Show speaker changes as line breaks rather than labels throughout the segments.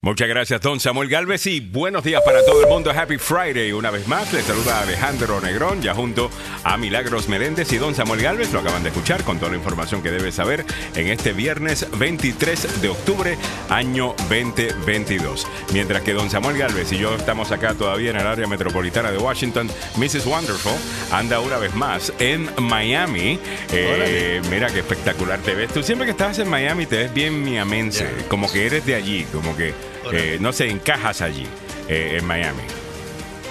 Muchas gracias, don Samuel Galvez, y buenos días para todo el mundo. Happy Friday. Una vez más, les saluda Alejandro Negrón, ya junto a Milagros Meléndez y don Samuel Galvez. Lo acaban de escuchar con toda la información que debe saber en este viernes 23 de octubre, año 2022. Mientras que don Samuel Galvez y yo estamos acá todavía en el área metropolitana de Washington, Mrs. Wonderful anda una vez más en Miami. Eh, mira qué espectacular te ves. Tú siempre que estás en Miami te ves bien miamense, como que eres de allí, como que eh, no sé, encajas allí, eh, en Miami.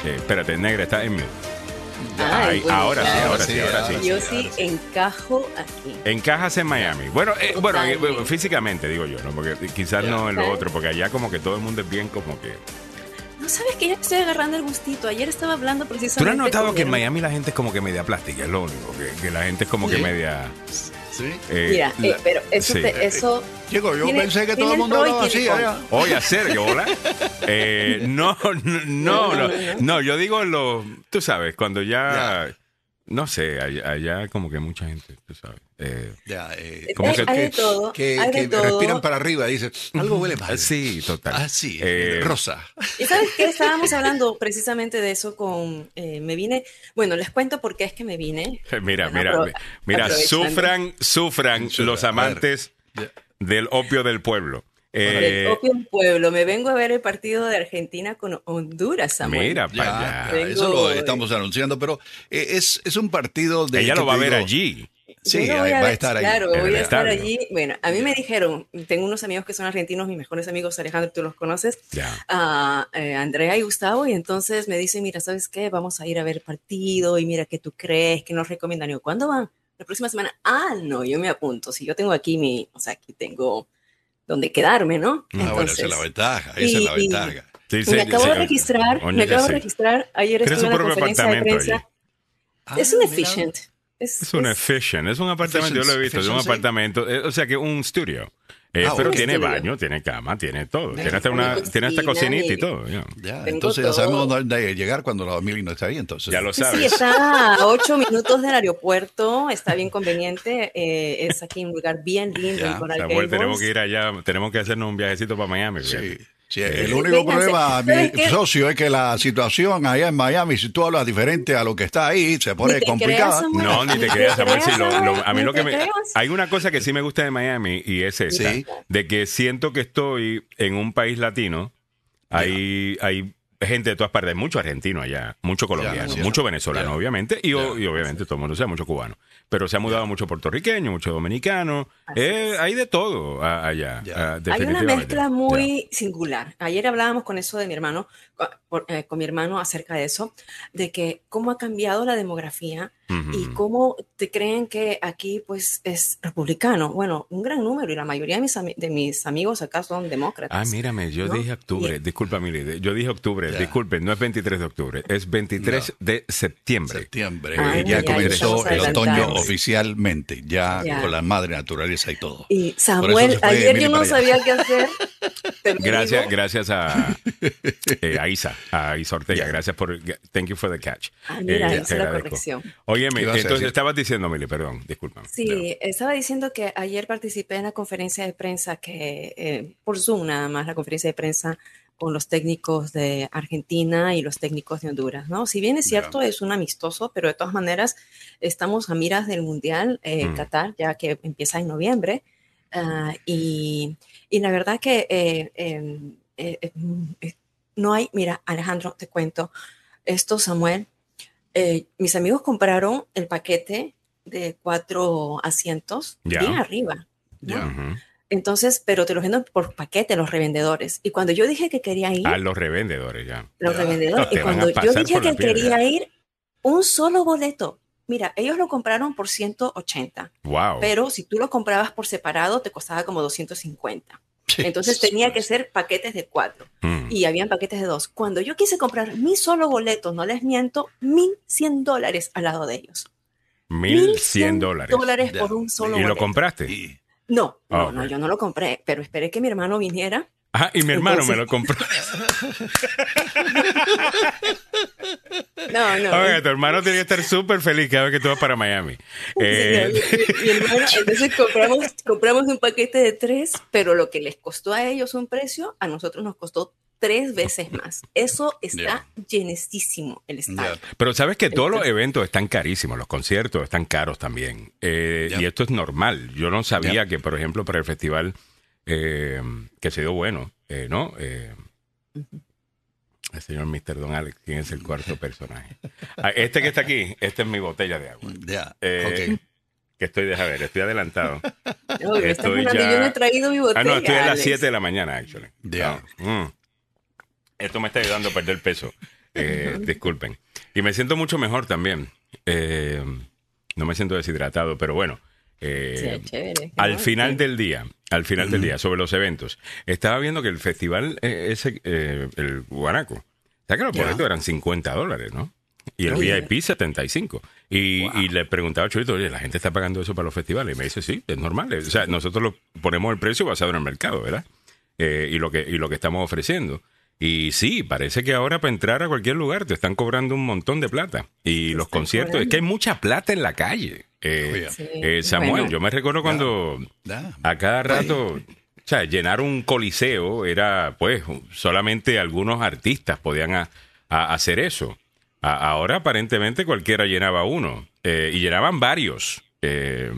Eh, espérate, negra, está en mí.
Ay, bueno,
ahora sí, ahora sí, ahora sí.
Yo sí encajo aquí.
Encajas en Miami. Bueno, eh, bueno, eh, físicamente digo yo, ¿no? Porque quizás no en lo
Claro.
otro, porque allá como que todo el mundo es bien como que...
No sabes que ya estoy agarrando el gustito. Ayer estaba hablando
¿Tú no
precisamente.
has notado que en. Miami la gente es como que media plástica? Es lo único, que, que la gente es como que
Sí.
media...
Sí.
eh,
Mira, eh, pero eso,
sí.
te- eso
Chico, yo
Tiene-
pensé que todo el mundo
tiene contra.
allá.
Oye, Sergio, hola. Eh, no, no, no, no, no, yo digo lo, tú sabes, cuando ya, no sé, allá, allá como que mucha gente, tú sabes. Eh,
Ya, eh,
Como
hay,
que-
hay de todo.
que,
hay de
que
todo.
respiran para arriba, dice, algo huele mal.
sí, total.
Ah, sí,
Eh,
rosa.
Y sabes que estábamos hablando precisamente de eso con. eh, me vine. Bueno, les cuento por qué es que me vine.
Mira, mira,
apro-
mira, sufran, sufran
Sí,
los amantes del opio del pueblo.
Del
Eh,
propio pueblo. Me vengo a ver el partido de Argentina con Honduras, Samuel.
mira
Ya,
para allá.
Vengo-
eso lo estamos anunciando, pero eh, es, es un partido de...
Ella
¿qué
lo va a ver
digo?
allí.
Sí,
no voy
va a estar ahí.
Claro, voy a estar allí. Bueno, a mí me dijeron, tengo unos amigos que son argentinos, mis mejores amigos, Alejandro, tú los conoces,
Ya.
a eh, Andrea y Gustavo, y entonces me dicen, mira, ¿sabes qué? Vamos a ir a ver el partido y mira qué tú crees, qué nos recomiendan. Y yo, ¿cuándo van? La próxima semana. Ah, no, yo me apunto. Si yo tengo aquí mi, o sea, aquí tengo donde quedarme, ¿no?
Ah, bueno, esa es la ventaja, esa es la
y- y-
ventaja.
Sí,
me
sí,
acabo
sí,
de registrar, me acabo de registrar. Ayer estuve
tu
en la conferencia de prensa.
Ah,
es un
mira.
Es,
Es efficient, es un apartamento, yo lo he visto, es un apartamento, eh, o sea que un estudio. Eh,
Ah,
pero tiene
estudio.
baño, tiene cama, tiene todo.
Tiene
hasta, una,
cocina
tiene hasta cocinita y
y-
todo. Ya,
Ya, entonces ya
todo.
sabemos dónde llegar cuando la familia no está ahí, entonces.
Ya lo sabes.
sí, está a ocho minutos del aeropuerto, está bien conveniente, eh, es aquí un lugar bien lindo
Ya,
en Coral
tenemos que ir allá, tenemos que hacernos un viajecito para Miami. fíjate.
Sí, sí,
Eh,
el único
Vénganse.
problema, mi socio, es que la situación allá en Miami, si tú hablas diferente a lo que está ahí, se pone complicada.
No, ni te creas, Samuel. sí, lo- lo- a mí lo que me. Hay una cosa que sí me gusta de Miami y es esta:
Sí.
de que siento que estoy en un país latino. Hay, hay gente de todas partes, hay mucho argentino allá, mucho colombiano,
sí.
mucho venezolano,
Ya.
obviamente, y, o-
Ya.
y obviamente todo el mundo sea mucho cubano. Pero se ha mudado mucho puertorriqueño, mucho dominicano. Eh, hay de todo a- allá.
Hay una mezcla muy singular. Ayer hablábamos con eso de mi hermano, por- eh, con mi hermano acerca de eso, de que cómo ha cambiado la demografía
Ujú.
y cómo te creen que aquí pues es republicano. Bueno, un gran número y la mayoría de mis, ami- de mis amigos acá son demócratas.
Ah, mírame, yo
¿no?
dije octubre.
Y-
Disculpa, Mili. Yo dije octubre. Disculpe, no es 23 de octubre, es 23 de septiembre.
Septiembre,
Ah,
y ya
ya,
comenzó el otoño oficialmente, ya,
Ya.
con la madre naturaleza y todo.
Y Samuel, ayer yo no
allá.
sabía qué hacer.
Gracias, gracias a, eh, a Isa, a Isa Ortega.
Ya.
Gracias por. Thank you for the catch.
Ah, mira,
Eh, te
la
agradezco.
corrección.
Oye,
¿Qué ibas a
entonces estabas diciendo, Mili, perdón, discúlpame.
Sí, estaba diciendo que ayer participé en la conferencia de prensa que, eh, por Zoom nada más, la conferencia de prensa con los técnicos de Argentina y los técnicos de Honduras, ¿no? Si bien es cierto, es un amistoso, pero de todas maneras estamos a miras del Mundial eh,
Mm.
Qatar, ya que empieza en noviembre. Ah, y, y la verdad que eh, eh, eh, eh, no hay, mira, Alejandro, te cuento, esto, Samuel, eh, mis amigos compraron el paquete de cuatro asientos
Ya.
bien arriba. ¿no?
Ujú.
Entonces, pero te los venden por paquete los revendedores. Y cuando yo dije que quería ir,
A los revendedores ya.
los revendedores,
No,
y cuando yo dije que quería ir, un solo boleto. Mira, ellos lo compraron por 180,
Wow.
pero si tú lo comprabas por separado te costaba como 250.
Sí.
Entonces tenía que ser paquetes de cuatro
Mm.
y habían paquetes de dos. Cuando yo quise comprar mi solo boleto, no les miento, 1.100 dólares al lado de ellos.
1100 dólares.
dólares por un solo
¿Y lo
boleto.
compraste?
Y-
No,
Ah,
no,
ok.
no, yo no lo compré, pero esperé que mi hermano viniera
Ajá, y mi hermano me lo compró.
No, no.
Oiga, tu hermano tiene que estar súper feliz cada vez que tú vas para Miami. Eh,
mi hermano, entonces compramos, compramos un paquete de tres, pero lo que les costó a ellos un precio, a nosotros nos costó tres veces más. Eso está llenísimo el estadio.
Pero sabes que todos los eventos están carísimos, los conciertos están caros también. Eh. Y esto es normal. Yo no sabía que, por ejemplo, para el festival, eh, que se dio bueno, eh, ¿no? Eh, el señor Mr. Don Alex, ¿quién es el cuarto personaje? Ah, este que está aquí, esta es mi botella de agua.
Ya,
Eh,
ok.
Que estoy, deja ver, estoy adelantado.
No,
Estoy ya-
Yo no he traído mi botella.
Ah, no, estoy a las
Alex.
7 de la mañana, actually.
Ya.
Ah, mm. Esto me está ayudando a perder peso. Eh, disculpen. Y me siento mucho mejor también. Eh, no me siento deshidratado, pero bueno. Eh,
Sí, chévere.
al final
Sí.
del día, al final del día, sobre los eventos, estaba viendo que el festival, eh, ese, eh, el Guanaco, ¿sabes que los boletos eran 50 dólares, no? Y el. VIP 75. Y, y le preguntaba a Chorito, oye, ¿la gente está pagando eso para los festivales? Y me dice, sí, es normal. O sea, nosotros lo ponemos el precio basado en el mercado, ¿verdad? Eh, y, lo que, y lo que estamos ofreciendo. Y sí, parece que ahora para entrar a cualquier lugar te están cobrando un montón de plata. Y los conciertos, es que hay mucha plata en la calle. Eh.
Sí,
eh, Samuel,
bueno.
yo me recuerdo cuando a cada rato, o sea, llenar un coliseo era, pues, solamente algunos artistas podían a- a hacer eso. A- ahora aparentemente cualquiera llenaba uno eh, y llenaban varios eh,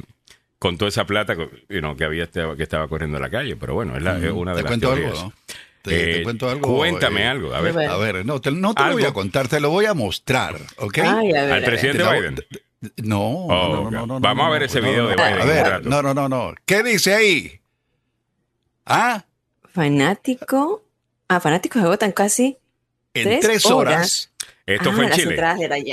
con toda esa plata you know, que había este- que estaba corriendo en la calle. Pero bueno, es, la- es una de
Mm, Te
las
cuento
teorías.
algo, ¿no? Te, te cuento algo.
Cuéntame
eh,
algo. A ver,
A ver.
A no, te, no te lo voy a contar, te lo voy a mostrar, ¿ok?
Ay, a ver, a
al presidente Biden.
No,
Oh,
no, no, no, no,
Vamos
no,
a ver
no,
ese
no,
video
no,
de. Biden
A ver, no, no, no, no. ¿Qué dice ahí? ¿Ah?
Fanático. Ah, fanáticos agotan casi
En
Tres
tres,
horas.
horas.
Esto
ah,
fue en
las
Chile.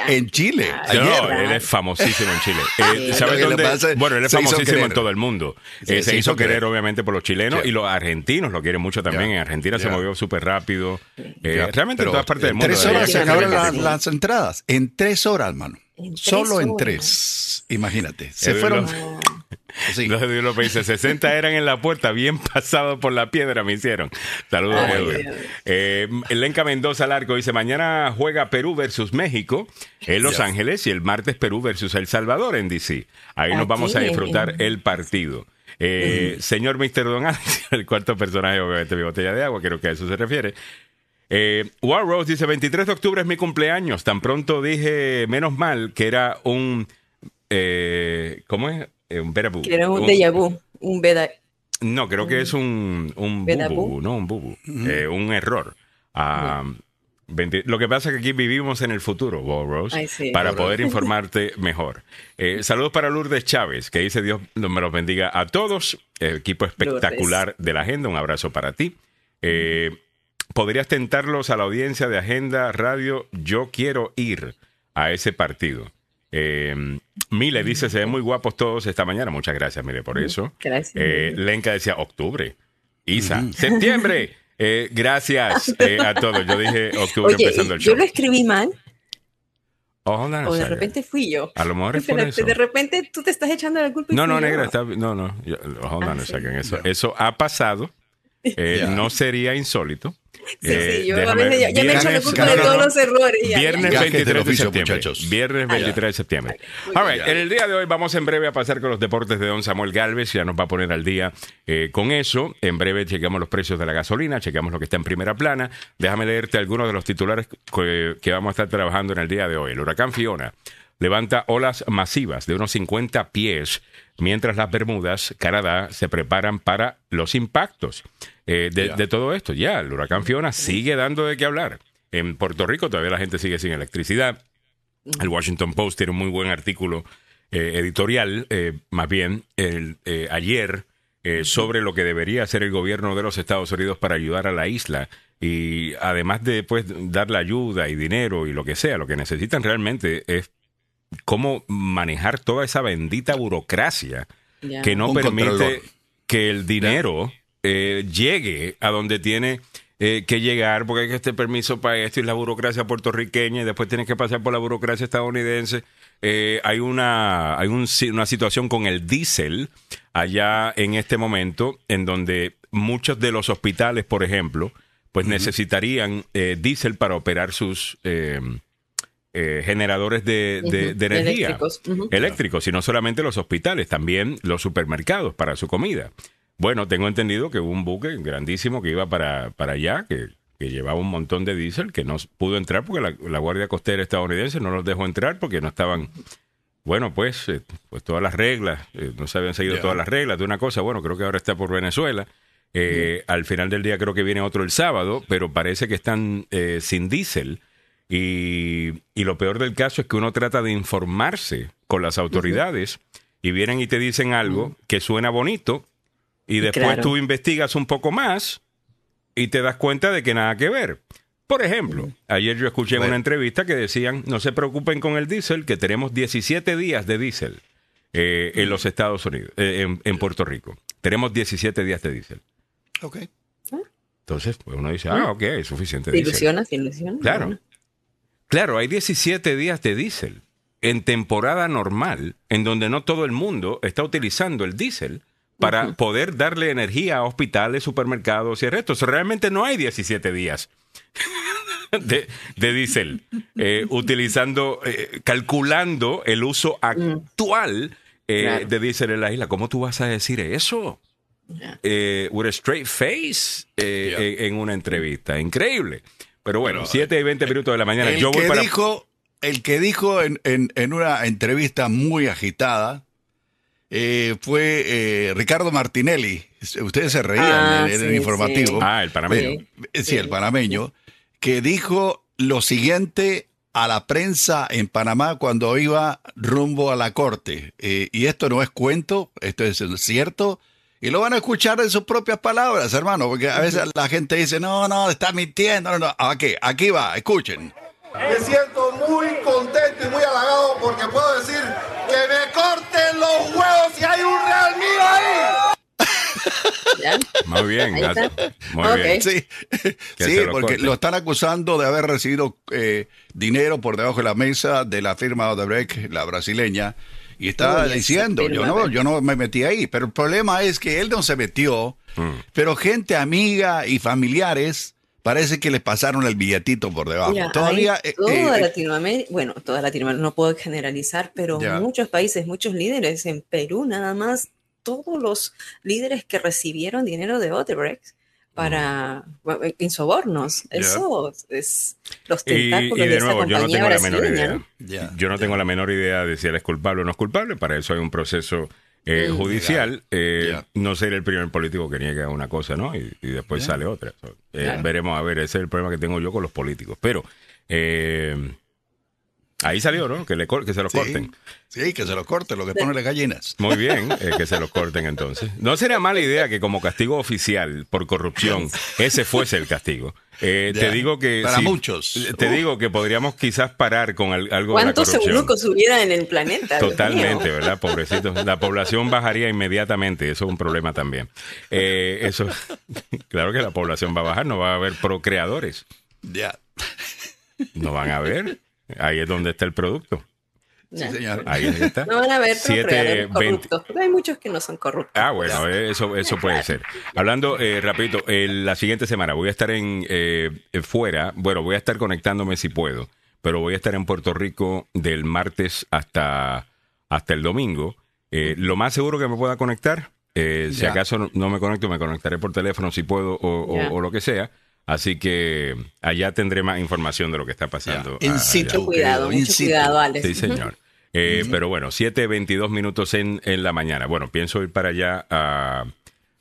En Chile.
Ah.
No, él es famosísimo en Chile. Eh,
Sí.
¿Sabes dónde?
pasa
bueno, él es
se
famosísimo en todo el mundo.
Sí,
Eh, se,
se
hizo
hizo
querer,
querer.
obviamente, por los chilenos
Sí.
y los argentinos lo quieren mucho también. En Argentina se movió súper rápido. Eh, realmente en todas partes del
en
mundo.
Tres
debería
horas se acabaron
realmente
la-
así.
las entradas. En tres horas, mano.
En
Solo en tres. Imagínate. Se fueron.
lo-
Ah,
Sí.
Los de Dios López dice, 60 eran en la puerta, bien pasados por la piedra me hicieron. Saludos,
Ay,
Edwin. Eh, Lenca Mendoza Larco dice, mañana juega Perú versus México en Los. Ángeles y el martes Perú versus El Salvador en DC. Ahí nos vamos a
en-
disfrutar el partido. Eh, Señor Mr. Don Alex, el cuarto personaje, obviamente, mi botella de agua, creo que a eso se refiere. Eh, War Rose dice, 23 de octubre es mi cumpleaños. Tan pronto dije, menos mal, que era un... Eh, ¿Cómo es? Eh, un verabú.
que era un
Un-
déjà vu, un beda.
no, creo que es un, un
¿Verdad,
bubu,
bu?
no un bubu, eh, un error. Ah, 20 lo que pasa es que aquí vivimos en el futuro, Bo Rose,
Ay, sí.
para poder informarte mejor. Eh, saludos para Lourdes Chávez, que dice Dios me los bendiga a todos. Eh, equipo espectacular de la agenda, un abrazo para ti. Eh, ¿Podrías tentarlos a la audiencia de Agenda Radio? Yo quiero ir a ese partido. Eh, Mile dice, se ven muy guapos todos esta mañana. Muchas gracias, Mile, por eso.
Gracias.
Eh, Lenka decía octubre. Isa, septiembre. Eh, gracias eh, a todos. Yo dije octubre
Oye,
empezando el
yo
show.
lo escribí mal
Oh, a
o de repente fui yo.
A lo mejor es por eso.
de repente tú te estás echando la culpa. y
No,
fui
no,
yo.
negra, está, no, no. yo- on
Ah,
a
sí.
Eso, eso ha pasado. Eh. No sería insólito.
Sí,
Eh,
sí, yo a
déjame-
veces ya, ya me
viernes-
echo la culpa de todos los errores. ya, ya.
Viernes
Gajes del
23 de
oficio,
septiembre.
muchachos.
Viernes 23 de septiembre.
Muy
All
bien.
right, En el día de hoy vamos en breve a pasar con los deportes de don Samuel Galvez. Ya nos va a poner al día eh, con eso. En breve chequeamos los precios de la gasolina, chequamos lo que está en primera plana. Déjame leerte algunos de los titulares que, que vamos a estar trabajando en el día de hoy. El huracán Fiona levanta olas masivas de unos 50 pies, mientras las Bermudas, Canadá, se preparan para los impactos eh, de, todo esto. Ya, el huracán Fiona sigue dando de qué hablar. En Puerto Rico todavía la gente sigue sin electricidad. El Washington Post tiene un muy buen artículo eh, editorial, eh, más bien, el, eh, ayer, eh, sobre lo que debería hacer el gobierno de los Estados Unidos para ayudar a la isla. Y además de pues, darle ayuda y dinero y lo que sea, lo que necesitan realmente es cómo manejar toda esa bendita burocracia que no
Un
permite
controlador.
que el dinero eh, llegue a donde tiene eh, que llegar, porque hay que este permiso para esto y la burocracia puertorriqueña y después tienes que pasar por la burocracia estadounidense. eh, hay, una, hay un- una situación con el diésel allá en este momento, en donde muchos de los hospitales, por ejemplo, pues necesitarían eh, diésel para operar sus eh, eh, generadores de, de-
Ujú,
de energía
eléctricos,
eléctricos, y no solamente los hospitales, también los supermercados para su comida. Bueno, tengo entendido que hubo un buque grandísimo que iba para, para allá, que, que llevaba un montón de diésel, que no pudo entrar porque la, la Guardia Costera estadounidense no los dejó entrar porque no estaban, bueno, pues, eh, pues todas las reglas, eh, no se habían seguido todas las reglas de una cosa, bueno, creo que ahora está por Venezuela. Eh, Al final del día creo que viene otro el sábado, pero parece que están eh, sin diésel. Y, y lo peor del caso es que uno trata de informarse con las autoridades y vienen y te dicen algo que suena bonito y después
Claro.
tú investigas un poco más y te das cuenta de que nada que ver. Por ejemplo, ayer yo escuché en
Bueno.
una entrevista que decían, no se preocupen con el diésel, que tenemos 17 días de diésel eh, en los Estados Unidos, eh, en, en Puerto Rico. Tenemos 17 días de diésel.
Ok.
Entonces, pues uno dice, ah, ok, es suficiente
¿Te
diésel.
ilusionas? ¿Te ilusionas?
Claro. Claro, hay 17 días de diésel en temporada normal, en donde no todo el mundo está utilizando el diésel para poder darle energía a hospitales, supermercados y el resto. O sea, realmente no hay 17 días de, de diésel eh, utilizando, eh, calculando el uso actual eh,
Claro.
de diésel en la isla. ¿Cómo tú vas a decir eso?
Ya.
eh, with a straight face eh,
Yeah.
en, en una entrevista. Increíble. Pero bueno,
Pero,
7 y 20 minutos de la mañana.
El
Yo voy
que
para.
dijo, el que dijo en, en- en una entrevista muy agitada eh, fue eh, Ricardo Martinelli. Ustedes se reían
Ah,
en, en el informativo.
sí.
Ah, el panameño.
Sí.
Eh, Sí, el panameño, que dijo lo siguiente a la prensa en Panamá cuando iba rumbo a la corte. Eh, y esto no es cuento, esto es cierto. Y lo van a escuchar en sus propias palabras, hermano, porque a veces la gente dice, no, no, está mintiendo. No, no. Aquí, aquí va, escuchen.
Me siento muy contento y muy halagado porque puedo decir que me corten los huevos si hay un Real mío ahí.
¿Ya?
Muy bien. Muy bien.
Sí, sí
lo
porque
corten.
lo están acusando de haber recibido eh, dinero por debajo de la mesa de la firma Odebrecht, la brasileña, y
Uy, esa
diciendo, yo no, yo no me metí ahí, pero el problema es que él no se metió,
Mm.
pero gente amiga y familiares parece que le pasaron el billetito por debajo.
Mira,
Todavía... eh,
toda
eh,
Latinoamérica, bueno, toda Latinoamérica, no puedo generalizar, pero
Ya.
muchos países, muchos líderes, en Perú nada más, todos los líderes que recibieron dinero de Odebrecht para en sobornos,
Ya.
eso es los
Y,
tentáculos
y
de,
de
esa
nuevo, yo no
compañía
tengo la menor idea. Yo no tengo la menor idea de si él es culpable o no es culpable. Para eso hay un proceso eh,
Mm.
judicial. Eh. No ser el primer político que niega una cosa, ¿no? Y, y después sale otra. So, eh,
Claro.
Veremos a ver. Ese es el problema que tengo yo con los políticos. Pero eh, ahí salió, ¿no? Que, le, que se los
sí,
corten.
sí, que se lo corte, lo que pone las gallinas.
Muy bien, eh, que se los corten entonces. No sería mala idea que como castigo oficial por corrupción, ese fuese el castigo. Eh,
Ya.
te digo que...
Para
sí,
muchos.
Te
Uf.
digo que podríamos quizás parar con al- algo de la
¿Cuántos
corrupción.
eunucos hubiera en el planeta?
Totalmente? ¿verdad? Pobrecitos. La población bajaría inmediatamente. Eso es un problema también. Eh, eso, claro que la población va a bajar, no va a haber procreadores.
Ya,
No van a haber. Ahí es donde está el producto.
sí, señor.
Ahí está.
No van a haber
Siete,
corruptos, pero hay muchos que no son corruptos.
Ah, bueno, eso, eso puede ser. Hablando, eh, rapidito, eh, la siguiente semana voy a estar en eh, fuera, bueno, voy a estar conectándome si puedo, pero voy a estar en Puerto Rico del martes hasta, hasta el domingo. Eh, lo más seguro que me pueda conectar, eh, si acaso no, no me conecto, me conectaré por teléfono si puedo o, o-
Ya.
o lo que sea. Así que allá tendré más información de lo que está pasando. Allá.
situ.
Mucho cuidado, mucho
situ.
cuidado, Alex.
Sí, señor. Eh, Pero bueno, 7.22 minutos en, en la mañana. Bueno, pienso ir para allá a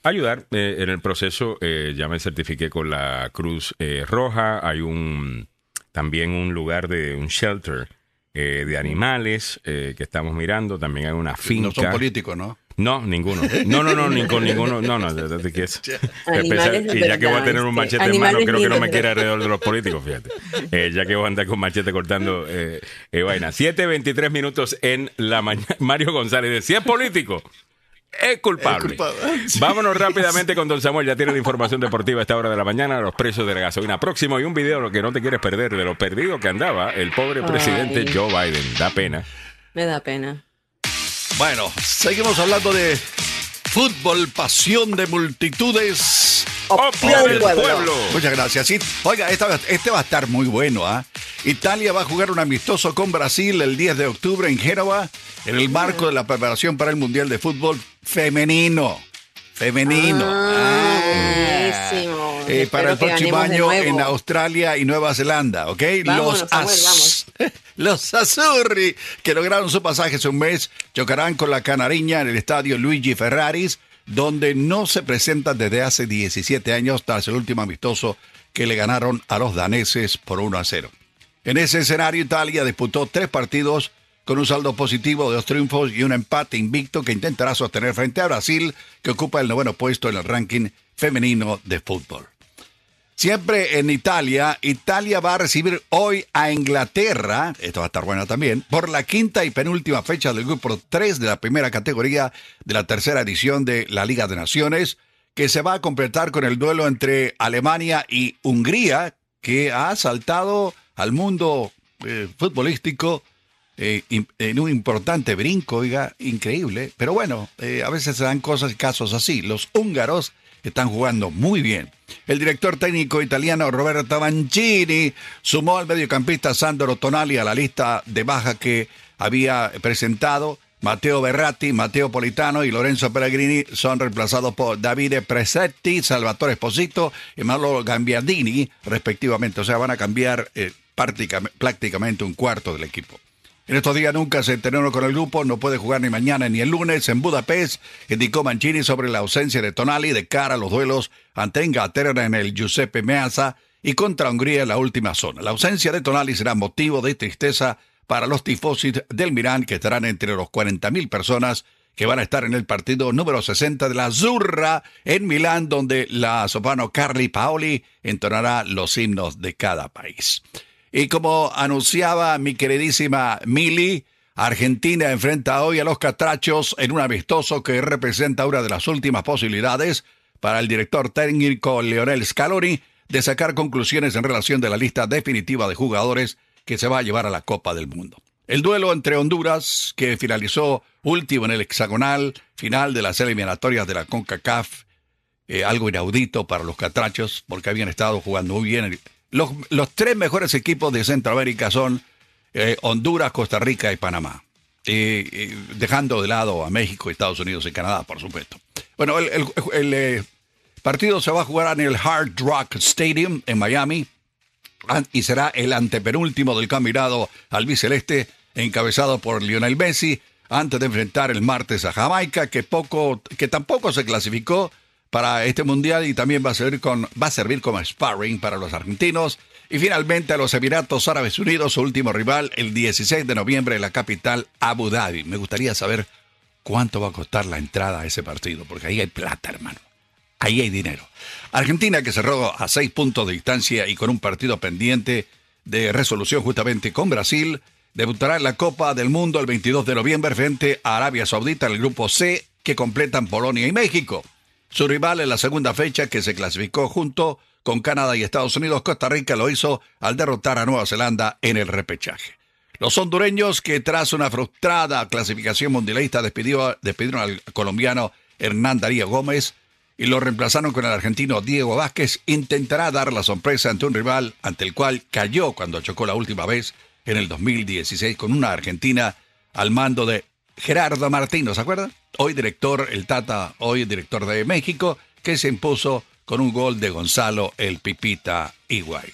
ayudar eh, en el proceso. Eh, ya me certifiqué con la Cruz eh, Roja. Hay un también un lugar de un shelter eh, de animales eh, que estamos mirando. También hay una finca.
No son políticos, ¿no?
No, ninguno. No, no, no, ni con ninguno. No, no, de- de- que es-
Animales de
y ya que voy a tener un
este,
machete en mano, creo que no me quiere alrededor de los políticos, fíjate. Eh, ya que voy a andar con machete cortando eh, eh, vaina. 7.23 minutos en la mañana. Mario González dice, si es político, es culpable.
Es culpable. Sí.
Vámonos rápidamente con Don Samuel. Ya tiene la información deportiva a esta hora de la mañana, los precios de la gasolina próximo y un video lo que no te quieres perder de lo perdido que andaba el pobre presidente
Ay.
Joe Biden. Da pena.
Me da pena.
Bueno, seguimos hablando de fútbol, pasión de multitudes.
Opio del pueblo.
Muchas gracias. Sí, oiga, esta va- este va a estar muy bueno, ¿ah? Italia va a jugar un amistoso con Brasil el 10 de octubre en Génova, en el marco de la preparación para el Mundial de Fútbol Femenino. Femenino.
Ah,
Ah.
buenísimo.
Eh, para el próximo año en Australia y Nueva Zelanda, ¿ok?
Vámonos,
los,
Samuel,
Az- los Azzurri, que lograron su pasaje hace un mes, chocarán con la Canariña en el estadio Luigi Ferraris, donde no se presentan desde hace 17 años tras el último amistoso que le ganaron a los daneses por 1 a 0. En ese escenario, Italia disputó tres partidos con un saldo positivo de dos triunfos y un empate invicto que intentará sostener frente a Brasil, que ocupa el noveno puesto en el ranking femenino de fútbol. Siempre en Italia, Italia va a recibir hoy a Inglaterra, esto va a estar bueno también, por la quinta y penúltima fecha del grupo 3 de la primera categoría de la tercera edición de la Liga de Naciones, que se va a completar con el duelo entre Alemania y Hungría, que ha saltado al mundo eh, futbolístico eh, en un importante brinco, oiga, increíble. Pero bueno, eh, a veces se dan cosas y casos así. Los húngaros están jugando muy bien. El director técnico italiano Roberto Mancini sumó al mediocampista Sandro Tonali a la lista de baja que había presentado. Matteo Berratti, Matteo Politano y Lorenzo Pellegrini son reemplazados por Davide Presetti, Salvatore Esposito y Marlo Gambiadini, respectivamente. O sea, van a cambiar eh, prácticamente un cuarto del equipo. En estos días nunca se entrenó con el grupo, no puede jugar ni mañana ni el lunes en Budapest, indicó Mancini sobre la ausencia de Tonali de cara a los duelos ante Inglaterra en el Giuseppe Meazza y contra Hungría en la última zona. La ausencia de Tonali será motivo de tristeza para los tifosi del Milán, que estarán entre los 40.000 personas que van a estar en el partido número 60 de la Zurra en Milán, donde la soprano Carly Paoli entonará los himnos de cada país. Y como anunciaba mi queridísima Mili, Argentina enfrenta hoy a los catrachos en un amistoso que representa una de las últimas posibilidades para el director técnico Leonel Scaloni de sacar conclusiones en relación de la lista definitiva de jugadores que se va a llevar a la Copa del Mundo. El duelo entre Honduras, que finalizó último en el hexagonal final de las eliminatorias de la CONCACAF, eh, algo inaudito para los catrachos, porque habían estado jugando muy bien. Los, tres mejores equipos de Centroamérica son eh, Honduras, Costa Rica y Panamá. Dejando de lado a México, Estados Unidos y Canadá, por supuesto. Bueno, el, el- el, eh, partido se va a jugar en el Hard Rock Stadium en Miami an- y será el antepenúltimo del combinado albiceleste encabezado por Lionel Messi antes de enfrentar el martes a Jamaica que poco que tampoco se clasificó para este mundial y también va a servir con va a servir como sparring para los argentinos y finalmente a los Emiratos Árabes Unidos su último rival el 16 de noviembre en la capital Abu Dhabi. Me gustaría saber cuánto va a costar la entrada a ese partido porque ahí hay plata, hermano. Ahí hay dinero. Argentina, que cerró a seis puntos de distancia y con un partido pendiente de resolución justamente con Brasil, debutará en la Copa del Mundo el 22 de noviembre frente a Arabia Saudita el grupo C, que completan Polonia y México. Su rival en la segunda fecha, que se clasificó junto con Canadá y Estados Unidos, Costa Rica lo hizo al derrotar a Nueva Zelanda en el repechaje. Los hondureños, que tras una frustrada clasificación mundialista despidió- despidieron al colombiano Hernán Darío Gómez y lo reemplazaron con el argentino Diego Vázquez, intentará dar la sorpresa ante un rival ante el cual cayó cuando chocó la última vez en el 2016 con una Argentina al mando de Gerardo Martino, ¿se acuerdan? Hoy director, el Tata, hoy director de México, que se impuso con un gol de Gonzalo el Pipita Higuaín.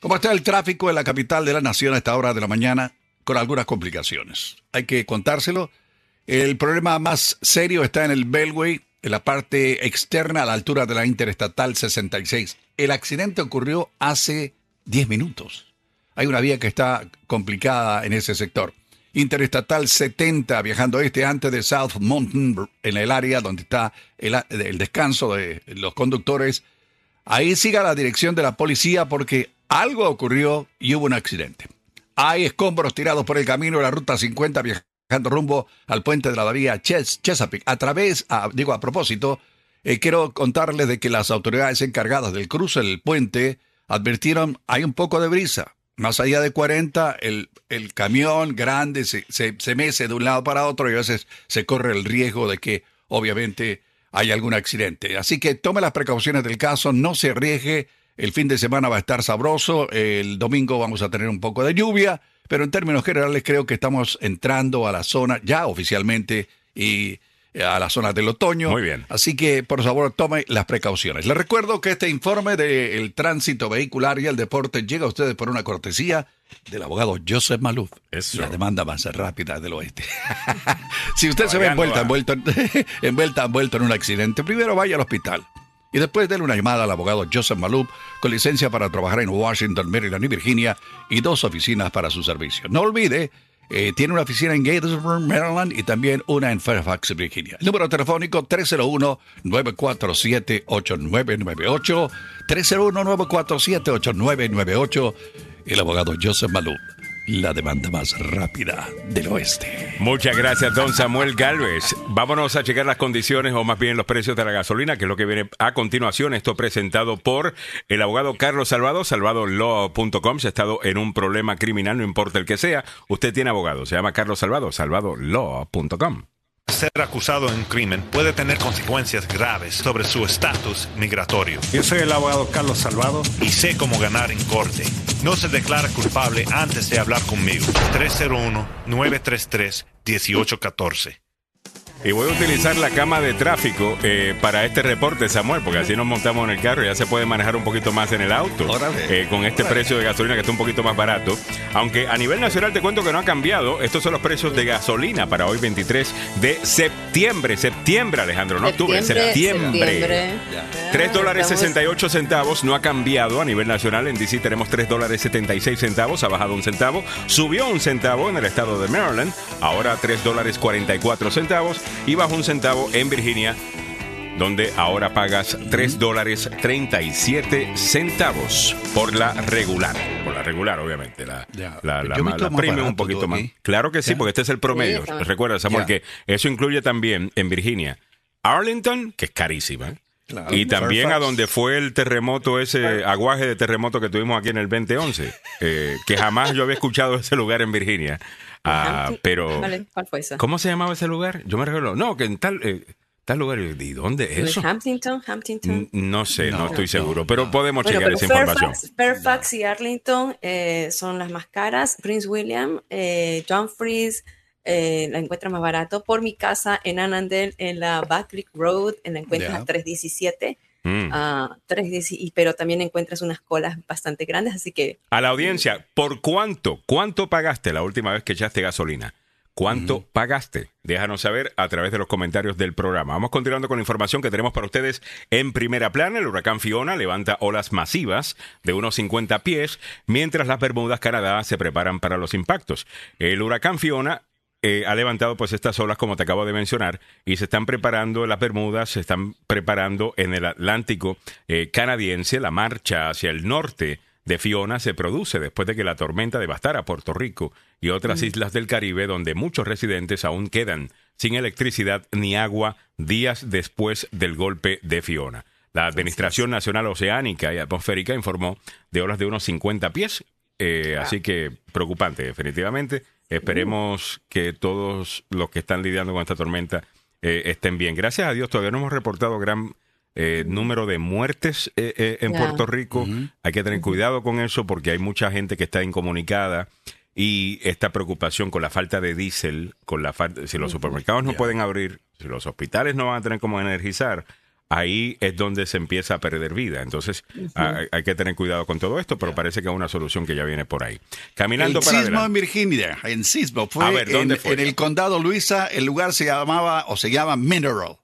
¿Cómo está el tráfico en la capital de la nación a esta hora de la mañana? Con algunas complicaciones. Hay que contárselo. El problema más serio está en el Beltway, en la parte externa a la altura de la Interestatal 66. El accidente ocurrió hace 10 minutos. Hay una vía que está complicada en ese sector. Interestatal 70, viajando este antes de South Mountain, en el área donde está el, descanso de los conductores. Ahí siga la dirección de la policía porque algo ocurrió y hubo un accidente. Hay escombros tirados por el camino de la ruta 50 viajando rumbo al puente de la bahía Ches Chesapeake. A través, digo a propósito, eh, quiero contarles de que las autoridades encargadas del cruce del puente advirtieron hay un poco de brisa. Más allá de 40, el, el camión grande se, se, se mece de un lado para otro y a veces se corre el riesgo de que, obviamente, haya algún accidente. Así que tome las precauciones del caso, no se arriesgue. El fin de semana va a estar sabroso, el domingo vamos a tener un poco de lluvia, pero en términos generales creo que estamos entrando a la zona ya oficialmente y a la zona del otoño.
Muy bien.
Así que, por favor, tome las precauciones. Les recuerdo que este informe del tránsito vehicular y el deporte llega a ustedes por una cortesía del abogado Joseph Maluf,
Eso.
la demanda más rápida del oeste. si usted se ve envuelta, envuelto, en- envuelta, envuelto en un accidente, primero vaya al hospital. Y después déle una llamada al abogado Joseph Maluf, con licencia para trabajar en Washington, Maryland y Virginia, y dos oficinas para su servicio. No olvide, eh, tiene una oficina en Gatesburg, Maryland, y también una en Fairfax, Virginia. El número telefónico 301-947-8998, 301-947-8998, el abogado Joseph Maluf, la demanda más rápida del oeste.
Muchas gracias, don Samuel Galvez. Vámonos a checar las condiciones o más bien los precios de la gasolina, que es lo que viene a continuación. Esto presentado por el abogado Carlos Salvado, salvadolaw.com. Si ha estado en un problema criminal, no importa el que sea, usted tiene abogado. Se llama Carlos Salvado, salvadolaw.com.
Ser acusado de un crimen puede tener consecuencias graves sobre su estatus migratorio
Yo soy el abogado Carlos Salvado.
y sé cómo ganar en corte. No se declara culpable antes de hablar conmigo. 301-933-1814.
Y voy a utilizar la cama de tráfico eh, para este reporte, Samuel, porque así nos montamos en el carro y ya se puede manejar un poquito más en el auto.
Órale.
Eh, con este precio de gasolina que está un poquito más barato. Aunque a nivel nacional te cuento que no ha cambiado. Estos son los precios de gasolina para hoy 23 de septiembre. Septiembre, Alejandro, no octubre, septiembre.
septiembre.
3 dólares
Estamos-
68 centavos, no ha cambiado a nivel nacional. En DC tenemos 3 dólares 76 centavos, ha bajado un centavo. Subió un centavo en el estado de Maryland, ahora 3 dólares 44 centavos. Y bajó un centavo en Virginia, donde ahora pagas 3 dólares 37 centavos por la regular. Por la regular, obviamente. La,
Ya.
la, la, la premium un poquito más.
aquí.
Claro que sí,
Ya.
porque este es el promedio. Recuerda, Samuel,
Ya.
que eso incluye también en Virginia Arlington, que es carísima.
Claro.
Y también a donde fue el terremoto, ese aguaje de terremoto que tuvimos aquí en el 2011, eh, que jamás yo había escuchado ese lugar en Virginia. Ah, pero,
Vale, ¿Cuál fue esa?
¿cómo se llamaba ese lugar? Yo me recuerdo, no, que en tal, eh, tal lugar, ¿y dónde es eso?
Huntington, Huntington.
N- No sé, no,
No,
estoy
no,
seguro, pero podemos
Bueno,
checar
pero
esa información.
Fairfax, Fairfax y Arlington eh, son las más caras. Prince William, eh, John Fries eh, la encuentra más barato. Por mi casa en Annandale, en la Back Creek Road, en la encuentras a 317.
Mm.
ah, 3.10, y- pero también encuentras unas colas bastante grandes, así que
A la audiencia, ¿por cuánto? ¿Cuánto pagaste la última vez que echaste gasolina? ¿Cuánto pagaste? Déjanos saber a través de los comentarios del programa. Vamos continuando con la información que tenemos para ustedes en primera plana. El huracán Fiona levanta olas masivas de unos 50 pies, mientras las Bermudas, Canadá, se preparan para los impactos. El huracán Fiona eh, ha levantado pues estas olas como te acabo de mencionar y se están preparando las Bermudas, se están preparando en el Atlántico eh, canadiense, la marcha hacia el norte de Fiona se produce después de que la tormenta devastara Puerto Rico y otras islas del Caribe donde muchos residentes aún quedan sin electricidad ni agua días después del golpe de Fiona. La Administración Nacional Oceánica y Atmosférica informó de olas de unos 50 pies, eh, así que preocupante definitivamente. Esperemos que todos los que están lidiando con esta tormenta eh, estén bien. Gracias a Dios todavía no hemos reportado gran eh, número de muertes eh, eh, en. Puerto Rico. Hay que tener cuidado con eso porque hay mucha gente que está incomunicada y esta preocupación con la falta de diésel, con la falta, si los supermercados no pueden abrir, si los hospitales no van a tener cómo energizar, ahí es donde se empieza a perder vida. Entonces hay, hay que tener cuidado con todo esto, pero parece que es una solución que ya viene por ahí. Caminando
el
para
sismo en. Virginia, en sismo, fue,
A ver, ¿dónde
en,
fue?
en el condado Luisa, el lugar se llamaba o se llama Mineral.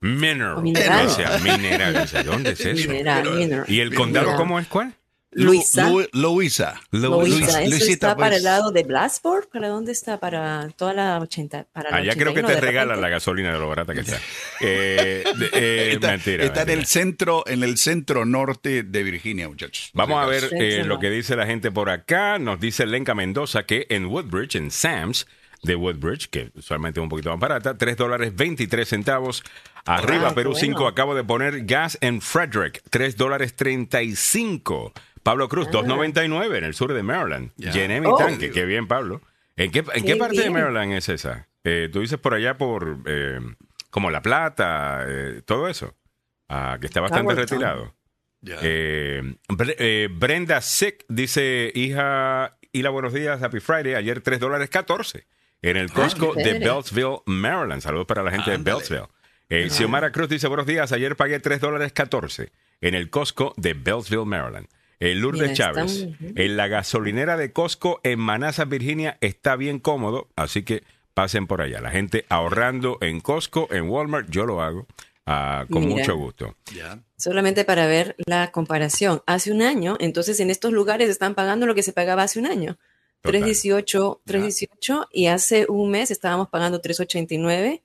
Mineral.
Mineral.
O sea, mineral. O sea, ¿Dónde es eso?
mineral, mineral.
¿Y el condado
Mineral.
cómo es cuál?
Lu-
Luisa.
Lu- Luisa.
Luisa, eso
Luisita,
está para
pues.
el lado de Blacksburg, ¿para dónde está? Para toda la 80, para la
Allá creo que
81
te regalan la gasolina de lo barata que está. Eh, eh,
Está,
mentira.
está en el centro, en el centro norte de Virginia, muchachos.
Vamos a ver eh, lo que dice la gente por acá. Nos dice Lenca Mendoza que en Woodbridge, en Sam's de Woodbridge, que usualmente es un poquito más barata, 3 dólares 23 centavos. Arriba,
Ah,
Perú
qué
5,
bueno.
acabo de poner gas en Frederick, 3 dólares 35 Pablo Cruz, 299 en el sur de Maryland.
Ya.
Llené mi
Oh.
tanque. Qué bien, Pablo. ¿En qué, en qué,
Qué
parte de. Maryland es esa? Eh, Tú dices por allá por eh, como La Plata, eh, todo eso. Ah, que está bastante retirado. Eh, Bre- eh, Brenda Sick dice, hija, Hila, buenos días, Happy Friday. Ayer 3 dólares 14 en el Costco
qué
de. Beltsville, Maryland. Saludos para la gente de. Beltsville. Eh, Xiomara Cruz dice, buenos días, ayer pagué 3 dólares 14 en el Costco de Beltsville, Maryland. Eh, Lourdes
Mira,
Chávez, en la gasolinera de Costco en Manassas, Virginia, está bien cómodo, así que pasen por allá. La gente ahorrando en Costco, en Walmart, yo lo hago ah, con
Mira.
mucho gusto.
Solamente para ver la comparación. Hace un año, entonces en estos lugares están pagando lo que se pagaba hace un año.
Total.
318, 318 y hace un mes estábamos pagando 389,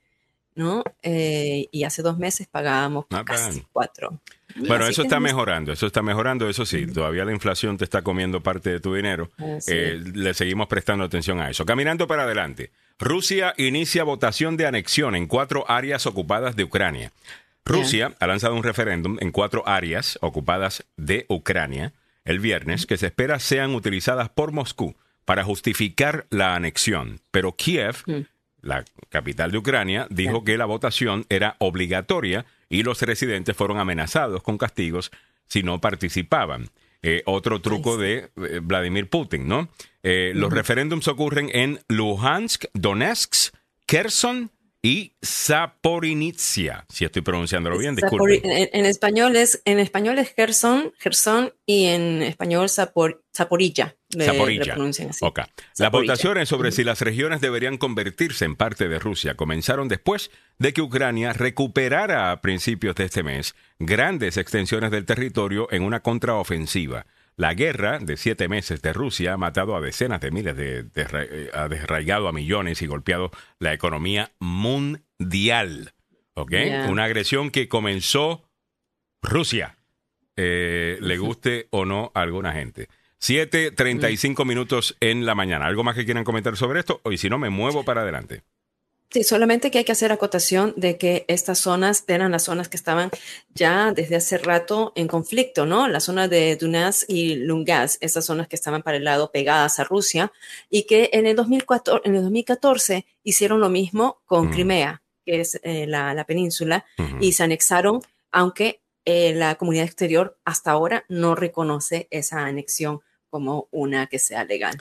¿no? Eh, y hace dos meses pagábamos
Not
casi
bad.
4.
Bueno, eso está mejorando, eso está mejorando, eso sí, todavía la inflación te está comiendo parte de tu dinero. Eh, le seguimos prestando atención a eso. Caminando para adelante, Rusia inicia votación de anexión en cuatro áreas ocupadas de Ucrania. Rusia ha lanzado un referéndum en cuatro áreas ocupadas de Ucrania el viernes que se espera sean utilizadas por Moscú para justificar la anexión, pero Kiev la capital de Ucrania, dijo que la votación era obligatoria y los residentes fueron amenazados con castigos si no participaban. Eh, otro truco de eh, Vladimir Putin, ¿no? Eh, Los referéndums ocurren en Luhansk, Donetsk, Kherson y Zaporizhia. Si estoy pronunciándolo bien, disculpen.
en, en español es en español es Gerson, Gerson y en español Zapor, Zaporilla. le-
Zaporilla.
le pronuncian así.
Ok. Las votaciones sobre si las regiones deberían convertirse en parte de Rusia comenzaron después de que Ucrania recuperara a principios de este mes grandes extensiones del territorio en una contraofensiva. La guerra de siete meses de Rusia ha matado a decenas de miles de, de- eh, ha desraigado a millones y golpeado la economía mundial. ¿Ok? Una agresión que comenzó Rusia eh, le guste o no a alguna gente. 7.35 minutos en la mañana. ¿Algo más que quieran comentar sobre esto? Y si no, me muevo para adelante.
Sí, solamente que hay que hacer acotación de que estas zonas eran las zonas que estaban ya desde hace rato en conflicto, ¿no? La zona de Donetsk y Lungas, esas zonas que estaban para el lado pegadas a Rusia, y que en el 2014, en el 2014 hicieron lo mismo con
Mm.
Crimea, que es eh, la, la península, y se anexaron, aunque eh, la comunidad exterior hasta ahora no reconoce esa anexión como una que sea legal.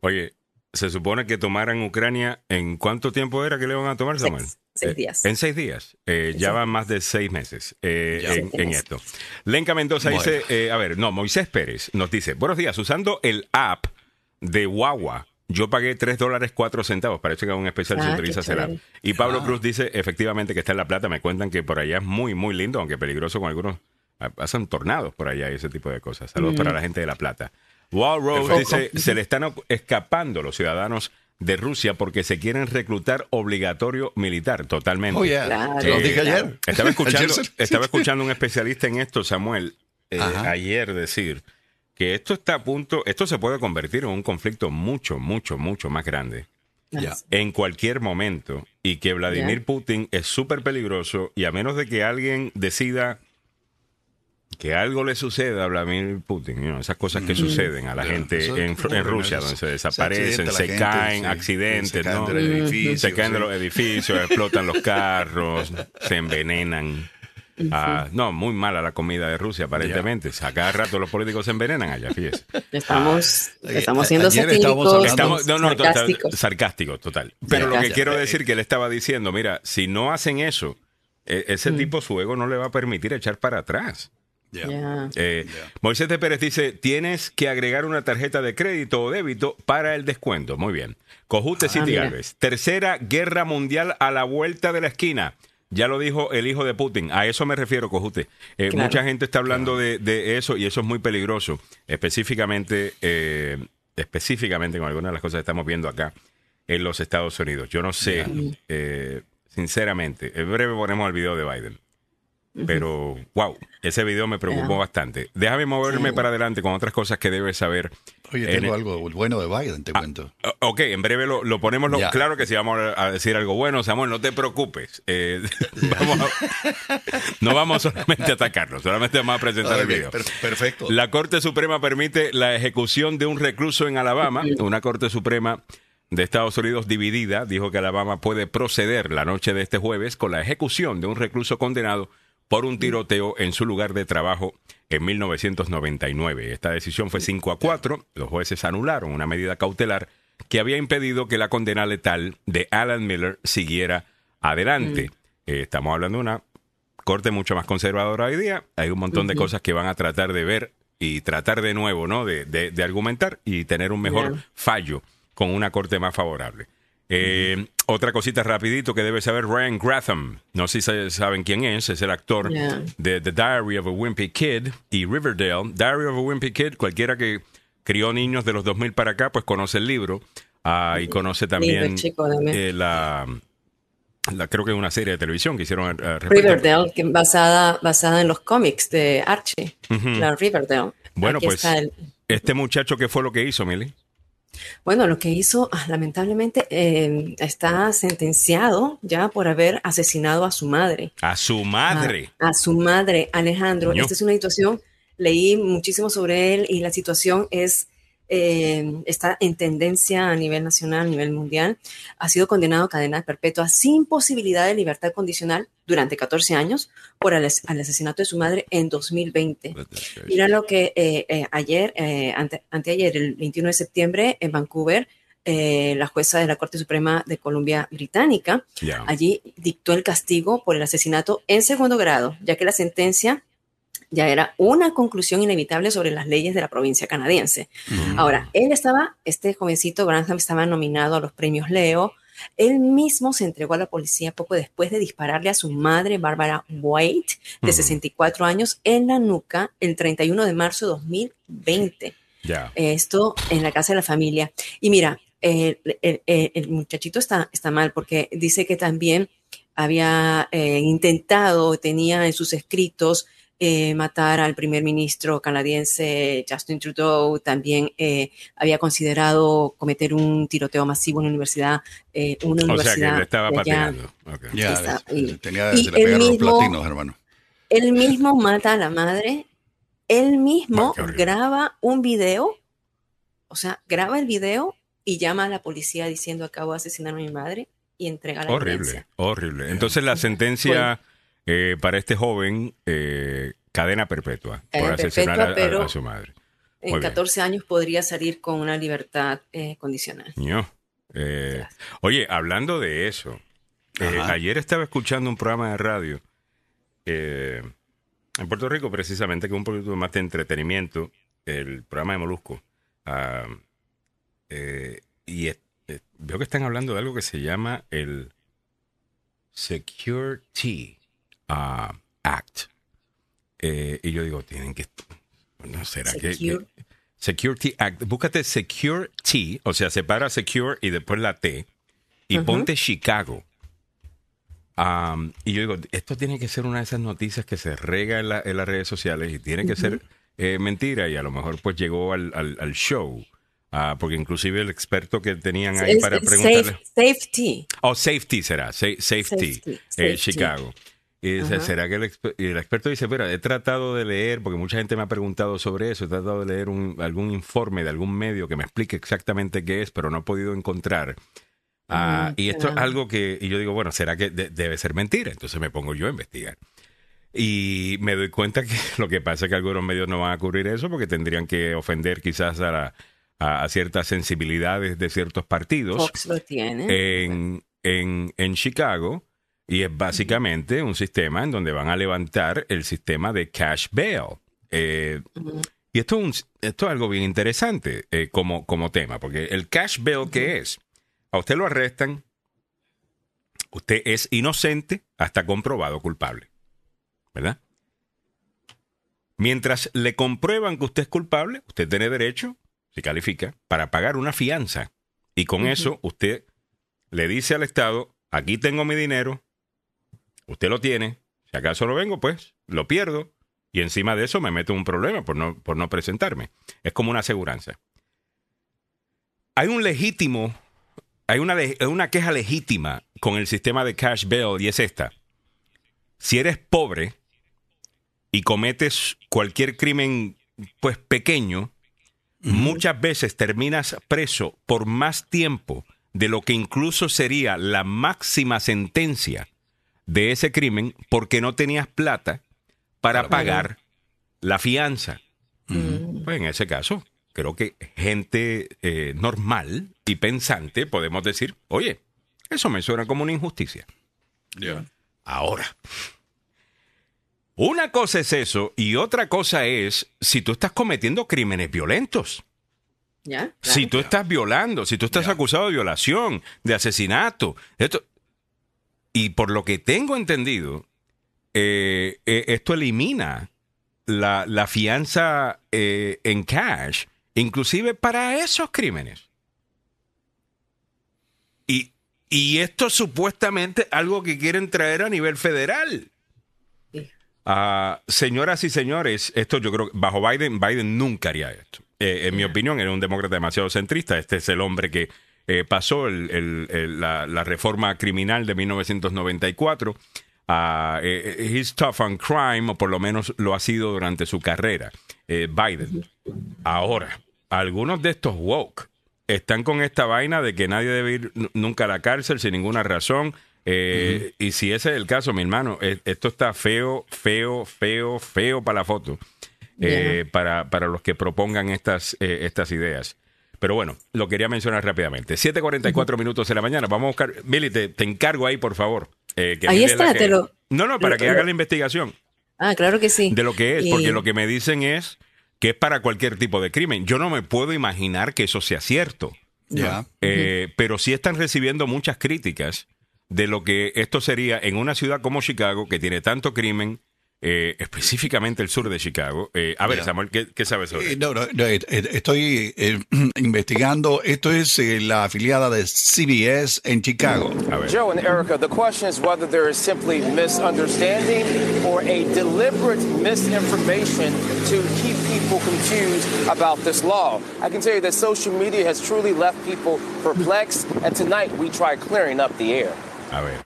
Oye, se supone que tomaran Ucrania. ¿En cuánto tiempo era que le van a tomar, Samuel?
Seis, seis
Eh,
días.
En seis días. Eh,
En
ya
seis
van más de seis meses eh, en, esto. Lenca Mendoza
Bueno.
dice, eh, a ver, no, Moisés Pérez nos dice, buenos días, usando el app de Wawa, yo pagué 3 dólares 4 centavos, parece que es un especial
Ah,
el app.
chévere.
Y Pablo
Ah.
Cruz dice, efectivamente, que está en La Plata, me cuentan que por allá es muy, muy lindo, aunque peligroso con algunos, pasan tornados por allá y ese tipo de cosas. Saludos
Mm.
para la gente de La Plata. Wall Rose
Perfecto.
dice, se le están escapando los ciudadanos de Rusia porque se quieren reclutar obligatorio militar, totalmente.
Oh, yeah.
Claro,
Lo dije ayer.
Estaba escuchando, estaba un especialista en esto, Samuel, eh, ayer decir que esto está a punto, esto se puede convertir en un conflicto mucho, mucho, mucho más grande en cualquier momento y que Vladimir. Putin es súper peligroso y a menos de que alguien decida que algo le suceda a Vladimir Putin, you know, esas cosas que sucen a la gente
eso
en,
¿no?
Rusia, donde se desaparecen, se,
gente,
caen,
sí.
accidentes,
Se caen
¿no? se de
sí.
los edificios, explotan los carros, se envenenan. Ah, no, muy mala la comida de Rusia, aparentemente. A cada rato los políticos se envenenan allá, fíjese.
Estamos,
Ah,
estamos
a-
siendo
Estamos, no, no, total,
sarcásticos.
sarcástico, total. Pero lo que quiero decir que él estaba diciendo, mira, si no hacen eso, e- ese tipo su ego no le va a permitir echar para atrás. Eh,
Ya.
Moisés de Pérez dice, tienes que agregar una tarjeta de crédito o débito para el descuento. Muy bien. Cojute City
Ah, mira.
Galvez. Tercera guerra mundial a la vuelta de la esquina. Ya lo dijo el hijo de Putin. A eso me refiero, Cojute. Eh,
Claro.
Mucha gente está hablando de, de eso y eso es muy peligroso. Específicamente, eh, específicamente con algunas de las cosas que estamos viendo acá en los Estados Unidos. Yo no sé, eh, sinceramente, en breve ponemos el video de Biden. Pero, wow, ese video me preocupó bastante. Déjame moverme
Sí.
para adelante con otras cosas que debes saber
Oye,
En
tengo
el-
algo bueno de Biden, te cuento.
O- Ok, en breve lo, lo ponemos. lo- claro que sí, vamos a decir algo bueno. Samuel, no te preocupes. Eh, vamos a- no vamos solamente a atacarlo, solamente vamos a presentar el video.
per- perfecto.
La Corte Suprema permite la ejecución de un recluso en Alabama. Una Corte Suprema de Estados Unidos dividida dijo que Alabama puede proceder la noche de este jueves con la ejecución de un recluso condenado por un tiroteo en su lugar de trabajo en 1999. Esta decisión fue 5 a 4. Los jueces anularon una medida cautelar que había impedido que la condena letal de Alan Miller siguiera adelante. Eh, estamos hablando de una corte mucho más conservadora hoy día. Hay un montón de cosas que van a tratar de ver y tratar de nuevo, ¿no? De, de- de argumentar y tener un mejor
Yeah.
fallo con una corte más favorable. Eh, Otra cosita rapidito que debe saber Ryan Gratham. No sé si saben quién es. Es el actor
Yeah.
de The Diary of a Wimpy Kid y Riverdale. Diary of a Wimpy Kid, cualquiera que crió niños de los 2000 para acá, pues conoce el libro. Ah, y conoce también
chico,
eh, la, la- creo que es una serie de televisión que hicieron eh, respecto-
Riverdale, que basada, basada en los cómics de Archie, la Riverdale.
Bueno,
Aquí
pues
el-
este muchacho, ¿qué fue lo que hizo, Milly?
Bueno, lo que hizo, ah, lamentablemente, eh, está sentenciado ya por haber asesinado a su madre.
A su madre.
A, a su madre, Alejandro. Esta es una situación, leí muchísimo sobre él y la situación es, eh, está en tendencia a nivel nacional, a nivel mundial. Ha sido condenado a cadena perpetua sin posibilidad de libertad condicional durante 14 años por el, al asesinato de su madre en 2020. Mira lo que eh, eh, ayer, eh, ante- anteayer, el 21 de septiembre, en Vancouver, eh, la jueza de la Corte Suprema de Columbia Británica allí dictó el castigo por el asesinato en segundo grado, ya que la sentencia ya era una conclusión inevitable sobre las leyes de la provincia canadiense. Ahora, él estaba, este jovencito Branham estaba nominado a los premios Leo. Él mismo se entregó a la policía poco después de dispararle a su madre, Barbara White, de
Ujú.
64 años, en la nuca el 31 de marzo de 2020
Ya.
esto en la casa de la familia. Y mira, el- el- el muchachito está, está mal porque dice que también había eh, intentado, tenía en sus escritos eh, matar al primer ministro canadiense Justin Trudeau, también eh, había considerado cometer un tiroteo masivo en una universidad, eh, una
O sea que
universidad
le estaba patinando. Ok.
Ya,
Está- y-
tenía,
y
se le pegaron
mismo-
los platinos, hermano.
Él mismo mata a la madre, él mismo graba un video, o sea, graba el video y llama a la policía diciendo acabo de asesinar a mi madre y entrega la
Horrible,
evidencia.
horrible. Entonces la sentencia eh, para este joven, eh, cadena perpetua
Cadena
por asesinar
perpetua,
a- a-
pero-
a, su madre.
En
Muy bien.
14 años podría salir con una libertad eh, condicional.
Eh, oye, hablando de eso, eh, ayer estaba escuchando un programa de radio eh, en Puerto Rico, precisamente, que es un poquito más de entretenimiento, el programa de Molusco. Ah, eh, y veo que están hablando de algo que se llama el Security Act. Eh, y yo digo, tienen que. No será que-
Secure.
que. Security Act. Búscate Security, o sea, separa Secure y después la T. Y ponte Chicago. Y yo digo, esto tiene que ser una de esas noticias que se rega en, la- en las redes sociales y tiene que ser eh, mentira. Y a lo mejor pues llegó al, al- al show. Ah, porque inclusive el experto que tenían ahí
Es-
para preguntarle.
safe- safety.
Oh, safety será, sa- safety,
Safety,
eh,
safety.
Chicago. Y dice, será que el, exper- y el experto dice, mira, he tratado de leer, porque mucha gente me ha preguntado sobre eso, he tratado de leer un- algún informe de algún medio que me explique exactamente qué es, pero no he podido encontrar. Ah, y esto es algo que, y yo digo, bueno, ¿será que de- debe ser mentira? Entonces me pongo yo a investigar. Y me doy cuenta que lo que pasa es que algunos medios no van a cubrir eso porque tendrían que ofender quizás a, la- a ciertas sensibilidades de ciertos partidos
Fox lo tiene.
en, en, en Chicago y es básicamente un sistema en donde van a levantar el sistema de cash bail. Eh, y esto es, un- esto es algo bien interesante eh, como, como tema, porque el cash bail, ¿qué es? A usted lo arrestan, usted es inocente hasta comprobado culpable, ¿verdad? Mientras le comprueban que usted es culpable, usted tiene derecho, si califica, para pagar una fianza. Y con eso usted le dice al Estado, aquí tengo mi dinero, usted lo tiene, si acaso lo vengo, pues lo pierdo y encima de eso me meto en un problema por no, por no presentarme. Es como una aseguranza. hay un legítimo, hay una, una queja legítima con el sistema de cash bail y es esta. Si eres pobre y cometes cualquier crimen, pues pequeño, muchas veces terminas preso por más tiempo de lo que incluso sería la máxima sentencia de ese crimen porque no tenías plata para pagar la fianza. Pues en ese caso, creo que gente eh, normal y pensante podemos decir, oye, eso me suena como una injusticia. Ahora, una cosa es eso y otra cosa es si tú estás cometiendo crímenes violentos.
¿Ya?
Si tú estás violando, si tú estás acusado de violación, de asesinato, esto, y por lo que tengo entendido, eh, eh, esto elimina la, la fianza eh, en cash, inclusive para esos crímenes. Y, y esto supuestamente algo que quieren traer a nivel federal.
Sí.
Ah, señoras y señores, esto yo creo que bajo Biden, Biden nunca haría esto. En mi opinión, era un demócrata demasiado centrista. Este es el hombre que eh, pasó el- el- el- la, la reforma criminal de 1994. Ah, eh, eh, he's tough on crime, o por lo menos lo ha sido durante su carrera, eh, Biden. Ahora, algunos de estos woke están con esta vaina de que nadie debe ir nunca a la cárcel sin ninguna razón. Eh, Y si ese es el caso, mi hermano, eh, esto está feo, feo, feo, feo para la foto. para, para los que propongan estas, eh, estas ideas. Pero bueno, lo quería mencionar rápidamente. 7.44 minutos de la mañana. Vamos a buscar. Billy, te, te encargo ahí, por favor. eh, que
Ahí está,
que-
te lo-
No, no, para
lo-
que haga
lo-
la investigación
Ah, claro que sí.
de lo que es,
Y-
porque lo que me dicen es que es para cualquier tipo de crimen. Yo no me puedo imaginar que eso sea cierto.
Ya.
Eh, pero sí están recibiendo muchas críticas de lo que esto sería en una ciudad como Chicago, que tiene tanto crimen, eh, específicamente el sur de Chicago. Eh, a ver,
Ya.
Samuel, ¿qué, qué sabes sobre
Eh? No, no, no, eh, eh, estoy eh, investigando. Esto es eh, la afiliada de CBS en Chicago.
A ver.
Joe and Erica, the question is whether there is simply misunderstanding or a deliberate misinformation to keep people confused about this law. I can tell you that social media has truly left people perplexed, and tonight we try clearing up the air.
A ver.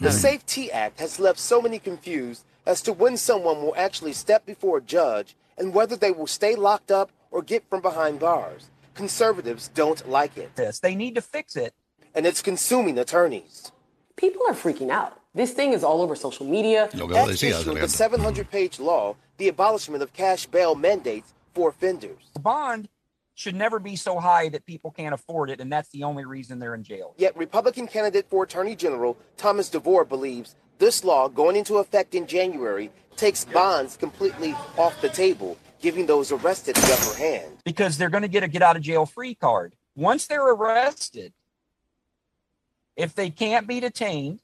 The SAFE-T Act has left so many confused as to when someone will actually step before a judge and whether they will stay locked up or get from behind bars. Conservatives don't like it,
this. They need to fix it.
and it's consuming attorneys.
People are freaking out. This thing is all over social media.
Lo que vos
At
decías,
issue, the 700-page law, the abolishment of cash bail mandates for offenders.
Bond should never be so high that people can't afford it, and that's the only reason they're in jail.
Yet Republican candidate for Attorney General Thomas DeVore believes this law going into effect in January takes bonds completely off the table, giving those arrested the upper hand.
because they're going to get a get out of jail free card. Once they're arrested, if they can't be detained,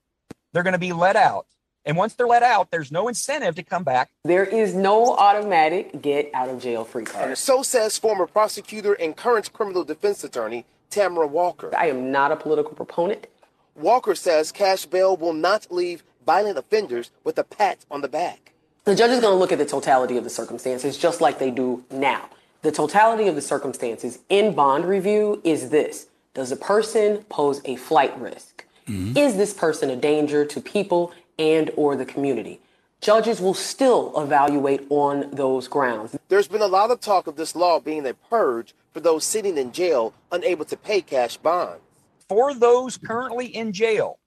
they're going to be let out. And once they're let out, there's no incentive to come back.
There is no automatic get out of jail free card.
so says former prosecutor and current criminal defense attorney Tamara Walker.
I am not a political proponent.
Walker says cash bail will not leave violent offenders with a pat on the back.
The judge is going to look at the totality of the circumstances just like they do now. The totality of the circumstances in bond review is this Does the person pose a flight risk? Mm-hmm. Is this person a danger to people and or the community? Judges will still evaluate on those grounds.
There's been a lot of talk of this law being a purge for those sitting in jail unable to pay cash bonds.
For those currently in jail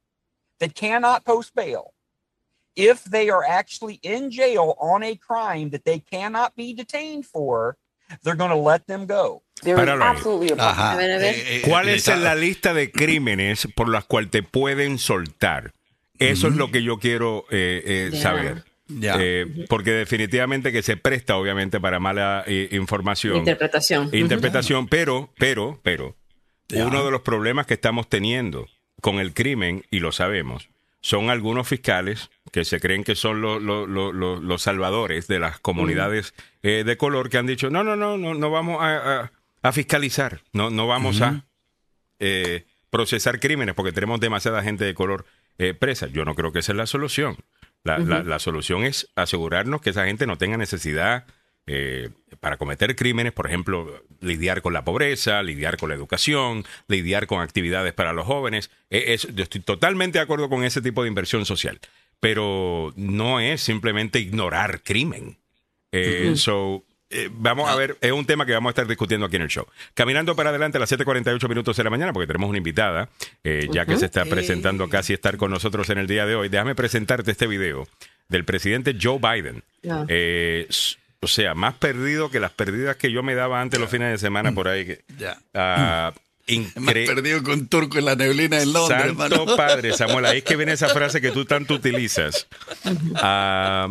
that cannot post bail, if they are actually in jail on a crime that they cannot be detained for, they're going to let them go.
There is
Páralo ahí.
absolutely a
Ajá.
A ver.
Eh, eh,
¿Cuál
eh,
es
está-
la lista de crímenes por las cuales te pueden soltar? Eso es lo que yo quiero eh, eh, saber. Eh, porque definitivamente que se presta, obviamente, para mala eh, información.
Interpretación.
Interpretación, pero, pero, pero, uno de los problemas que estamos teniendo con el crimen, y lo sabemos, son algunos fiscales que se creen que son los, los- los- los- los salvadores de las comunidades eh, de color que han dicho, no, no, no, no, no vamos a, a- a fiscalizar, no, no vamos a eh, procesar crímenes porque tenemos demasiada gente de color eh, presa. Yo no creo que esa es la solución. La, la- la solución es asegurarnos que esa gente no tenga necesidad eh, para cometer crímenes, por ejemplo, lidiar con la pobreza, lidiar con la educación, lidiar con actividades para los jóvenes. Eh, es- yo estoy totalmente de acuerdo con ese tipo de inversión social, pero no es simplemente ignorar crimen. Eh, so, eh, vamos a ver, es un tema que vamos a estar discutiendo aquí en el show. Caminando para adelante a las 7:48 minutos de la mañana, porque tenemos una invitada, eh, ya que se está presentando casi estar con nosotros en el día de hoy. Déjame presentarte este video del presidente Joe Biden.
Ah.
Eh, o sea, más perdido que las perdidas que yo me daba antes los fines de semana por ahí.
Ya.
Ah,
Más
incre-
perdido con turco en la neblina en Londres,
Santo
hermano.
Padre, Samuel, ahí es que viene esa frase que tú tanto utilizas. Ah,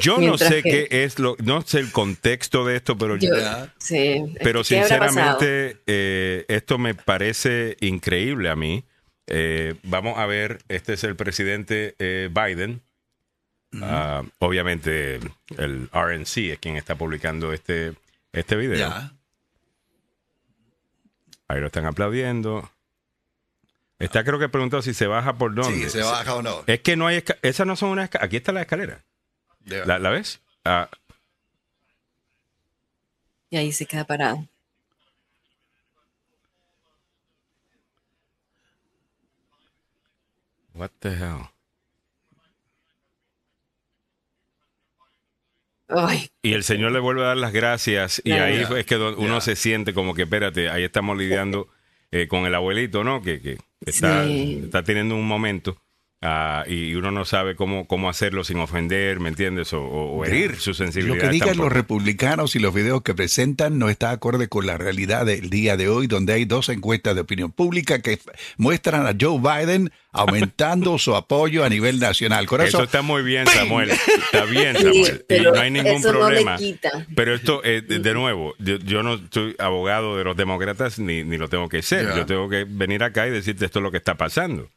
yo no sé
que-
qué es lo, no sé el contexto de esto, pero
Yo- sí.
pero sinceramente eh, esto me parece increíble a mí. Eh, vamos a ver, este es el presidente eh, Biden. Ah, obviamente el RNC es quien está publicando este, este video.
Ya.
Ahí lo están aplaudiendo. Está creo que preguntó si se baja por dónde.
Sí, se baja o no.
Es que no hay esca- esas no son unas escaleras. Aquí está la escalera. ¿La, la ves? Ah,
Y ahí se queda parado.
what the hell?
Ay,
Y el Señor le vuelve a dar las gracias y ahí es que uno se siente como que, espérate, ahí estamos lidiando eh, con el abuelito, ¿no? Que, que está,
Sí.
está teniendo un momento ah, y uno no sabe cómo, cómo hacerlo sin ofender, ¿me entiendes? O, o- o herir su sensibilidad.
Lo que digan
tampoco.
los republicanos y los videos que presentan no está acorde con la realidad del día de hoy, donde hay dos encuestas de opinión pública que muestran a Joe Biden aumentando su apoyo a nivel nacional. Con
Eso está muy bien, Samuel. Está bien,
Sí,
Samuel. y
pero
no hay ningún
no
problema.
quita.
Pero esto, eh, de, de nuevo, yo, yo no soy abogado de los demócratas ni, ni lo tengo que ser.
Ya.
Yo tengo que venir acá y decirte esto es lo que está pasando.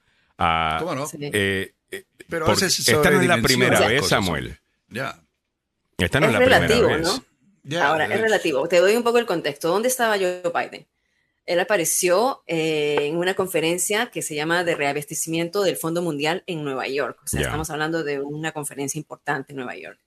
Ah,
¿Cómo no?
eh, eh,
Pero
esta no es la primera vez, Samuel.
ya.
Esta no es,
es
la
relativo,
primera vez.
¿no?
Ya,
Ahora, es relativo. Te doy un poco el contexto. ¿Dónde estaba Joe Biden? Él apareció eh, en una conferencia que se llama de reabastecimiento del Fondo Mundial en Nueva York. O sea, estamos hablando de una conferencia importante en Nueva York.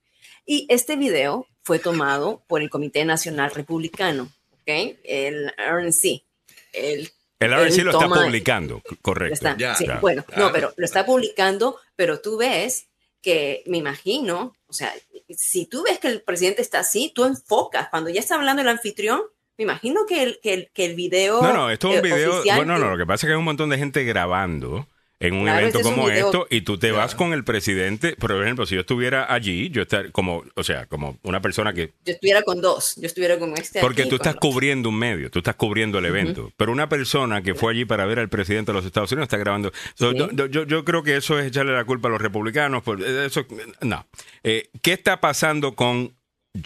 Y este video fue tomado por el Comité Nacional Republicano, ¿ok? El RNC. El,
El RNC lo está publicando, correcto.
Está- sí,
Ya.
bueno, no, pero lo está publicando, pero tú ves que me imagino, o sea, si tú ves que el presidente está así, tú enfocas. Cuando ya está hablando el anfitrión, me imagino que el, que el, que el video.
No, no, esto es un
eh,
video.
oficial-
Bueno, no, lo que pasa es que hay un montón de gente grabando en un
Claro,
evento
es un
como esto y tú te vas con el presidente. Por ejemplo, si yo estuviera allí, yo estaría como, o sea, como una persona que.
Yo estuviera con dos, yo estuviera con este.
Porque
aquí,
tú estás
los-
cubriendo un medio, tú estás cubriendo el evento. Pero una persona que fue allí para ver al presidente de los Estados Unidos está grabando. So,
Sí.
yo, yo- yo creo que eso es echarle la culpa a los republicanos. Por eso, no. Eh, ¿Qué está pasando con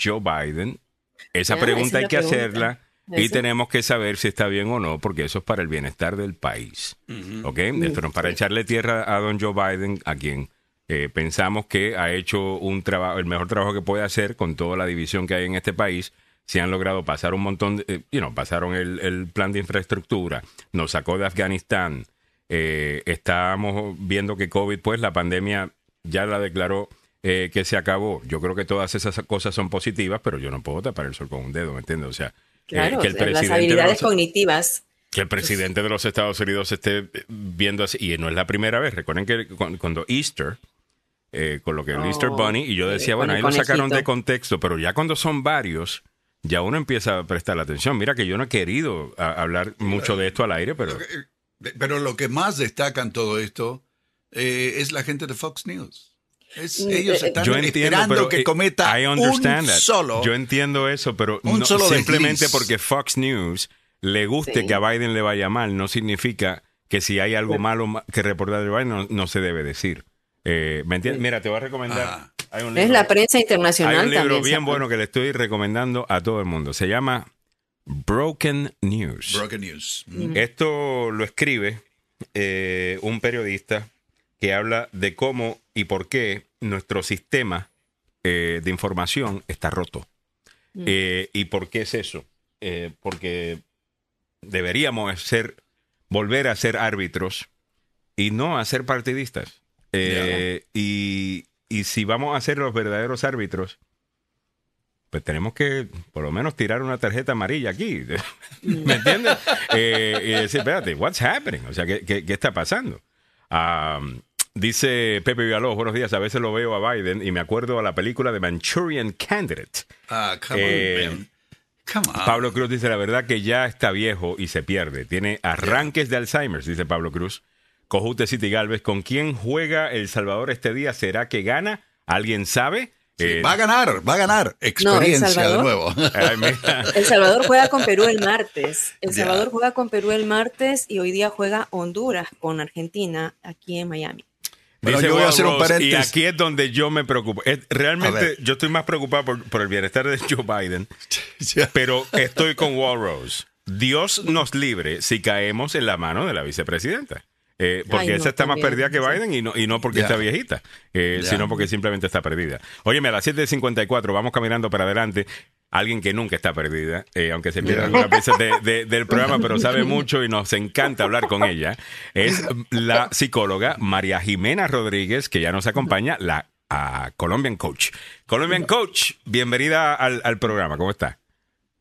Joe Biden? Esa pregunta
esa
hay
es
que
pregunta.
hacerla. Y
Eso.
tenemos que saber si está bien o no, porque eso es para el bienestar del país. ¿Ok? Esto no es para echarle tierra a don Joe Biden, a quien eh, pensamos que ha hecho un trabajo, el mejor trabajo que puede hacer con toda la división que hay en este país. Se han logrado pasar un montón, de, eh, you know, pasaron el, el plan de infraestructura, nos sacó de Afganistán. Eh, estábamos viendo que COVID, pues la pandemia ya la declaró eh, que se acabó. Yo creo que todas esas cosas son positivas, pero yo no puedo tapar el sol con un dedo, ¿me entiendes? O sea,
Claro,
que el
las
presidente de
habilidades
los-
cognitivas.
que el presidente de los Estados Unidos esté eh, viendo así. Y no es la primera vez. Recuerden que cu- cuando Easter, eh, con lo que el
Oh,
Easter Bunny, y yo
sí,
decía, bueno, ahí lo sacaron de contexto, pero ya cuando son varios, ya uno empieza a prestar la atención. Mira que yo no he querido a- hablar mucho de esto al aire, pero
Pero lo que más destaca en todo esto eh, es la gente de Fox News. Es-
Mm,
ellos
eh,
están
yo entiendo,
esperando
pero
que
eh,
cometa
I understand
un
that.
solo.
Yo entiendo eso, pero
un
no-
solo
simplemente
desliz.
porque Fox News le guste
Sí.
que a Biden le vaya mal, no significa que si hay algo malo ma- que reportar de Biden no, no se debe decir. Eh, ¿Me entiendes? Mira, te voy a recomendar. Hay un
Es
libro-
la prensa
hay
internacional
un libro
también.
bien bueno que le estoy recomendando a todo el mundo. Se llama Broken News.
Broken News.
Mm.
Esto lo escribe eh, un periodista que habla de cómo y por qué nuestro sistema eh, de información está roto.
Mm.
Eh, ¿Y por qué es eso? Eh, porque deberíamos ser, volver a ser árbitros y no a ser partidistas. Y, y si vamos a ser los verdaderos árbitros, pues tenemos que por lo menos tirar una tarjeta amarilla aquí. ¿Me entiendes? Y decir, espérate, what's happening? O sea, ¿qué, qué, qué está pasando? Um, dice Pepe Villalobos, buenos días, a veces lo veo a Biden y me acuerdo a la película de Manchurian Candidate.
Ah, come
Eh,
on, man. Come on.
Pablo Cruz dice, la verdad que ya está viejo y se pierde. Tiene arranques de Alzheimer, dice Pablo Cruz. Cojute City Galvez, ¿con quién juega El Salvador este día? ¿Será que gana? ¿Alguien sabe? Eh,
Va a ganar, va a ganar. Experiencia de nuevo.
ay.
El Salvador juega con Perú el martes. El. Salvador juega con Perú el martes y hoy día juega Honduras con Argentina aquí en Miami.
Bueno,
Dice
yo voy a
Will
hacer un
Rose, y aquí es donde yo me preocupo. Es- realmente yo estoy más preocupado por, por el bienestar de Joe Biden, pero estoy con Wall Rose. Dios nos libre si caemos en la mano de la vicepresidenta. Eh, porque
Ay, no,
esa está más perdida que. Biden y no, y no porque está viejita, eh, sino porque simplemente está perdida. Óyeme, a las 7.54 vamos caminando para adelante. Alguien que nunca está perdida, eh, aunque se pierda algunas veces de- de- del programa, pero sabe mucho y nos encanta hablar con ella, es la psicóloga María Jimena Rodríguez, que ya nos acompaña, la a Colombian Coach. Colombian Coach, bienvenida al, al programa, ¿cómo está?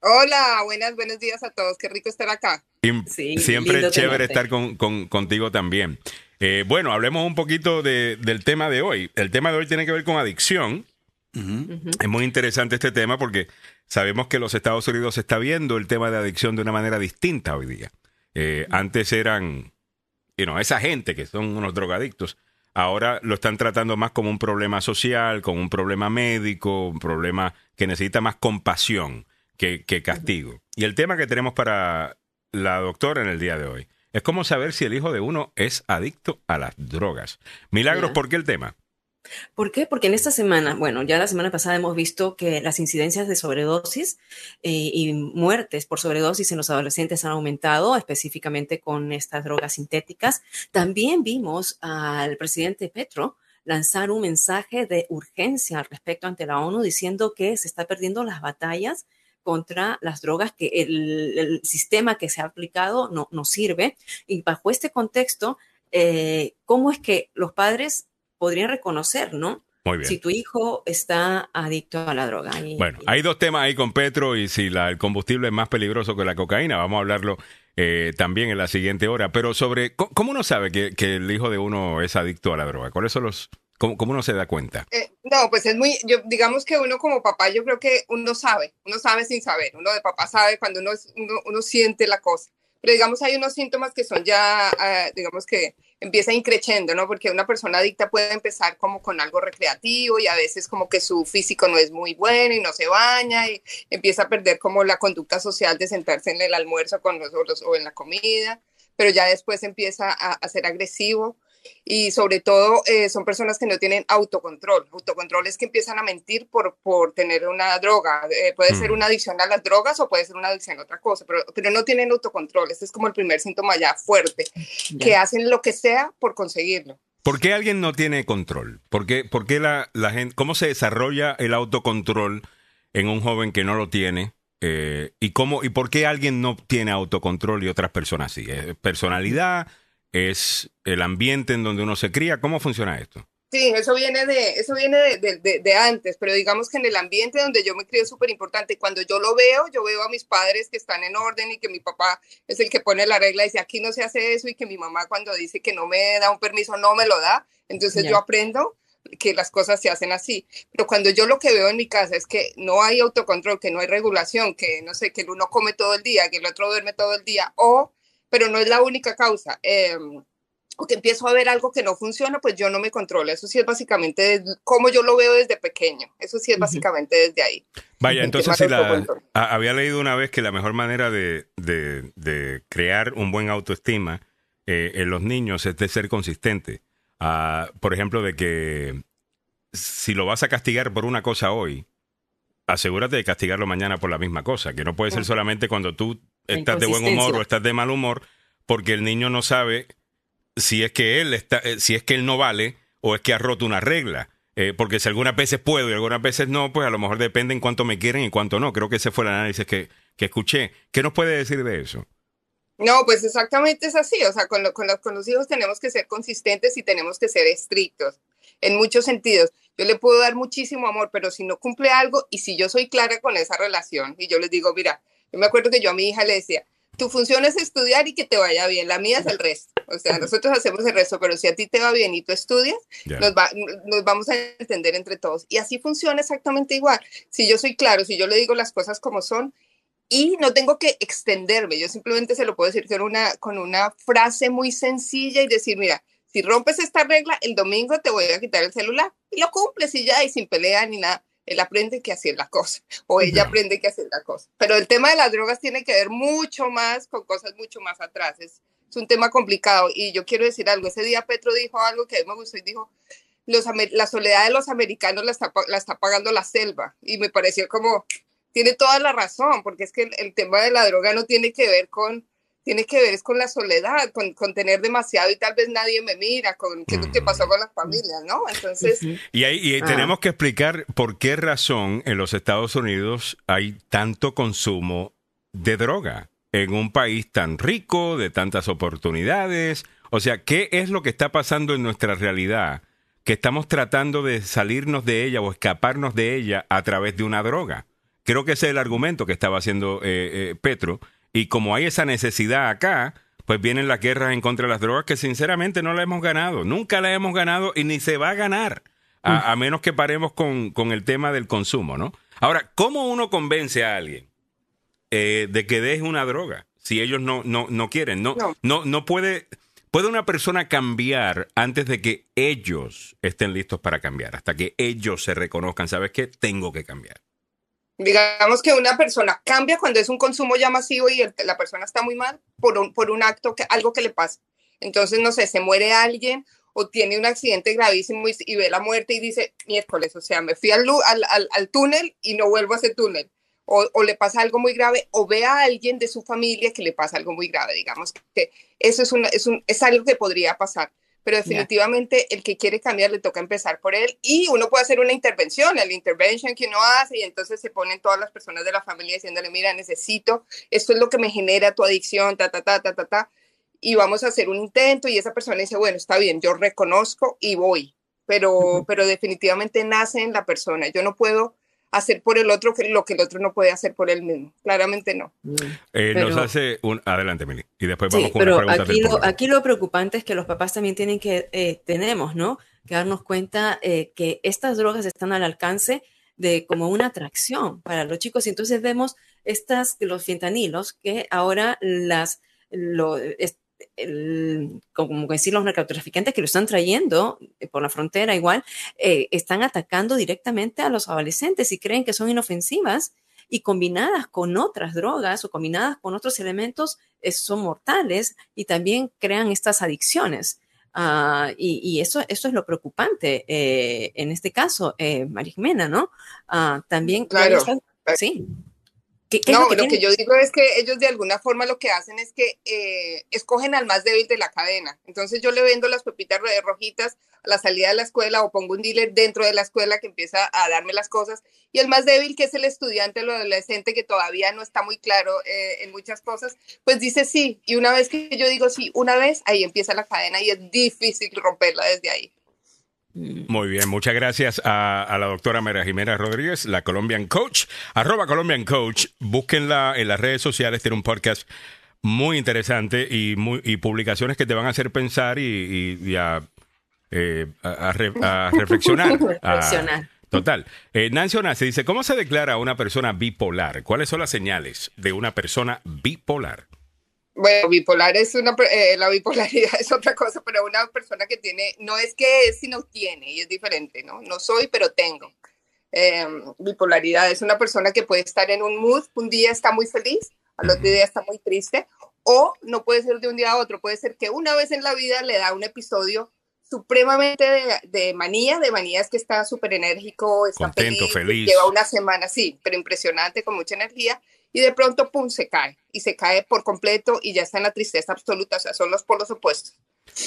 Hola, buenas, buenos días a todos. Qué rico estar acá.
Sí,
siempre chévere
tenerte.
estar con, con- contigo también. Eh, bueno, hablemos un poquito de- del tema de hoy. El tema de hoy tiene que ver con adicción. Es muy interesante este tema porque sabemos que los Estados Unidos está viendo el tema de adicción de una manera distinta hoy día. Eh, Antes eran, you know, esa gente que son unos drogadictos, ahora lo están tratando más como un problema social, como un problema médico, un problema que necesita más compasión que, que castigo. Y el tema que tenemos para la doctora en el día de hoy es cómo saber si el hijo de uno es adicto a las drogas. Milagros. ¿por qué el tema?
¿Por qué? Porque en esta semana, bueno, ya la semana pasada hemos visto que las incidencias de sobredosis eh, y muertes por sobredosis en los adolescentes han aumentado, específicamente con estas drogas sintéticas. También vimos al presidente Petro lanzar un mensaje de urgencia al respecto ante la ONU diciendo que se está perdiendo las batallas contra las drogas, que el, el sistema que se ha aplicado no, no sirve. Y bajo este contexto, eh, ¿cómo es que los padres podrían reconocer, ¿no?
Muy bien.
Si tu hijo está adicto a la droga. Y-
Bueno, hay dos temas ahí con Petro y si la- el combustible es más peligroso que la cocaína, vamos a hablarlo eh, también en la siguiente hora. Pero sobre, ¿cómo, uno sabe que, que el hijo de uno es adicto a la droga? ¿Cuáles son los, cómo, cómo uno se da cuenta?
Eh, no, pues es muy, yo digamos que uno como papá, yo creo que uno sabe, uno sabe sin saber, uno de papá sabe cuando uno, uno, uno siente la cosa. Pero digamos hay unos síntomas que son ya, ah, digamos que empieza increciendo, ¿no? Porque una persona adicta puede empezar como con algo recreativo y a veces como que su físico no es muy bueno y no se baña y empieza a perder como la conducta social de sentarse en el almuerzo con los otros o en la comida, pero ya después empieza a, a ser agresivo y sobre todo eh, son personas que no tienen autocontrol. Autocontrol es que empiezan a mentir por, por tener una droga. Eh, puede ser
Mm.
una adicción a las drogas o puede ser una adicción a otra cosa, pero, pero no tienen autocontrol. Este es como el primer síntoma ya fuerte, que hacen lo que sea por conseguirlo.
¿Por qué alguien no tiene control? ¿Por qué, por qué la, la gente, cómo se desarrolla el autocontrol en un joven que no lo tiene? Eh, ¿y, cómo, ¿Y por qué alguien no tiene autocontrol y otras personas sí? ¿Es personalidad? ¿Es el ambiente en donde uno se cría? ¿Cómo funciona esto?
Sí, eso viene de, eso viene de, de- de- de antes, pero digamos que en el ambiente donde yo me crié es súper importante. Cuando yo lo veo, yo veo a mis padres que están en orden y que mi papá es el que pone la regla y dice aquí no se hace eso y que mi mamá cuando dice que no me da un permiso no me lo da. Entonces
Ya.
yo aprendo que las cosas se hacen así. Pero cuando yo lo que veo en mi casa es que no hay autocontrol, que no hay regulación, que no sé, que el uno come todo el día, que el otro duerme todo el día, o, pero no es la única causa. em, o que empiezo a ver algo que no funciona, pues yo no me controlo. Eso sí es básicamente desde- como yo lo veo desde pequeño. Eso sí es básicamente desde ahí.
Vaya, entonces si la, a- había leído una vez que la mejor manera de, de- de crear un buen autoestima eh, en los niños es de ser consistente. Ah, por ejemplo, de que si lo vas a castigar por una cosa hoy, asegúrate de castigarlo mañana por la misma cosa, que no puede ser solamente cuando tú estás de buen humor o estás de mal humor, porque el niño no sabe si es que él está, eh, si es que él no vale o es que ha roto una regla. Eh, porque si algunas veces puedo y algunas veces no, pues a lo mejor depende en cuánto me quieren y cuánto no. Creo que ese fue el análisis que, que escuché. ¿Qué nos puede decir de eso?
No, pues exactamente es así. O sea, con, lo- con, los- con los hijos tenemos que ser consistentes y tenemos que ser estrictos en muchos sentidos. Yo le puedo dar muchísimo amor, pero si no cumple algo y si yo soy clara con esa relación y yo les digo, mira, yo me acuerdo que yo a mi hija le decía, tu función es estudiar y que te vaya bien, la mía es el resto. O sea, nosotros hacemos el resto, pero si a ti te va bien y tú estudias, nos, va, nos vamos a entender entre todos. Y así funciona exactamente igual. Si yo soy claro, si yo le digo las cosas como son, y no tengo que extenderme, yo simplemente se lo puedo decir con una, con una frase muy sencilla y decir, mira, si rompes esta regla, el domingo te voy a quitar el celular y lo cumples y ya, y sin pelea ni nada. Él aprende que hacer la cosa o ella aprende que hacer la cosa. Pero el tema de las drogas tiene que ver mucho más con cosas mucho más atrás. Es, es un tema complicado y yo quiero decir algo. Ese día Petro dijo algo que a mí me gustó y dijo, los, la soledad de los americanos la está, la está pagando la selva. Y me pareció como, tiene toda la razón, porque es que el, el tema de la droga no tiene que ver con tiene que ver es con la soledad, con, con, tener demasiado y tal vez nadie me mira, con qué es lo que pasó con las familias, ¿no? Entonces...
Y, ahí, y
Ah.
tenemos que explicar por qué razón en los Estados Unidos hay tanto consumo de droga en un país tan rico, de tantas oportunidades. O sea, ¿qué es lo que está pasando en nuestra realidad? Que estamos tratando de salirnos de ella o escaparnos de ella a través de una droga. Creo que ese es el argumento que estaba haciendo eh, eh, Petro. Y como hay esa necesidad acá, pues vienen las guerras en contra de las drogas que sinceramente no la hemos ganado. Nunca la hemos ganado y ni se va a ganar. A, a menos que paremos con, con, el tema del consumo, ¿no? Ahora, ¿cómo uno convence a alguien eh, de que deje una droga si ellos no, no, no quieren? No, no, no, no puede... ¿Puede una persona cambiar antes de que ellos estén listos para cambiar? Hasta que ellos se reconozcan, ¿sabes qué? Tengo que cambiar.
Digamos que una persona cambia cuando es un consumo ya masivo y el, la persona está muy mal por un, por un acto, que, algo que le pasa. Entonces, no sé, se muere alguien o tiene un accidente gravísimo y, ve la muerte y dice, miércoles, o sea, me fui al, al, al, al túnel y no vuelvo a ese túnel. O, o, le pasa algo muy grave, o ve a alguien de su familia que le pasa algo muy grave. Digamos que eso es, una, es, un, es algo que podría pasar pero definitivamente yeah. el que quiere cambiar le toca empezar por él y uno puede hacer una intervención, el intervention que uno hace y entonces se ponen todas las personas de la familia diciéndole, mira, necesito, esto es lo que me genera tu adicción, ta, ta, ta, ta, ta, ta, y vamos a hacer un intento y esa persona dice, bueno, está bien, yo reconozco y voy, pero, uh -huh. pero definitivamente nace en la persona, yo no puedo hacer por el otro lo que el otro no puede hacer por él mismo. Claramente no.
Eh, pero, nos hace un... Adelante, Mili. Y después vamos sí, con
pero
una pregunta
aquí lo, aquí lo preocupante es que los papás también tienen que, eh, tenemos, ¿no? Que darnos cuenta eh, que estas drogas están al alcance de como una atracción para los chicos. Y entonces vemos estas, los fentanilos, que ahora las, lo, es, el, como decir los narcotraficantes que lo están trayendo eh, por la frontera igual, eh, están atacando directamente a los adolescentes y creen que son inofensivas y combinadas con otras drogas o combinadas con otros elementos eh, son mortales y también crean estas adicciones. Uh, y, y, eso, eso es lo preocupante eh, en este caso, eh, Marijmena, ¿no? Uh, también,
claro.
Sí.
¿Qué, qué no, lo, que, lo que, yo digo es que ellos de alguna forma lo que hacen es que eh, escogen al más débil de la cadena. Entonces yo le vendo las pepitas rojitas a la salida de la escuela o pongo un dealer dentro de la escuela que empieza a darme las cosas. Y el más débil, que es el estudiante, el adolescente que todavía no está muy claro eh, en muchas cosas, pues dice sí. Y una vez que yo digo sí, una vez, ahí empieza la cadena y es difícil romperla desde ahí.
Muy bien, muchas gracias a, a, la doctora Mera Jiménez Rodríguez, la Colombian Coach, arroba Colombian Coach, búsquenla en las redes sociales, tiene un podcast muy interesante y, muy, y publicaciones que te van a hacer pensar y, y, y a, eh, a, re, a, reflexionar.
reflexionar.
Total. Eh, Nancy Onassi dice, ¿cómo se declara una persona bipolar? ¿Cuáles son las señales de una persona bipolar?
Bueno, bipolar es una, eh, la bipolaridad es otra cosa, pero una persona que tiene, no es que es, sino tiene, y es diferente, ¿no? No soy, pero tengo. Eh, bipolaridad es una persona que puede estar en un mood, un día está muy feliz, al otro día está muy triste, o no puede ser de un día a otro, puede ser que una vez en la vida le da un episodio supremamente de, de manía, de manía es que está súper enérgico, está
Contento, feliz,
lleva una semana, sí, pero impresionante, con mucha energía, y de pronto, pum, se cae, y se cae por completo y ya está en la tristeza absoluta, o sea, son los polos opuestos.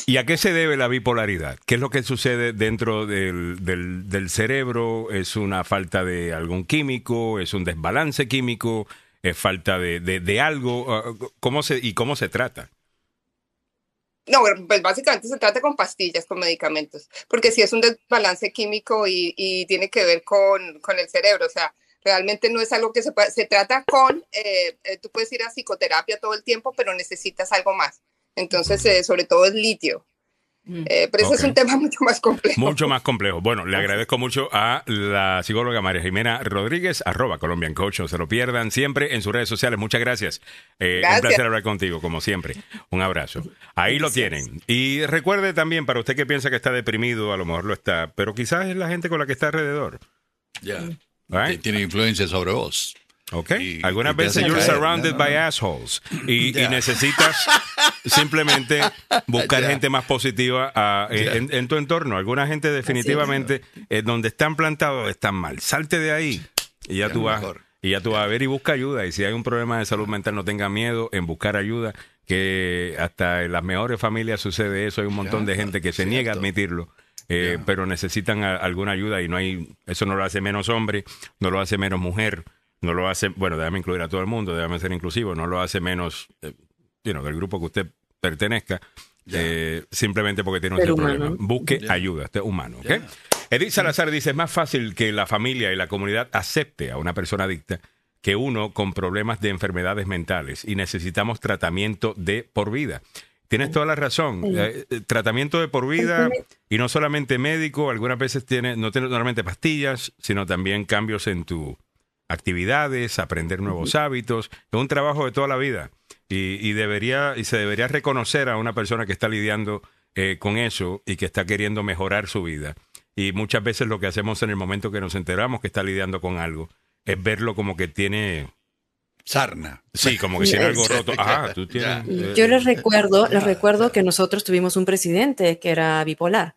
¿Y a qué se debe la bipolaridad? ¿Qué es lo que sucede dentro del, del, del cerebro? ¿Es una falta de algún químico? ¿Es un desbalance químico? ¿Es falta de, de, de algo? ¿Cómo se, ¿Y cómo se trata?
No, pues básicamente se trata con pastillas, con medicamentos, porque si es un desbalance químico y, y tiene que ver con, con, el cerebro, o sea, realmente no es algo que se puede, se trata con, eh, eh, tú puedes ir a psicoterapia todo el tiempo, pero necesitas algo más. Entonces, eh, sobre todo es litio.
Mm.
Eh, pero ese es un tema mucho más complejo.
Mucho más complejo. Bueno, le agradezco mucho a la psicóloga María Jimena Rodríguez, arroba Colombian Coach. No se lo pierdan siempre en sus redes sociales. Muchas gracias. Eh,
Gracias.
Un placer hablar contigo, como siempre. Un abrazo. Ahí lo tienen. Y recuerde también, para usted que piensa que está deprimido, a lo mejor lo está, pero quizás es la gente con la que está alrededor.
Ya.
Right?
Tiene influencia sobre vos.
Ok.
Y-
Algunas
y
veces you're
caer.
surrounded
No,
by
no.
assholes y, y
Ya.
necesitas simplemente buscar
Ya.
gente más positiva ah, eh, en, en tu entorno. Alguna gente definitivamente eh, donde están plantados están mal. Salte de ahí y ya,
Ya,
tú vas.
mejor.
Y ya tú vas a ver y busca ayuda. Y si hay un problema de salud mental, no tenga miedo en buscar ayuda, que hasta en las mejores familias sucede eso. Hay un montón de gente que se niega a admitirlo. Eh, pero necesitan a- alguna ayuda y no hay eso no lo hace menos hombre no lo hace menos mujer no lo hace bueno déjame incluir a todo el mundo déjame ser inclusivo no lo hace menos eh, you know, del grupo que usted pertenezca eh, simplemente porque tiene un
Ser
problema. Busque ayuda usted es humano. Edith Salazar dice es más fácil que la familia y la comunidad acepte a una persona adicta que uno con problemas de enfermedades mentales y necesitamos tratamiento de por vida. Tienes toda la razón. Eh, eh, tratamiento de por vida y no solamente médico, algunas veces tiene, no tiene solamente pastillas, sino también cambios en tu actividades, aprender nuevos hábitos. Es un trabajo de toda la vida y, y debería y se debería reconocer a una persona que está lidiando eh, con eso y que está queriendo mejorar su vida. Y muchas veces lo que hacemos en el momento que nos enteramos que está lidiando con algo es verlo como que tiene,
Sarna.
sí, como que tiene algo roto. Ah, tú tienes. eh,
Yo les recuerdo, les recuerdo que nosotros tuvimos un presidente que era bipolar,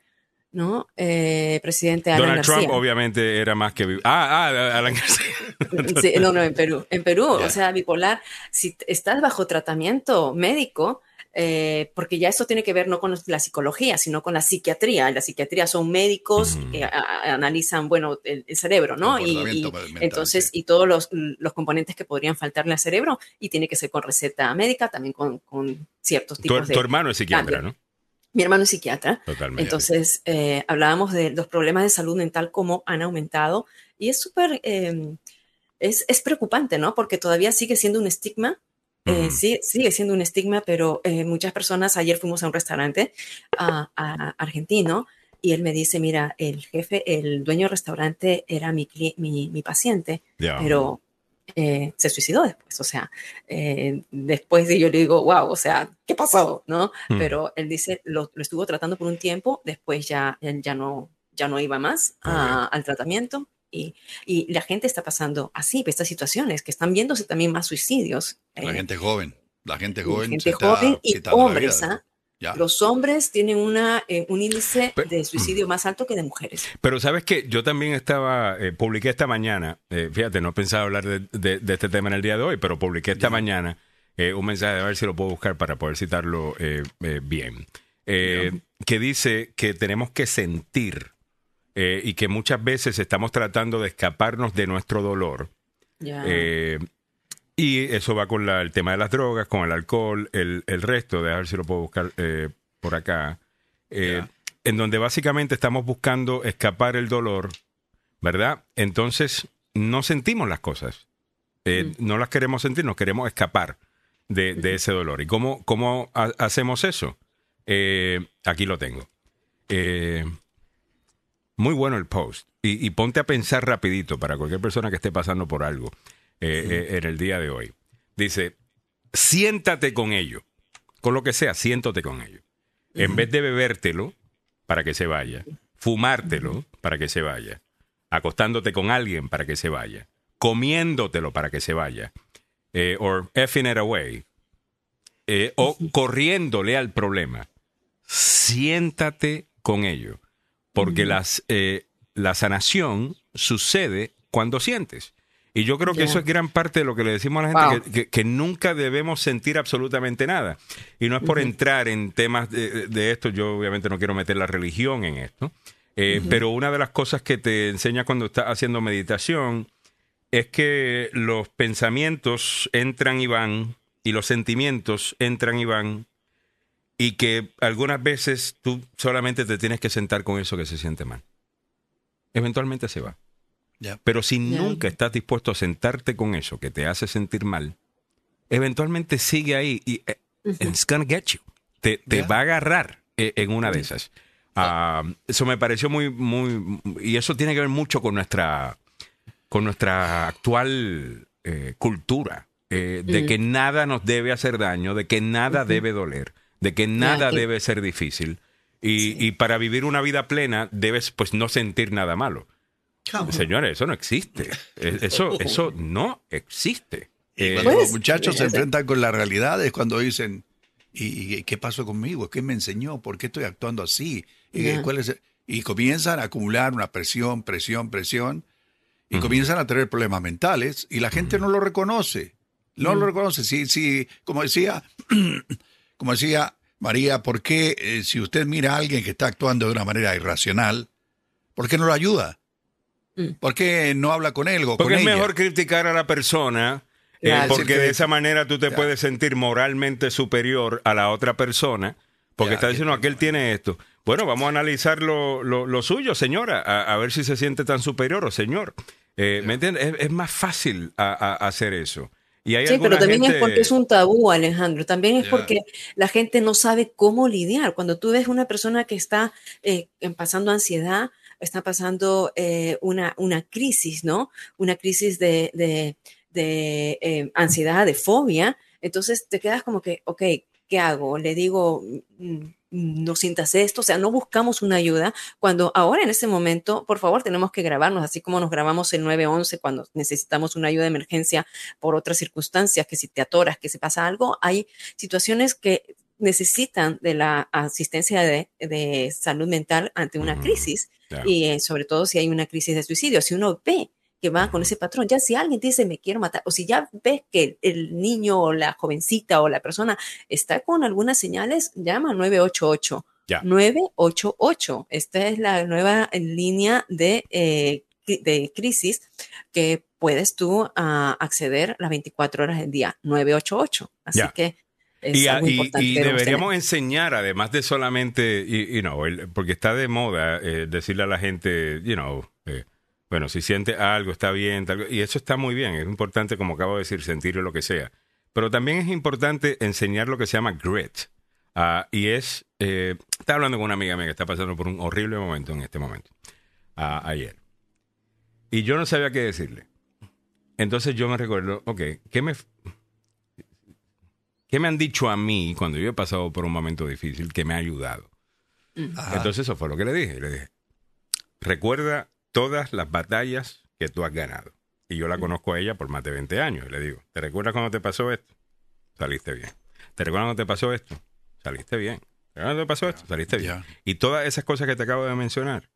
¿no? Eh, presidente Alan
Donald
García.
Trump obviamente era más que... Ah, ah, Alan García.
Sí, no, no, en Perú. En Perú, o sea, bipolar, si estás bajo tratamiento médico, eh, porque ya esto tiene que ver no con la psicología, sino con la psiquiatría. La psiquiatría son médicos
Ujú.
que a- a- analizan, bueno, el, el cerebro, ¿no? Y,
Comportamiento
y
mental,
entonces,
sí.
y todos los, los componentes que podrían faltarle al cerebro, y tiene que ser con receta médica, también con, con ciertos
Tu,
tipos de...
tu hermano es psiquiatra,
cambio.
¿no?
Mi hermano es psiquiatra.
Totalmente.
Entonces, eh, hablábamos de los problemas de salud mental, cómo han aumentado, y es súper, eh, es, es preocupante, ¿no? Porque todavía sigue siendo un estigma, eh, sí, sigue siendo un estigma, pero eh, muchas personas, ayer fuimos a un restaurante a, a- argentino, y él me dice, mira, el jefe, el dueño del restaurante era mi, mi, mi paciente, pero eh, se suicidó después, o sea, eh, después de yo le digo, wow, o sea, ¿qué pasó? ¿No?
Mm.
Pero él dice, lo, lo estuvo tratando por un tiempo, después ya, él ya, no, ya no iba más a- al tratamiento. Y, y la gente está pasando así, por estas situaciones, que están viéndose también más suicidios.
La
eh,
gente joven. La gente
y
joven. se
gente
está
joven y
quitando la
hombres.
vida.
¿ah?
Ya.
Los hombres tienen una, eh, un índice
Pe-
de suicidio más alto que de mujeres.
Pero sabes que yo también estaba, eh, publiqué esta mañana, eh, fíjate, no pensaba hablar de, de- de este tema en el día de hoy, pero publiqué esta mañana eh, un mensaje, a ver si lo puedo buscar para poder citarlo eh, eh, bien, eh, que dice que tenemos que sentir eh, y que muchas veces estamos tratando de escaparnos de nuestro dolor. Eh, y eso va con la- el tema de las drogas, con el alcohol, el, el resto, de a ver si lo puedo buscar eh, por acá, eh, en donde básicamente estamos buscando escapar el dolor, ¿verdad? Entonces no sentimos las cosas, Eh, no las queremos sentir, nos queremos escapar de, de ese dolor. ¿Y cómo, cómo ha- hacemos eso? Eh, aquí lo tengo. Eh, muy bueno el post. Y, y ponte a pensar rapidito para cualquier persona que esté pasando por algo eh, eh, en el día de hoy. Dice, siéntate con ello. Con lo que sea, siéntate con ello. En vez de bebértelo para que se vaya, fumártelo para que se vaya, acostándote con alguien para que se vaya, comiéndotelo para que se vaya, eh, or effing it away, o corriéndole al problema. Siéntate con ello, porque las, eh, la sanación sucede cuando sientes. Y yo creo que eso es gran parte de lo que le decimos a la gente,
Wow.
que, que- que nunca debemos sentir absolutamente nada. Y no es por entrar en temas de, de esto, yo obviamente no quiero meter la religión en esto, eh, pero una de las cosas que te enseña cuando estás haciendo meditación es que los pensamientos entran y van y los sentimientos entran y van y que algunas veces tú solamente te tienes que sentar con eso que se siente mal. Eventualmente se va. Pero si nunca estás dispuesto a sentarte con eso que te hace sentir mal, eventualmente sigue ahí y eh, it's gonna get you. Te, te va a agarrar eh, en una de esas. Ah, eso me pareció muy, muy, y eso tiene que ver mucho con nuestra, con nuestra actual eh, cultura, eh, de
Mm.
que nada nos debe hacer daño, de que nada debe doler, de que nada
que-
debe ser difícil. Y, y para vivir una vida plena debes pues no sentir nada malo. Señores, eso no existe. Eh, Eso, eso no existe.
Y
Eh,
cuando
Pues,
los muchachos se
fíjate.
enfrentan con la realidad es cuando dicen, ¿y, y qué pasó conmigo? ¿Qué me enseñó? ¿Por qué estoy actuando así? ¿Y, cuál es- y comienzan a acumular una presión, presión, presión, y comienzan a tener problemas mentales, y la gente no lo reconoce. No lo reconoce. Sí, sí, como decía, como decía María, ¿por qué eh, si usted mira a alguien que está actuando de una manera irracional, ¿por qué no lo ayuda?
Mm.
¿Por qué no habla con él o
Porque
con
es
ella?
mejor criticar a la persona, eh,
Claro.
porque de esa manera tú te puedes sentir moralmente superior a la otra persona, porque
Ya,
está
que-
diciendo, aquel tiene esto. Bueno, vamos a analizar lo, lo- lo suyo, señora, a, a ver si se siente tan superior o señor. Eh, ¿Me entiendes? Es, es más fácil a- a- hacer eso. Y hay
Sí, pero también
gente-
es porque es un tabú, Alejandro. También es
Ya.
porque la gente no sabe cómo lidiar. Cuando tú ves una persona que está eh, pasando ansiedad, está pasando eh, una, una crisis, ¿no? Una crisis de, de- de, eh, ansiedad, de fobia, entonces te quedas como que, ok, ¿qué hago? Le digo, mm, no sientas esto, o sea, no buscamos una ayuda cuando ahora en este momento, por favor, tenemos que grabarnos, así como nos grabamos el 911 cuando necesitamos una ayuda de emergencia por otras circunstancias, que si te atoras, que se pasa algo, hay situaciones que necesitan de la asistencia de, de salud mental ante una crisis
claro.
y eh, sobre todo si hay una crisis de suicidio. Si uno ve que va con ese patrón, ya si alguien te dice me quiero matar, o si ya ves que el, niño o la jovencita o la persona está con algunas señales, llama 988.
Ya.
988. Esta es la nueva línea de, eh, de crisis que puedes tú ah, acceder las 24 horas del día. 988. Así
Ya.
que es
y,
algo
y-
importante.
y deberíamos
tener.
enseñar, además de solamente, y, y no, el- porque está de moda eh, decirle a la gente, you know, bueno, si siente algo, está bien, tal- y eso está muy bien, es importante, como acabo de decir, sentir lo que sea. Pero también es importante enseñar lo que se llama grit. Ah, y es, eh, estaba hablando con una amiga mía que está pasando por un horrible momento en este momento, ah, ayer. Y yo no sabía qué decirle. Entonces yo me recuerdo, ok, ¿qué me, ¿Qué me han dicho a mí cuando yo he pasado por un momento difícil que me ha ayudado?
Ajá.
Entonces eso fue lo que le dije. Le dije, recuerda todas las batallas que tú has ganado. Y yo la conozco a ella por más de 20 años. Y le digo, ¿te recuerdas cuando te pasó esto? Saliste bien. ¿Te recuerdas cuando te pasó esto? Saliste bien. ¿Te recuerdas cuando te pasó esto? Saliste bien. Y todas esas cosas que te acabo de mencionar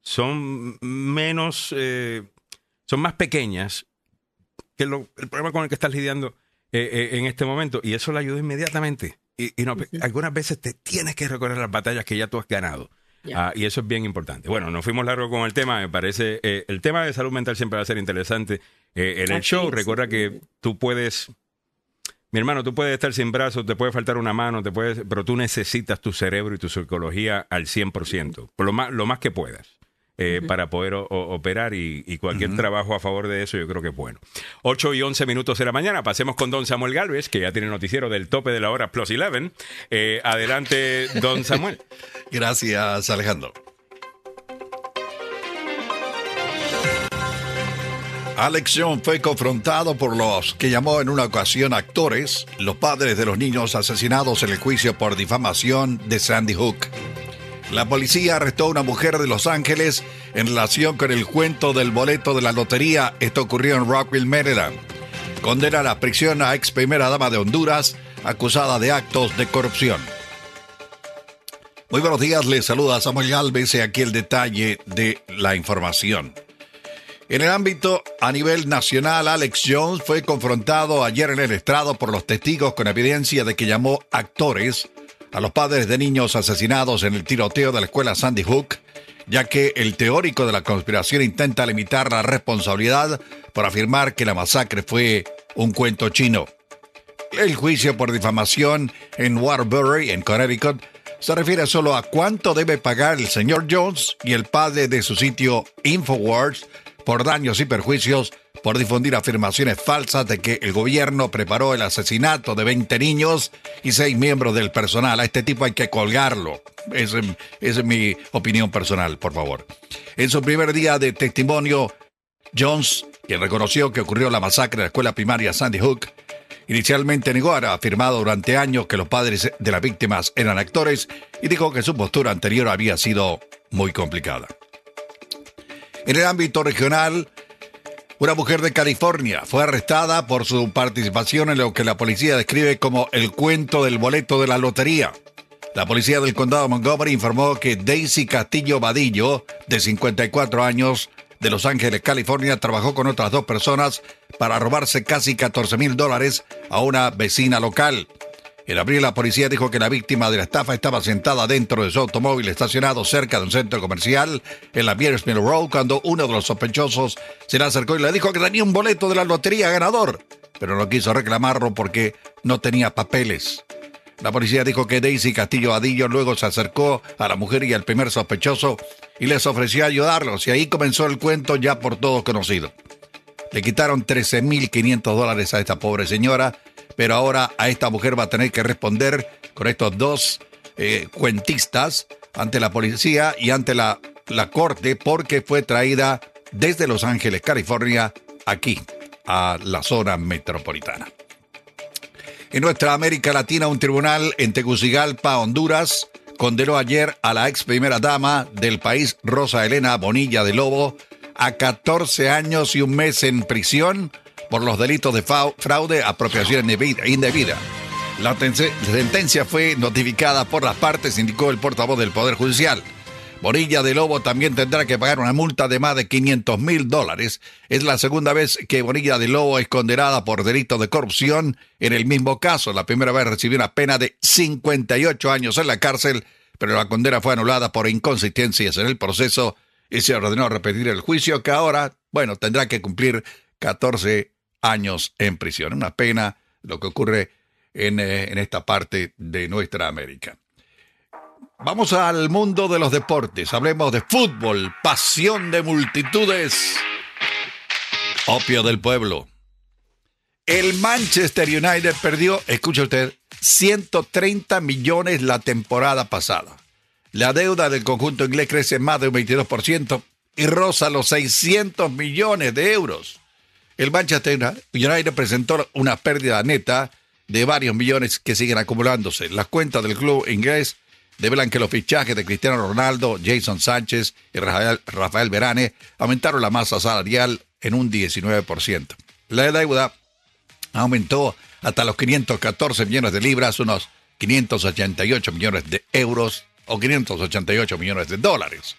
son menos, eh, son más pequeñas que lo- el problema con el que estás lidiando eh, eh, en este momento. Y eso le ayuda inmediatamente. Y, y no, algunas veces te tienes que recordar las batallas que ya tú has ganado. Ah, y eso es bien importante. Bueno, nos fuimos largo con el tema, me parece. eh, el tema de salud mental siempre va a ser interesante eh, en el show. Recuerda que tú puedes, mi hermano, tú puedes estar sin brazos, te puede faltar una mano, te puedes, pero tú necesitas tu cerebro y tu psicología al 100%, por lo más, lo más que puedas. Eh, para poder o- operar y, y cualquier trabajo a favor de eso yo creo que es bueno. 8 y 11 minutos de la mañana, pasemos con don Samuel Galvez, que ya tiene noticiero del tope de la hora plus 11. Eh, adelante, don Samuel.
Gracias, Alejandro. Alex Jones fue confrontado por los que llamó en una ocasión actores, los padres de los niños asesinados en el juicio por difamación de Sandy Hook. La policía arrestó a una mujer de Los Ángeles en relación con el cuento del boleto de la lotería. Esto ocurrió en Rockville, Maryland. Condena a la prisión a ex primera dama de Honduras acusada de actos de corrupción. Muy buenos días, les saluda Samuel Galvez y aquí el detalle de la información. En el ámbito a nivel nacional, Alex Jones fue confrontado ayer en el estrado por los testigos con evidencia de que llamó actores a los padres de niños asesinados en el tiroteo de la escuela Sandy Hook, ya que el teórico de la conspiración intenta limitar la responsabilidad por afirmar que la masacre fue un cuento chino. El juicio por difamación en Waterbury, en Connecticut, se refiere solo a cuánto debe pagar el señor Jones y el padre de su sitio Infowars por daños y perjuicios por difundir afirmaciones falsas de que el gobierno preparó el asesinato de 20 niños y 6 miembros del personal. A este tipo hay que colgarlo. Esa es mi opinión personal, por favor. En su primer día de testimonio, Jones, quien reconoció que ocurrió la masacre en la escuela primaria Sandy Hook, Inicialmente negó, ha afirmado durante años que los padres de las víctimas eran actores y dijo que su postura anterior había sido muy complicada. En el ámbito regional, una mujer de California fue arrestada por su participación en lo que la policía describe como el cuento del boleto de la lotería. La policía del condado de Montgomery informó que Daisy Castillo Vadillo, de 54 años, de Los Ángeles, California, trabajó con otras dos personas para robarse casi 14 mil dólares a una vecina local. En abril, la policía dijo que la víctima de la estafa estaba sentada dentro de su automóvil estacionado cerca de un centro comercial en la Mill Road cuando uno de los sospechosos se le acercó y le dijo que tenía un boleto de la lotería ganador, pero no quiso reclamarlo porque no tenía papeles. La policía dijo que Daisy Castillo Adillo luego se acercó a la mujer y al primer sospechoso y les ofreció ayudarlos y ahí comenzó el cuento ya por todos conocido. Le quitaron 13.500 dólares a esta pobre señora, pero ahora a esta mujer va a tener que responder con estos dos eh, cuentistas ante la policía y ante la, la corte porque fue traída desde Los Ángeles, California, aquí, a la zona metropolitana. En nuestra América Latina, un tribunal en Tegucigalpa, Honduras, condenó ayer a la ex primera dama del país, Rosa Elena Bonilla de Lobo, a 14 años y un mes en prisión por los delitos de fraude, apropiación indebida. La sentencia fue notificada por las partes, indicó el portavoz del Poder Judicial. Bonilla de Lobo también tendrá que pagar una multa de más de 500 mil dólares. Es la segunda vez que Bonilla de Lobo es condenada por delito de corrupción en el mismo caso. La primera vez recibió una pena de 58 años en la cárcel, pero la condena fue anulada por inconsistencias en el proceso y se ordenó repetir el juicio que ahora, bueno, tendrá que cumplir 14 años en prisión. Una pena lo que ocurre en, eh, en esta parte de nuestra América. Vamos al mundo de los deportes. Hablemos de fútbol, pasión de multitudes, opio del pueblo. El Manchester United perdió, escucha usted, 130 millones la temporada pasada. La deuda del conjunto inglés crece más de un 22% y roza los 600 millones de euros. El Manchester United presentó una pérdida neta de varios millones que siguen acumulándose. Las cuentas del club inglés develan que los fichajes de Cristiano Ronaldo, Jason Sánchez y Rafael, Verane aumentaron la masa salarial en un 19%. La deuda aumentó hasta los 514 millones de libras, unos 588 millones de euros o 588 millones de dólares.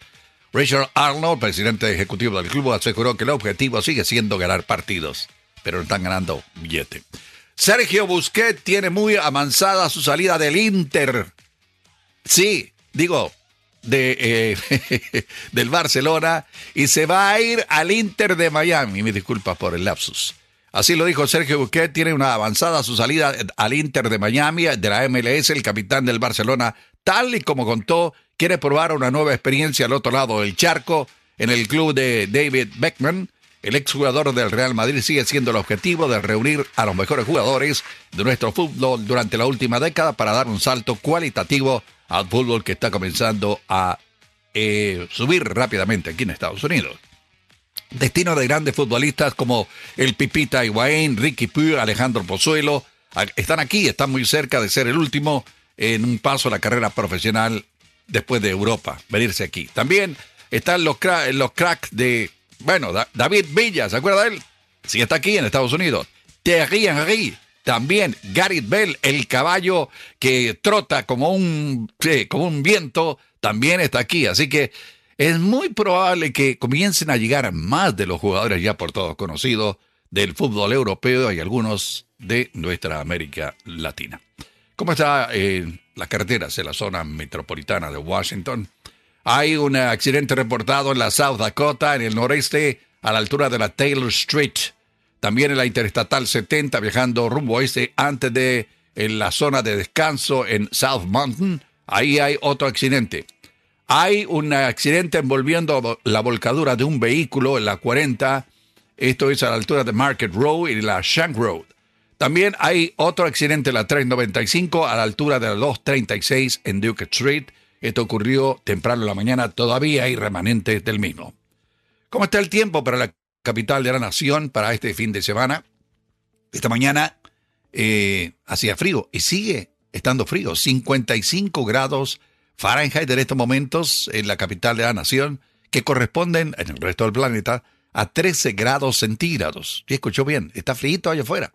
Richard Arnold, presidente ejecutivo del club, aseguró que el objetivo sigue siendo ganar partidos, pero no están ganando billete. Sergio Busquets tiene muy avanzada su salida del Inter Sí, digo, de, eh, del Barcelona y se va a ir al Inter de Miami. Me disculpa por el lapsus. Así lo dijo Sergio Busquets, tiene una avanzada su salida al Inter de Miami, de la MLS, el capitán del Barcelona, tal y como contó, quiere probar una nueva experiencia al otro lado del charco, en el club de David Beckman. El exjugador del Real Madrid sigue siendo el objetivo de reunir a los mejores jugadores de nuestro fútbol durante la última década para dar un salto cualitativo al fútbol que está comenzando a eh, subir rápidamente aquí en Estados Unidos. Destino de grandes futbolistas como el Pipita Higuaín, Ricky Puig, Alejandro Pozuelo, están aquí, están muy cerca de ser el último en un paso a la carrera profesional después de Europa, venirse aquí. También están los, los cracks de, bueno, David Villa, ¿se acuerda de él? Sí, está aquí en Estados Unidos. Thierry Henry, también Gareth Bell, el caballo que trota como un, como un viento, también está aquí. Así que es muy probable que comiencen a llegar más de los jugadores ya por todos conocidos del fútbol europeo y algunos de nuestra América Latina. ¿Cómo está eh, las en la zona metropolitana de Washington? Hay un accidente reportado en la South Dakota, en el noreste, a la altura de la Taylor Street. También en la Interestatal 70, viajando rumbo oeste, antes de en la zona de descanso en South Mountain, ahí hay otro accidente. Hay un accidente envolviendo la volcadura de un vehículo en la 40. Esto es a la altura de Market Road y la Shank Road. También hay otro accidente en la 395 a la altura de la 236 en Duke Street. Esto ocurrió temprano en la mañana. Todavía hay remanentes del mismo. ¿Cómo está el tiempo para la capital de la nación para este fin de semana? Esta mañana eh, hacía frío y sigue estando frío. 55 grados Fahrenheit en estos momentos en la capital de la nación, que corresponden en el resto del planeta a 13 grados centígrados. ¿Y escuchó bien? Está frío allá afuera.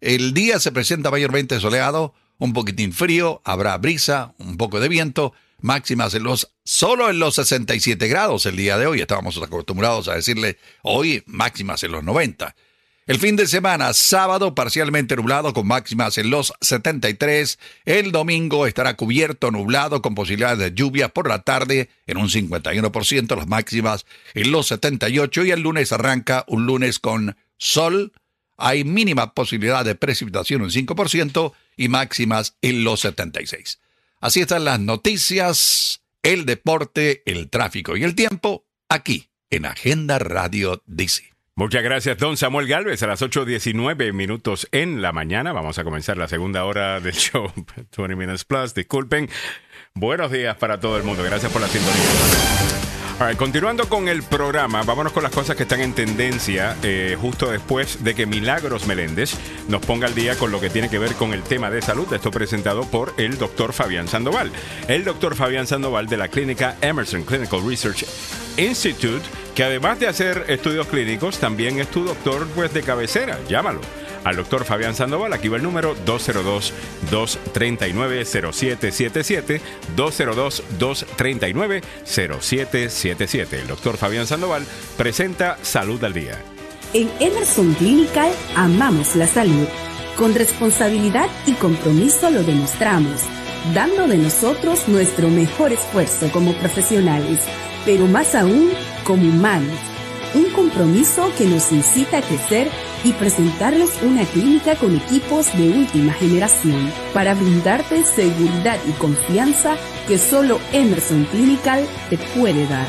El día se presenta mayormente soleado, un poquitín frío, habrá brisa, un poco de viento, máximas en los solo en los 67 grados el día de hoy. Estábamos acostumbrados a decirle hoy máximas en los 90. El fin de semana, sábado parcialmente nublado con máximas en los 73. El domingo estará cubierto, nublado con posibilidades de lluvia por la tarde en un 51%, las máximas en los 78 y el lunes arranca un lunes con sol. Hay mínima posibilidad de precipitación un 5% y máximas en los 76. Así están las noticias, el deporte, el tráfico y el tiempo aquí en Agenda Radio DC.
Muchas gracias, don Samuel Galvez. A las 8.19 minutos en la mañana vamos a comenzar la segunda hora del show 20 Minutes Plus. Disculpen. Buenos días para todo el mundo. Gracias por la sintonía. Continuando con el programa, vámonos con las cosas que están en tendencia eh, justo después de que Milagros Meléndez nos ponga al día con lo que tiene que ver con el tema de salud. Esto presentado por el doctor Fabián Sandoval. El doctor Fabián Sandoval de la clínica Emerson Clinical Research Institute que además de hacer estudios clínicos, también es tu doctor pues, de cabecera. Llámalo al doctor Fabián Sandoval. Aquí va el número 202-239-0777. 202-239-0777. El doctor Fabián Sandoval presenta Salud al Día.
En Emerson Clinical amamos la salud. Con responsabilidad y compromiso lo demostramos, dando de nosotros nuestro mejor esfuerzo como profesionales, pero más aún como humanos, un compromiso que nos incita a crecer y presentarles una clínica con equipos de última generación para brindarte seguridad y confianza que solo Emerson Clinical te puede dar.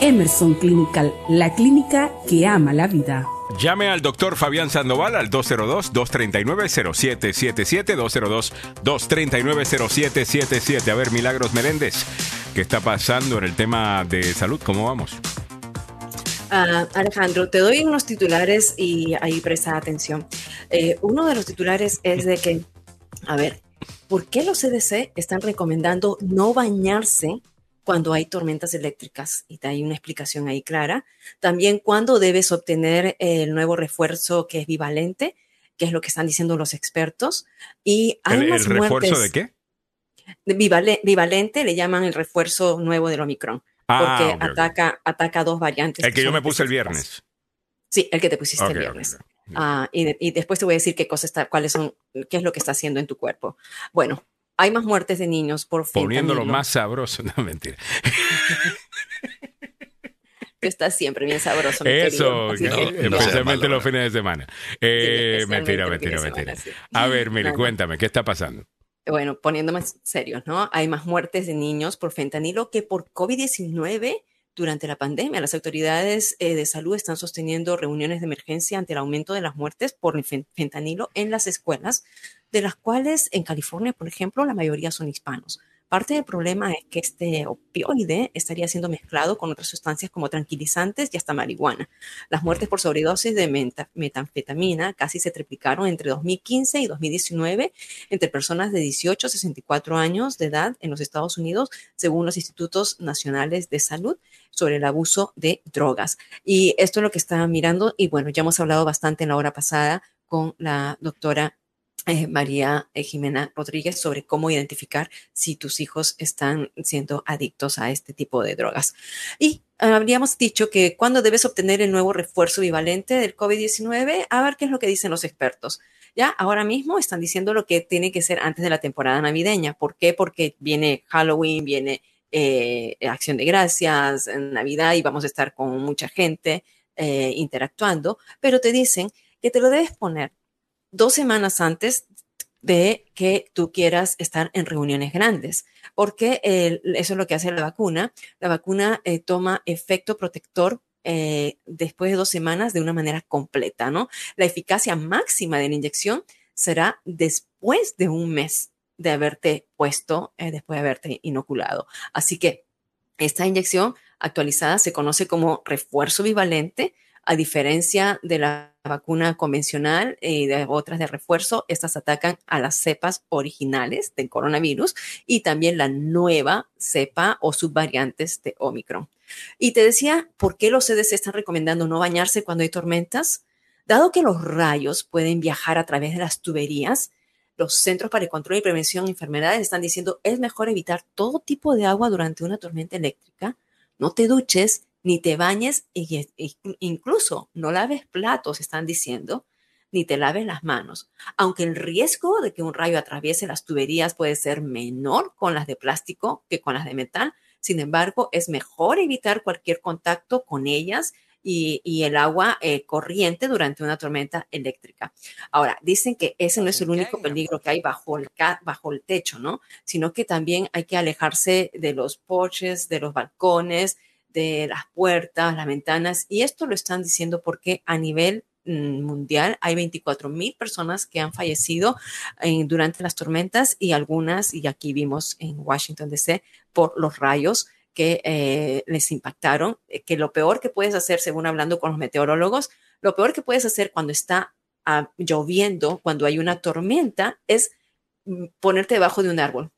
Emerson Clinical, la clínica que ama la vida.
Llame al doctor Fabián Sandoval al 202-239-0777, 202-239-0777. A ver, Milagros Meléndez, ¿qué está pasando en el tema de salud? ¿Cómo vamos?
Ah, Alejandro, te doy unos titulares y ahí presta atención. Eh, uno de los titulares es de que, a ver, ¿por qué los CDC están recomendando no bañarse cuando hay tormentas eléctricas? Y te hay una explicación ahí clara. También cuándo debes obtener el nuevo refuerzo que es bivalente, que es lo que están diciendo los expertos. Y hay
¿El, el refuerzo de qué?
bivalente le llaman el refuerzo nuevo del Omicron. Ah, porque ataca, ataca dos variantes.
El que, yo me puse el viernes.
Sí, el que te pusiste el viernes. Ah, y, después te voy a decir qué cosas está, cuáles son, qué es lo que está haciendo en tu cuerpo. Bueno, hay más muertes de niños por
Poniéndolo más sabroso, no mentira.
Tú estás siempre bien sabroso.
Eso, especialmente los fines de semana. Eh, mentira, mentira, mentira. A ver, mire, cuéntame, ¿qué está pasando?
Bueno, poniendo más serios, ¿no? Hay más muertes de niños por fentanilo que por COVID-19 durante la pandemia. Las autoridades eh, de salud están sosteniendo reuniones de emergencia ante el aumento de las muertes por fentanilo en las escuelas, de las cuales en California, por ejemplo, la mayoría son hispanos. Parte del problema es que este opioide estaría siendo mezclado con otras sustancias como tranquilizantes y hasta marihuana. Las muertes por sobredosis de metanfetamina casi se triplicaron entre 2015 y 2019 entre personas de 18 a 64 años de edad en los Estados Unidos, según los institutos nacionales de salud sobre el abuso de drogas. Y esto es lo que estaba mirando y bueno, ya hemos hablado bastante en la hora pasada con la doctora eh, María eh, Jimena Rodríguez sobre cómo identificar si tus hijos están siendo adictos a este tipo de drogas. Y habríamos dicho que cuando debes obtener el nuevo refuerzo bivalente del COVID-19, a ver qué es lo que dicen los expertos. Ya ahora mismo están diciendo lo que tiene que ser antes de la temporada navideña. ¿Por qué? Porque viene Halloween, viene eh, Acción de Gracias, Navidad y vamos a estar con mucha gente interactuando, pero te dicen que te lo debes poner dos semanas antes de que tú quieras estar en reuniones grandes, porque eso es lo que hace la vacuna. La vacuna eh, toma efecto protector eh, después de dos semanas de una manera completa, ¿no? La eficacia máxima de la inyección será después de un mes de haberte puesto, eh, después de haberte inoculado. Así que esta inyección actualizada se conoce como refuerzo bivalente, a diferencia de la vacuna convencional y de otras de refuerzo, estas atacan a las cepas originales del coronavirus y también la nueva cepa o subvariantes de Omicron. Y te decía, ¿por qué los CDC están recomendando no bañarse cuando hay tormentas? Dado que los rayos pueden viajar a través de las tuberías, los Centros para el Control y Prevención de Enfermedades están diciendo es mejor evitar todo tipo de agua durante una tormenta eléctrica. No te duches ni te bañes y, y- incluso no laves platos, están diciendo, ni te laves las manos. Aunque el riesgo de que un rayo atraviese las tuberías puede ser menor con las de plástico que con las de metal, sin embargo, es mejor evitar cualquier contacto con ellas y, y el agua eh, corriente durante una tormenta eléctrica. Ahora, dicen que ese no es el único peligro que hay bajo el, bajo el techo, ¿no? Sino que también hay que alejarse de los porches, de los balcones, de las puertas, las ventanas. Y esto lo están diciendo porque a nivel mm, mundial hay 24 mil personas que han fallecido eh, durante las tormentas y algunas, y aquí vimos en Washington DC, por los rayos que eh, les impactaron, eh, que lo peor que puedes hacer, según hablando con los meteorólogos, lo peor que puedes hacer cuando está ah, lloviendo, cuando hay una tormenta, es mm, ponerte debajo de un árbol.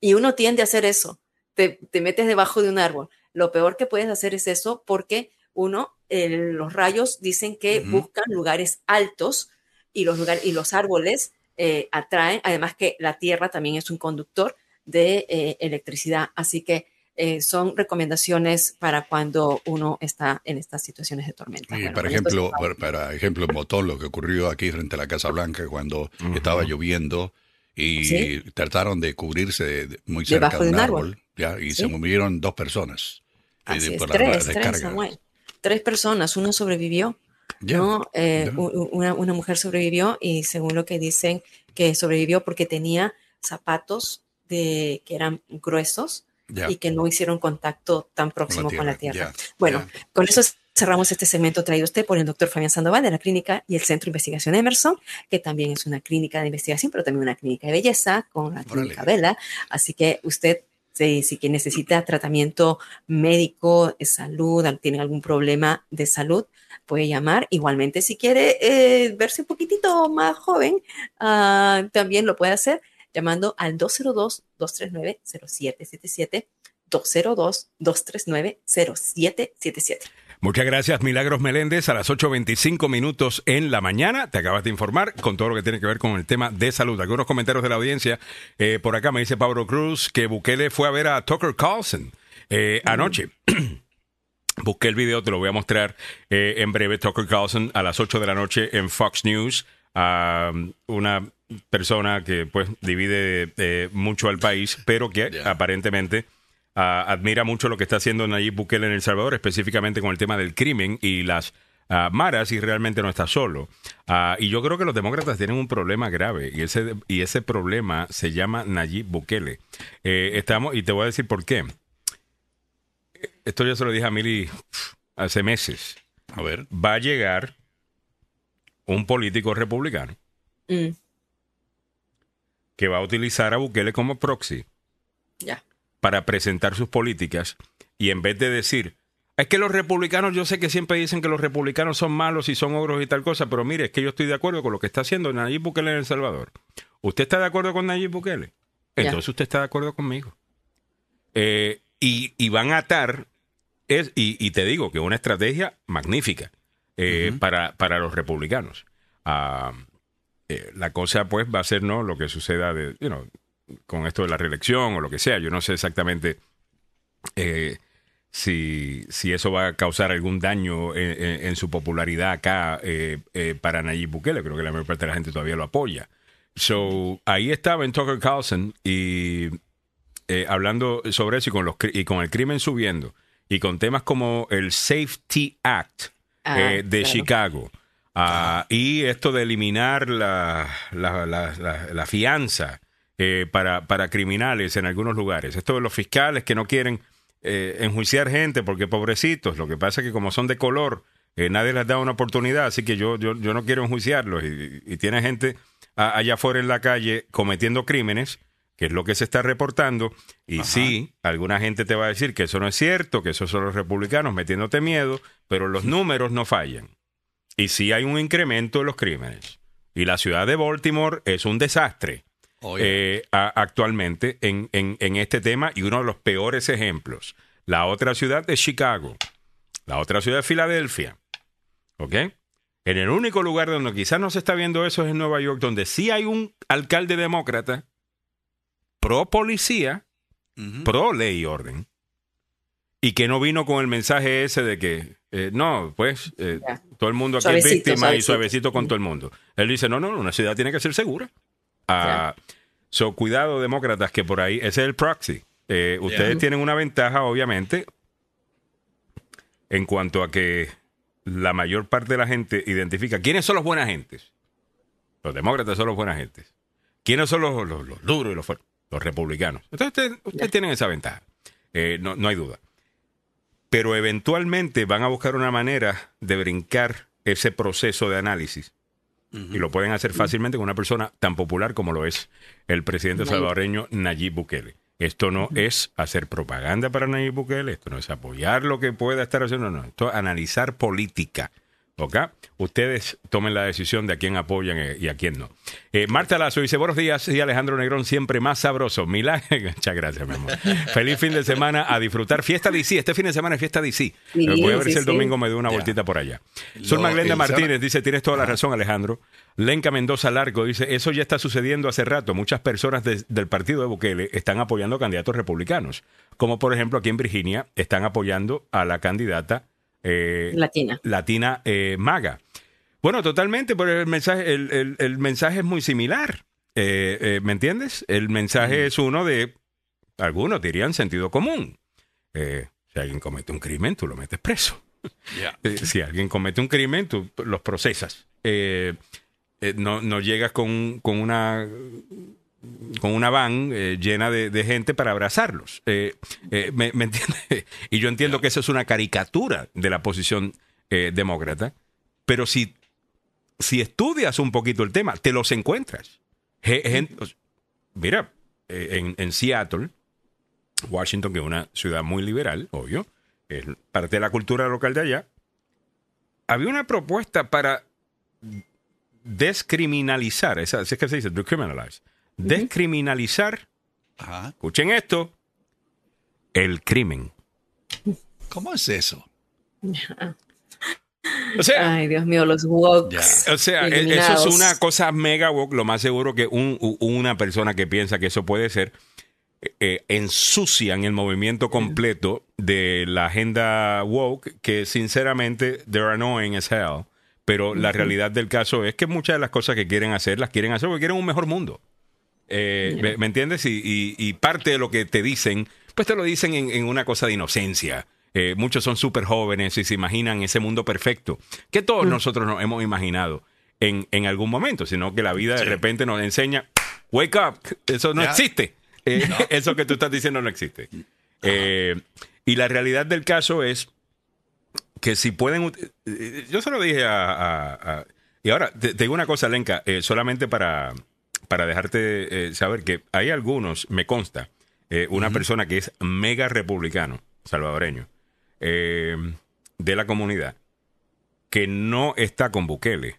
Y uno tiende a hacer eso, te, te metes debajo de un árbol. Lo peor que puedes hacer es eso porque uno, el- los rayos dicen que buscan lugares altos y los, lugares, y los árboles eh, atraen, además que la tierra también es un conductor de eh, electricidad. Así que eh, son recomendaciones para cuando uno está en estas situaciones de tormenta.
Y
Bueno, esto
ejemplo, para, para ejemplo, en Botón, lo que ocurrió aquí frente a la Casa Blanca cuando estaba lloviendo y
Sí.
trataron de cubrirse de- muy cerca
Debajo
de
de
un
un
árbol,
árbol.
Ya, y
Sí.
se murieron dos personas eh,
Así
por
tres, tres. Samuel. Tres personas, uno sobrevivió, ¿no? Eh, una, una mujer sobrevivió y según lo que dicen, que sobrevivió porque tenía zapatos de, que eran gruesos y que no hicieron contacto tan próximo con la
tierra,
bueno, con eso cerramos este segmento traído usted por el doctor Fabián Sandoval de la clínica y el Centro de Investigación Emerson, que también es una clínica de investigación, pero también una clínica de belleza con la clínica Vela. Así que usted, si, si que necesita tratamiento médico, de salud, al- tiene algún problema de salud, puede llamar. Igualmente, si quiere eh, verse un poquitito más joven, ah, también lo puede hacer llamando al 202-239-0777, 202-239-0777.
Muchas gracias, Milagros Meléndez. A las 8.25 minutos en la mañana te acabas de informar con todo lo que tiene que ver con el tema de salud. Algunos comentarios de la audiencia. Eh, por acá me dice Pablo Cruz que Bukele fue a ver a Tucker Carlson eh, anoche. Busqué el video, te lo voy a mostrar eh, en breve. Tucker Carlson a las 8 de la noche en Fox News. a una persona que pues divide eh, mucho al país, pero que aparentemente ah, admira mucho lo que está haciendo Nayib Bukele en El Salvador, específicamente con el tema del crimen y las ah, maras, y realmente no está solo. Ah, y yo creo que los demócratas tienen un problema grave, y ese, y ese problema se llama Nayib Bukele. Eh, estamos, y te voy a decir por qué. Esto yo se lo dije a Mili hace meses.
A ver.
Va a llegar un político republicano
Mm,
que va a utilizar a Bukele como proxy
ya.
Para presentar sus políticas y en vez de decir, es que los republicanos, yo sé que siempre dicen que los republicanos son malos y son ogros y tal cosa, pero mire, es que yo estoy de acuerdo con lo que está haciendo Nayib Bukele en El Salvador. ¿Usted está de acuerdo con Nayib Bukele? Entonces usted está de acuerdo conmigo. Eh, y, y van a atar, es, y, y te digo que es una estrategia magnífica eh, para, para los republicanos. Ah, eh, la cosa pues va a ser no lo que suceda de, you know, con esto de la reelección o lo que sea. Yo no sé exactamente eh, si, si eso va a causar algún daño en, en- en su popularidad acá eh, eh, para Nayib Bukele. Creo que la mayor parte de la gente todavía lo apoya. So, ahí estaba en Tucker Carlson y hablando sobre eso y con, los, y con el crimen subiendo y con temas como el Safety Act
Ah,
de
claro.
Chicago. Ah, y esto de eliminar la, la- la- la fianza eh, para, para criminales en algunos lugares. Esto de los fiscales que no quieren eh, enjuiciar gente porque pobrecitos. Lo que pasa es que como son de color, eh, nadie les da una oportunidad, así que yo, yo, yo no quiero enjuiciarlos. Y, y tiene gente a- allá afuera en la calle cometiendo crímenes, que es lo que se está reportando. Y sí, alguna gente te va a decir que eso no es cierto, que esos son los republicanos metiéndote miedo, pero los números no fallan. Y sí hay un incremento de los crímenes. Y la ciudad de Baltimore es un desastre eh, a- actualmente en, en- en este tema y uno de los peores ejemplos. La otra ciudad es Chicago. La otra ciudad es Filadelfia. ¿Ok? En el único lugar donde quizás no se está viendo eso es en Nueva York, donde sí hay un alcalde demócrata pro policía, pro ley y orden, y que no vino con el mensaje ese de que, eh, no, pues, eh, todo el mundo aquí es
Suavecito,
víctima y
suavecito.
suavecito con todo el mundo. Él dice, no, no, una ciudad tiene que ser segura. So, cuidado, demócratas, que por ahí, ese es el proxy. Eh, ustedes
Yeah.
tienen una ventaja, obviamente, en cuanto a que la mayor parte de la gente identifica quiénes son los buenas gentes. Los demócratas son los buenas gentes. ¿Quiénes son los, los- los duros y los fuertes? Los republicanos. Entonces, ustedes, ustedes tienen esa ventaja. Eh, no, no hay duda. Pero eventualmente van a buscar una manera de brincar ese proceso de análisis. Y lo pueden hacer fácilmente con una persona tan popular como lo es el presidente salvadoreño Nayib Bukele. Esto no es hacer propaganda para Nayib Bukele, esto no es apoyar lo que pueda estar haciendo, no, esto es analizar política. ¿Ok? Ustedes tomen la decisión de a quién apoyan y a quién no. Eh, Marta Lazo dice, buenos días, y Alejandro Negrón, siempre más sabroso. Milagro. Muchas gracias, mi amor. Feliz fin de semana a disfrutar. Fiesta DC, este fin de semana es fiesta DC.
Sí,
Voy a ver
sí,
si el
sí.
domingo me doy una vueltita por allá. Maglenda
el
Martínez dice, tienes toda la razón, Alejandro. Lenca Mendoza Largo dice, eso ya está sucediendo hace rato. Muchas personas de- del partido de Bukele están apoyando candidatos republicanos. Como por ejemplo aquí en Virginia están apoyando a la candidata eh,
Latina.
latina eh, maga. Bueno, totalmente, pero el mensaje, el, el- el mensaje es muy similar. Eh, eh, ¿Me entiendes? El mensaje es uno de, algunos dirían sentido común. Eh, si alguien comete un crimen, tú lo metes preso. Eh, si alguien comete un crimen, tú los procesas. Eh, eh, no, no llegas con, con una con una van eh, llena de, gente para abrazarlos. Eh, eh, ¿me, me? Y yo entiendo que eso es una caricatura de la posición demócrata, pero si, si estudias un poquito el tema, te los encuentras. Mira, en, Seattle, Washington, que es una ciudad muy liberal, obvio, es parte de la cultura local de allá, había una propuesta para descriminalizar, así es que se dice, decriminalize, descriminalizar, escuchen esto, el crimen.
¿Cómo es eso?
O sea,
Ay, Dios mío, los woks.
O sea, e- eso es una cosa mega woke. Lo más seguro que un- una persona que piensa que eso puede ser eh, eh, ensucian el movimiento completo de la agenda woke, que sinceramente they're annoying as hell. Pero la realidad del caso es que muchas de las cosas que quieren hacer las quieren hacer porque quieren un mejor mundo. Eh, ¿me, me entiendes? Y, y- y parte de lo que te dicen, pues te lo dicen en, en una cosa de inocencia. Eh, muchos son súper jóvenes y se imaginan ese mundo perfecto que todos nosotros nos hemos imaginado en, en algún momento, sino que la vida de repente nos enseña, wake up, eso no existe. Eh, Eso que tú estás diciendo no existe. Eh, y la realidad del caso es que si pueden... Yo se lo dije a... a- a- y ahora, te, te digo una cosa, Lenka, eh, solamente para, para dejarte eh, saber que hay algunos, me consta, eh, una persona que es mega republicano, salvadoreño, eh, de la comunidad, que no está con Bukele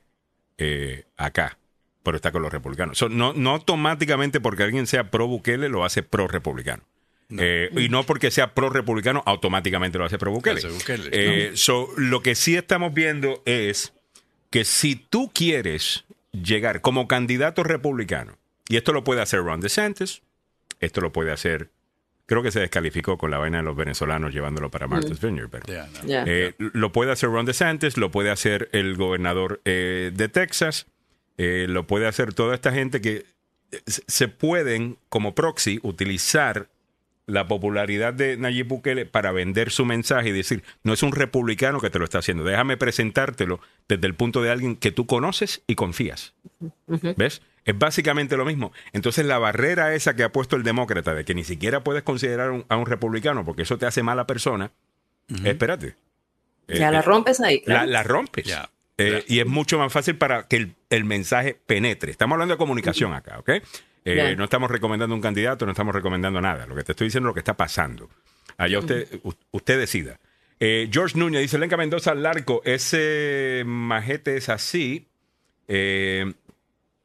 acá, pero está con los republicanos. So, no, no automáticamente porque alguien sea pro Bukele lo hace pro republicano. Y no porque sea pro republicano automáticamente lo hace pro Bukele.
Bukele,
so, lo que sí estamos viendo es que si tú quieres llegar como candidato republicano, y esto lo puede hacer Ron DeSantis, esto lo puede hacer, creo que se descalificó con la vaina de los venezolanos llevándolo para Martha's
Mm.
Vineyard, pero eh, lo puede hacer Ron DeSantis, lo puede hacer el gobernador eh, de Texas, eh, lo puede hacer toda esta gente que eh, se- se pueden como proxy utilizar la popularidad de Nayib Bukele para vender su mensaje y decir, no es un republicano que te lo está haciendo, déjame presentártelo desde el punto de alguien que tú conoces y confías. ¿Ves? Es básicamente lo mismo. Entonces la barrera esa que ha puesto el demócrata de que ni siquiera puedes considerar un- a un republicano porque eso te hace mala persona, espérate.
Ya
Eh,
la
eh,
rompes ahí.
la,
claro.
la rompes. Eh, y es mucho más fácil para que el, el mensaje penetre. Estamos hablando de comunicación acá, ¿ok? Eh, no estamos recomendando un candidato, no estamos recomendando nada. Lo que te estoy diciendo es lo que está pasando. Allá usted, u- usted decida. Eh, George Núñez dice, Lenca Mendoza Larco, ese majete es así. Eh,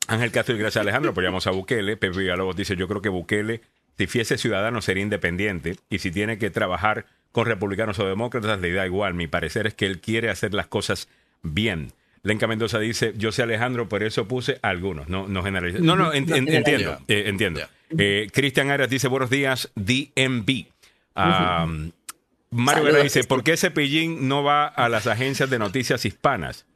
Ángel Castro y gracias Alejandro, apoyamos a Bukele. Pepe Villalobos dice, yo creo que Bukele, si fuese ciudadano, sería independiente. Y si tiene que trabajar con republicanos o demócratas, le da igual. Mi parecer es que él quiere hacer las cosas bien. Lenca Mendoza dice, yo sé Alejandro, por eso puse algunos, no, no generalizo. No, no, en- en- entiendo, eh, entiendo. Eh, Cristian Arias dice, buenos días, DMV. Ah, Mario Guerra dice, ¿por qué Cepillín no va a las agencias de noticias hispanas?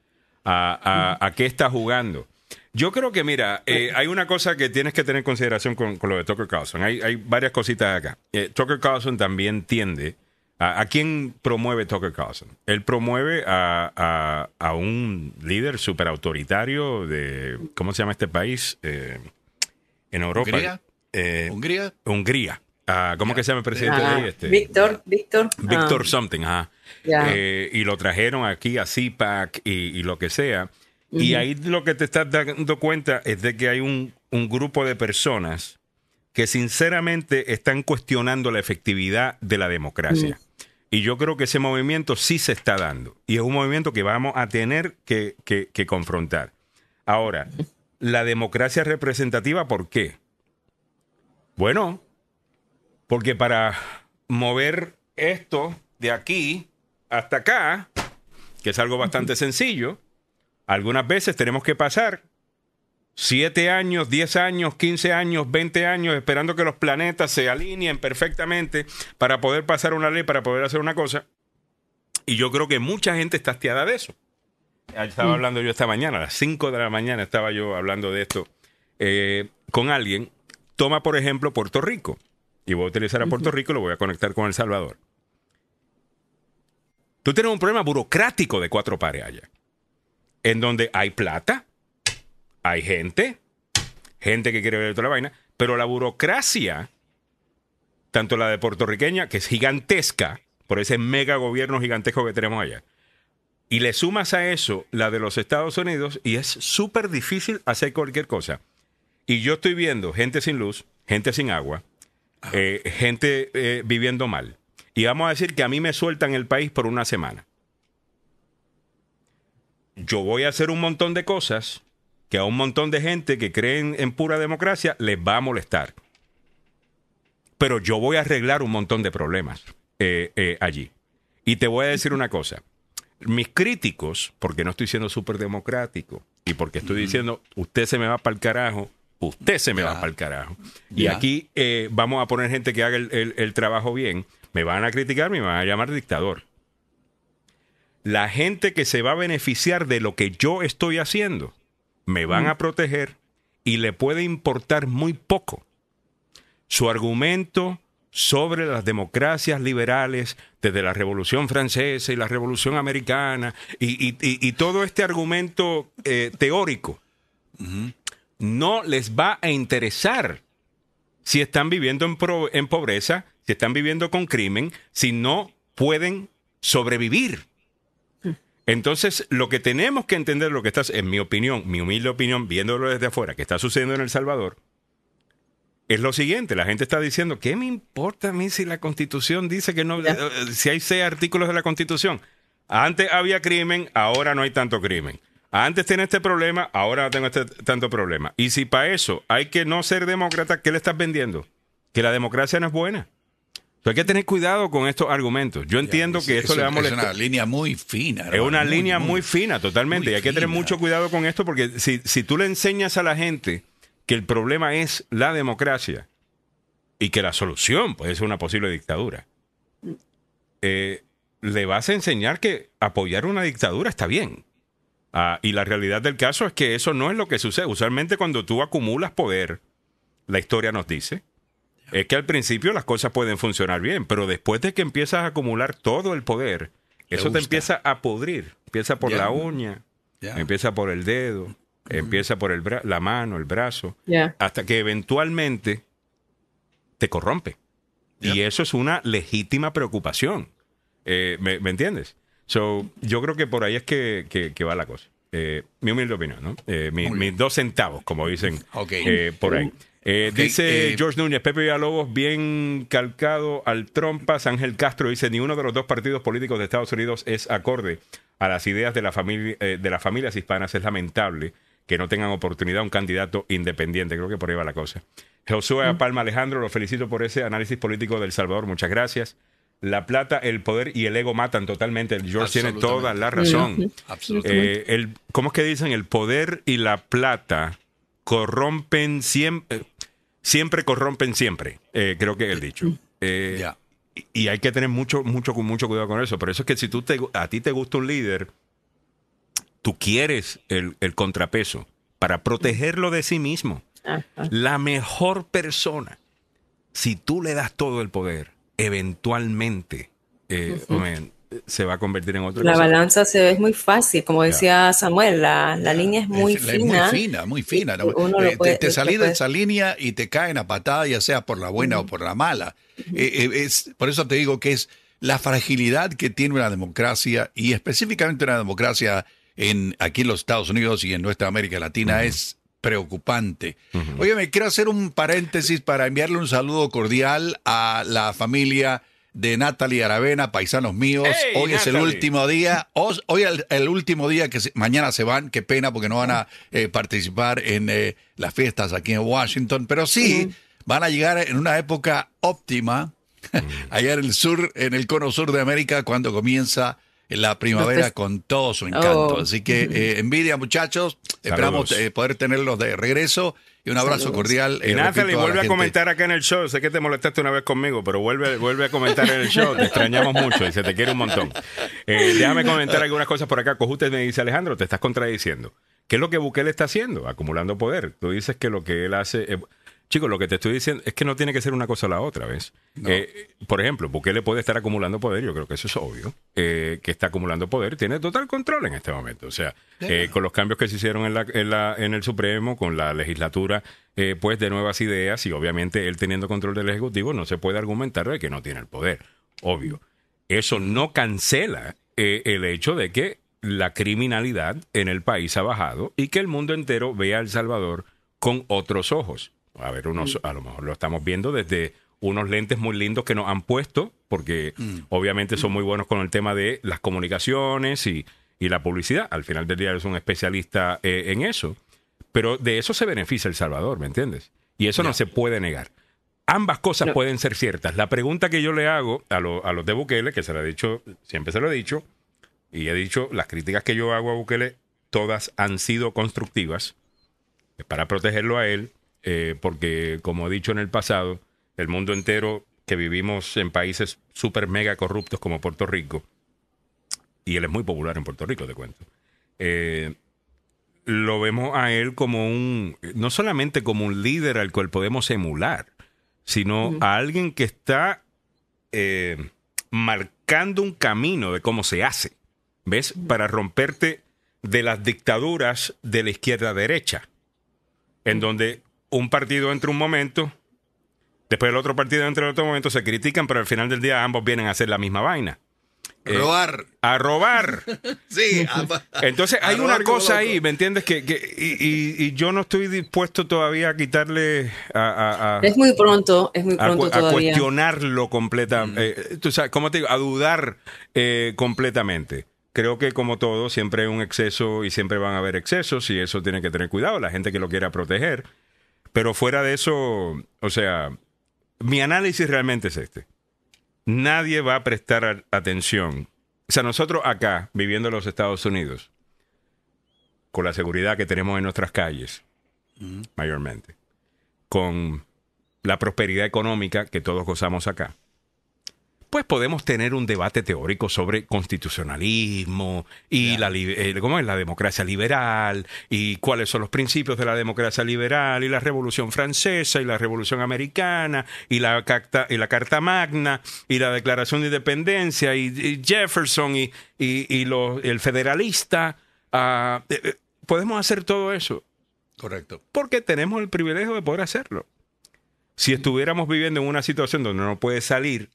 ¿A, a- a qué está jugando? Yo creo que, mira, eh, hay una cosa que tienes que tener en consideración con, con lo de Tucker Carlson. Hay, hay varias cositas acá. Tucker Carlson también tiende... ¿A, a quién promueve Tucker Carlson? Él promueve a, a- a un líder súper autoritario de... ¿Cómo se llama este país? Eh, en Europa.
¿Hungría?
Eh,
¿Hungría?
Hungría. Ah, ¿Cómo que se llama el presidente
Ah,
de ahí? Este,
Víctor, Víctor.
Víctor
ah,
something, ajá. Eh, y lo trajeron aquí a CPAC y, y lo que sea. Y ahí lo que te estás dando cuenta es de que hay un, un grupo de personas que sinceramente están cuestionando la efectividad de la democracia. Y yo creo que ese movimiento sí se está dando. Y es un movimiento que vamos a tener que, que- que confrontar. Ahora, la democracia representativa, ¿por qué? Bueno, porque para mover esto de aquí hasta acá, que es algo bastante sencillo, algunas veces tenemos que pasar 7 años, 10 años, 15 años, 20 años esperando que los planetas se alineen perfectamente para poder pasar una ley, para poder hacer una cosa. Y yo creo que mucha gente está hastiada de eso. Estaba
Mm.
hablando yo esta mañana, a las 5 de la mañana estaba yo hablando de esto eh, con alguien. Toma, por ejemplo, Puerto Rico. Y voy a utilizar a Puerto Rico y lo voy a conectar con El Salvador. Tú tienes un problema burocrático de cuatro pares allá. En donde hay plata, hay gente, gente que quiere ver toda la vaina, pero la burocracia, tanto la de puertorriqueña, que es gigantesca, por ese mega gobierno gigantesco que tenemos allá, y le sumas a eso la de los Estados Unidos, y es súper difícil hacer cualquier cosa. Y yo estoy viendo gente sin luz, gente sin agua, eh, gente eh, viviendo mal. Y vamos a decir que a mí me sueltan el país por una semana. Yo voy a hacer un montón de cosas que a un montón de gente que creen en pura democracia les va a molestar. Pero yo voy a arreglar un montón de problemas eh, eh, allí. Y te voy a decir una cosa. Mis críticos, porque no estoy siendo súper democrático y porque estoy diciendo, usted se me va para el carajo, usted se me va para el carajo. Y aquí eh, vamos a poner gente que haga el, el- el trabajo bien. Me van a criticar, me van a llamar dictador. La gente que se va a beneficiar de lo que yo estoy haciendo, me van a proteger y le puede importar muy poco su argumento sobre las democracias liberales desde la Revolución Francesa y la Revolución Americana y, y- y- y todo este argumento eh, teórico no les va a interesar si están viviendo en, pro- en pobreza, si están viviendo con crimen, si no pueden sobrevivir. Entonces, lo que tenemos que entender, lo que está, en mi opinión, mi humilde opinión, viéndolo desde afuera, que está sucediendo en El Salvador, es lo siguiente, la gente está diciendo, ¿qué me importa a mí si la constitución dice que no, eh, si hay seis artículos de la constitución? Antes había crimen, ahora no hay tanto crimen. Antes tenía este problema, ahora no tengo este tanto problema. Y si para eso hay que no ser demócrata, ¿qué le estás vendiendo? Que la democracia no es buena. Hay que tener cuidado con estos argumentos. Yo entiendo que esto
es,
le va a
es
molestar.
una línea muy fina.
Es una
muy,
línea
muy-
muy, fina, totalmente.
muy
y hay que tener mucho cuidado con esto porque si, si tú le enseñas a la gente que el problema es la democracia y que la solución puede ser una posible dictadura, eh, le vas a enseñar que apoyar una dictadura está bien. Ah, y la realidad del caso es que eso no es lo que sucede. Usualmente cuando tú acumulas poder, la historia nos dice es que al principio las cosas pueden funcionar bien, pero después de que empiezas a acumular todo el poder,
Te
eso te empieza a pudrir. Empieza por la uña, empieza por el dedo, empieza por el bra- la mano, el brazo, hasta que eventualmente te corrompe. Y eso es una legítima preocupación. Eh, ¿me, me entiendes? So, yo creo que por ahí es que, que- que va la cosa. Eh, mi humilde opinión, ¿no? Eh, mi- mis dos centavos, como dicen eh, por ahí. Eh, dice
eh,
George Núñez, Pepe Villalobos, bien calcado al trompas. Ángel Castro dice, ni uno de los dos partidos políticos de Estados Unidos es acorde a las ideas de, la familia, eh, de las familias hispanas. Es lamentable que no tengan oportunidad un candidato independiente. Creo que por ahí va la cosa. Josué Palma Alejandro, lo felicito por ese análisis político del Salvador. Muchas gracias. La plata, el poder y el ego matan totalmente. El George tiene toda la razón.
Ujú. Absolutamente.
El, ¿Cómo es que dicen? El poder y la plata corrompen siempre, siempre corrompen siempre. Eh, creo que es el dicho. Eh, y, y hay que tener mucho, mucho, mucho cuidado con eso. Por eso es que si tú te, a ti te gusta un líder, tú quieres el, el contrapeso para protegerlo de sí mismo. La mejor persona, si tú le das todo el poder, eventualmente eh, se va a convertir en otra
La
cosa.
balanza se ve muy fácil, como decía Samuel, la, la línea es muy
Es- es
fina.
muy fina, muy fina. Eh, te-
puede-
te, salís de esa línea y te caen a patada, ya sea por la buena o por la mala. Eh, eh, es, por eso te digo que es la fragilidad que tiene una democracia y específicamente una democracia en, aquí en los Estados Unidos y en nuestra América Latina es preocupante. Oye, me quiero hacer un paréntesis para enviarle un saludo cordial a la familia de Natalie Aravena, paisanos míos.
¡Hey,
Hoy es el último día. Os- Hoy el, el último día que se- mañana se van. Qué pena porque no van a eh, participar en eh, las fiestas aquí en Washington. Pero sí, van a llegar en una época óptima allá en el sur, en el cono sur de América, cuando comienza la primavera
fest-
con todo su encanto.
Oh.
Así que eh, envidia, muchachos. Esperamos
Saludos.
eh, poder tenerlos de regreso. Y un abrazo
Saludos.
cordial.
Y
eh,
Natalie,
repito, a la
vuelve a comentar acá en el show. Sé que te molestaste una vez conmigo, pero vuelve, vuelve a comentar en el show. Te extrañamos mucho y se te quiere un montón. Eh, déjame comentar algunas cosas por acá. Cojute me dice, Alejandro, te estás contradiciendo. ¿Qué es lo que Bukele está haciendo? Acumulando poder. Tú dices que lo que él hace... Chicos, lo que te estoy diciendo es que no tiene que ser una cosa o la otra, ¿ves? Eh, por ejemplo, Bukele puede estar acumulando poder, yo creo que eso es obvio, eh, que está acumulando poder, tiene total control en este momento. O sea, eh, con los cambios que se hicieron en, la, en, la- en el Supremo, con la legislatura, eh, pues de nuevas ideas y obviamente él teniendo control del Ejecutivo, no se puede argumentar de que no tiene el poder, obvio. Eso no cancela el hecho de que la criminalidad en el país ha bajado y que el mundo entero vea a El Salvador con otros ojos. A ver, unos, a lo mejor lo estamos viendo desde unos lentes muy lindos que nos han puesto, porque obviamente son muy buenos con el tema de las comunicaciones y, y la publicidad. Al final del día es un especialista eh, en eso. Pero de eso se beneficia El Salvador, ¿me entiendes? Y eso no se puede negar. Ambas cosas
No.
pueden ser ciertas. La pregunta que yo le hago a, lo- a los de Bukele, que se lo he dicho, siempre se lo he dicho, y he dicho, las críticas que yo hago a Bukele, todas han sido constructivas es para protegerlo a él, eh, porque como he dicho en el pasado, el mundo entero que vivimos en países súper mega corruptos como Puerto Rico, y él es muy popular en Puerto Rico, te cuento, eh, lo vemos a él como un, no solamente como un líder al cual podemos emular, sino a alguien que está eh, marcando un camino de cómo se hace, ¿ves? Para romperte de las dictaduras de la izquierda derecha, en donde un partido entra un momento, después el otro partido entra en otro momento, se critican, pero al final del día ambos vienen a hacer la misma vaina. Eh,
Robar.
a robar.
Sí.
Entonces
A
hay
robar
una cosa ahí, ¿me entiendes? Que, que- y, y- y yo no estoy dispuesto todavía a quitarle a, a- a-
Es muy pronto, es muy pronto
a
todavía.
cuestionarlo completa, eh, tú sabes, ¿cómo te digo? A dudar eh, completamente. Creo que como todo, siempre hay un exceso y siempre van a haber excesos y eso tiene que tener cuidado, la gente que lo quiera proteger. Pero fuera de eso, o sea, mi análisis realmente es este. Nadie va a prestar atención. O sea, nosotros acá, viviendo en los Estados Unidos, con la seguridad que tenemos en nuestras calles, mayormente, con la prosperidad económica que todos gozamos acá, pues podemos tener un debate teórico sobre constitucionalismo y la, eh, cómo es la democracia liberal y cuáles son los principios de la democracia liberal y la Revolución Francesa y la Revolución Americana y la carta, y la carta Magna y la Declaración de Independencia y, y Jefferson y, el federalista. ah, eh, eh, podemos hacer todo eso
Correcto.
porque tenemos el privilegio de poder hacerlo. Si estuviéramos viviendo en una situación donde no puedes salir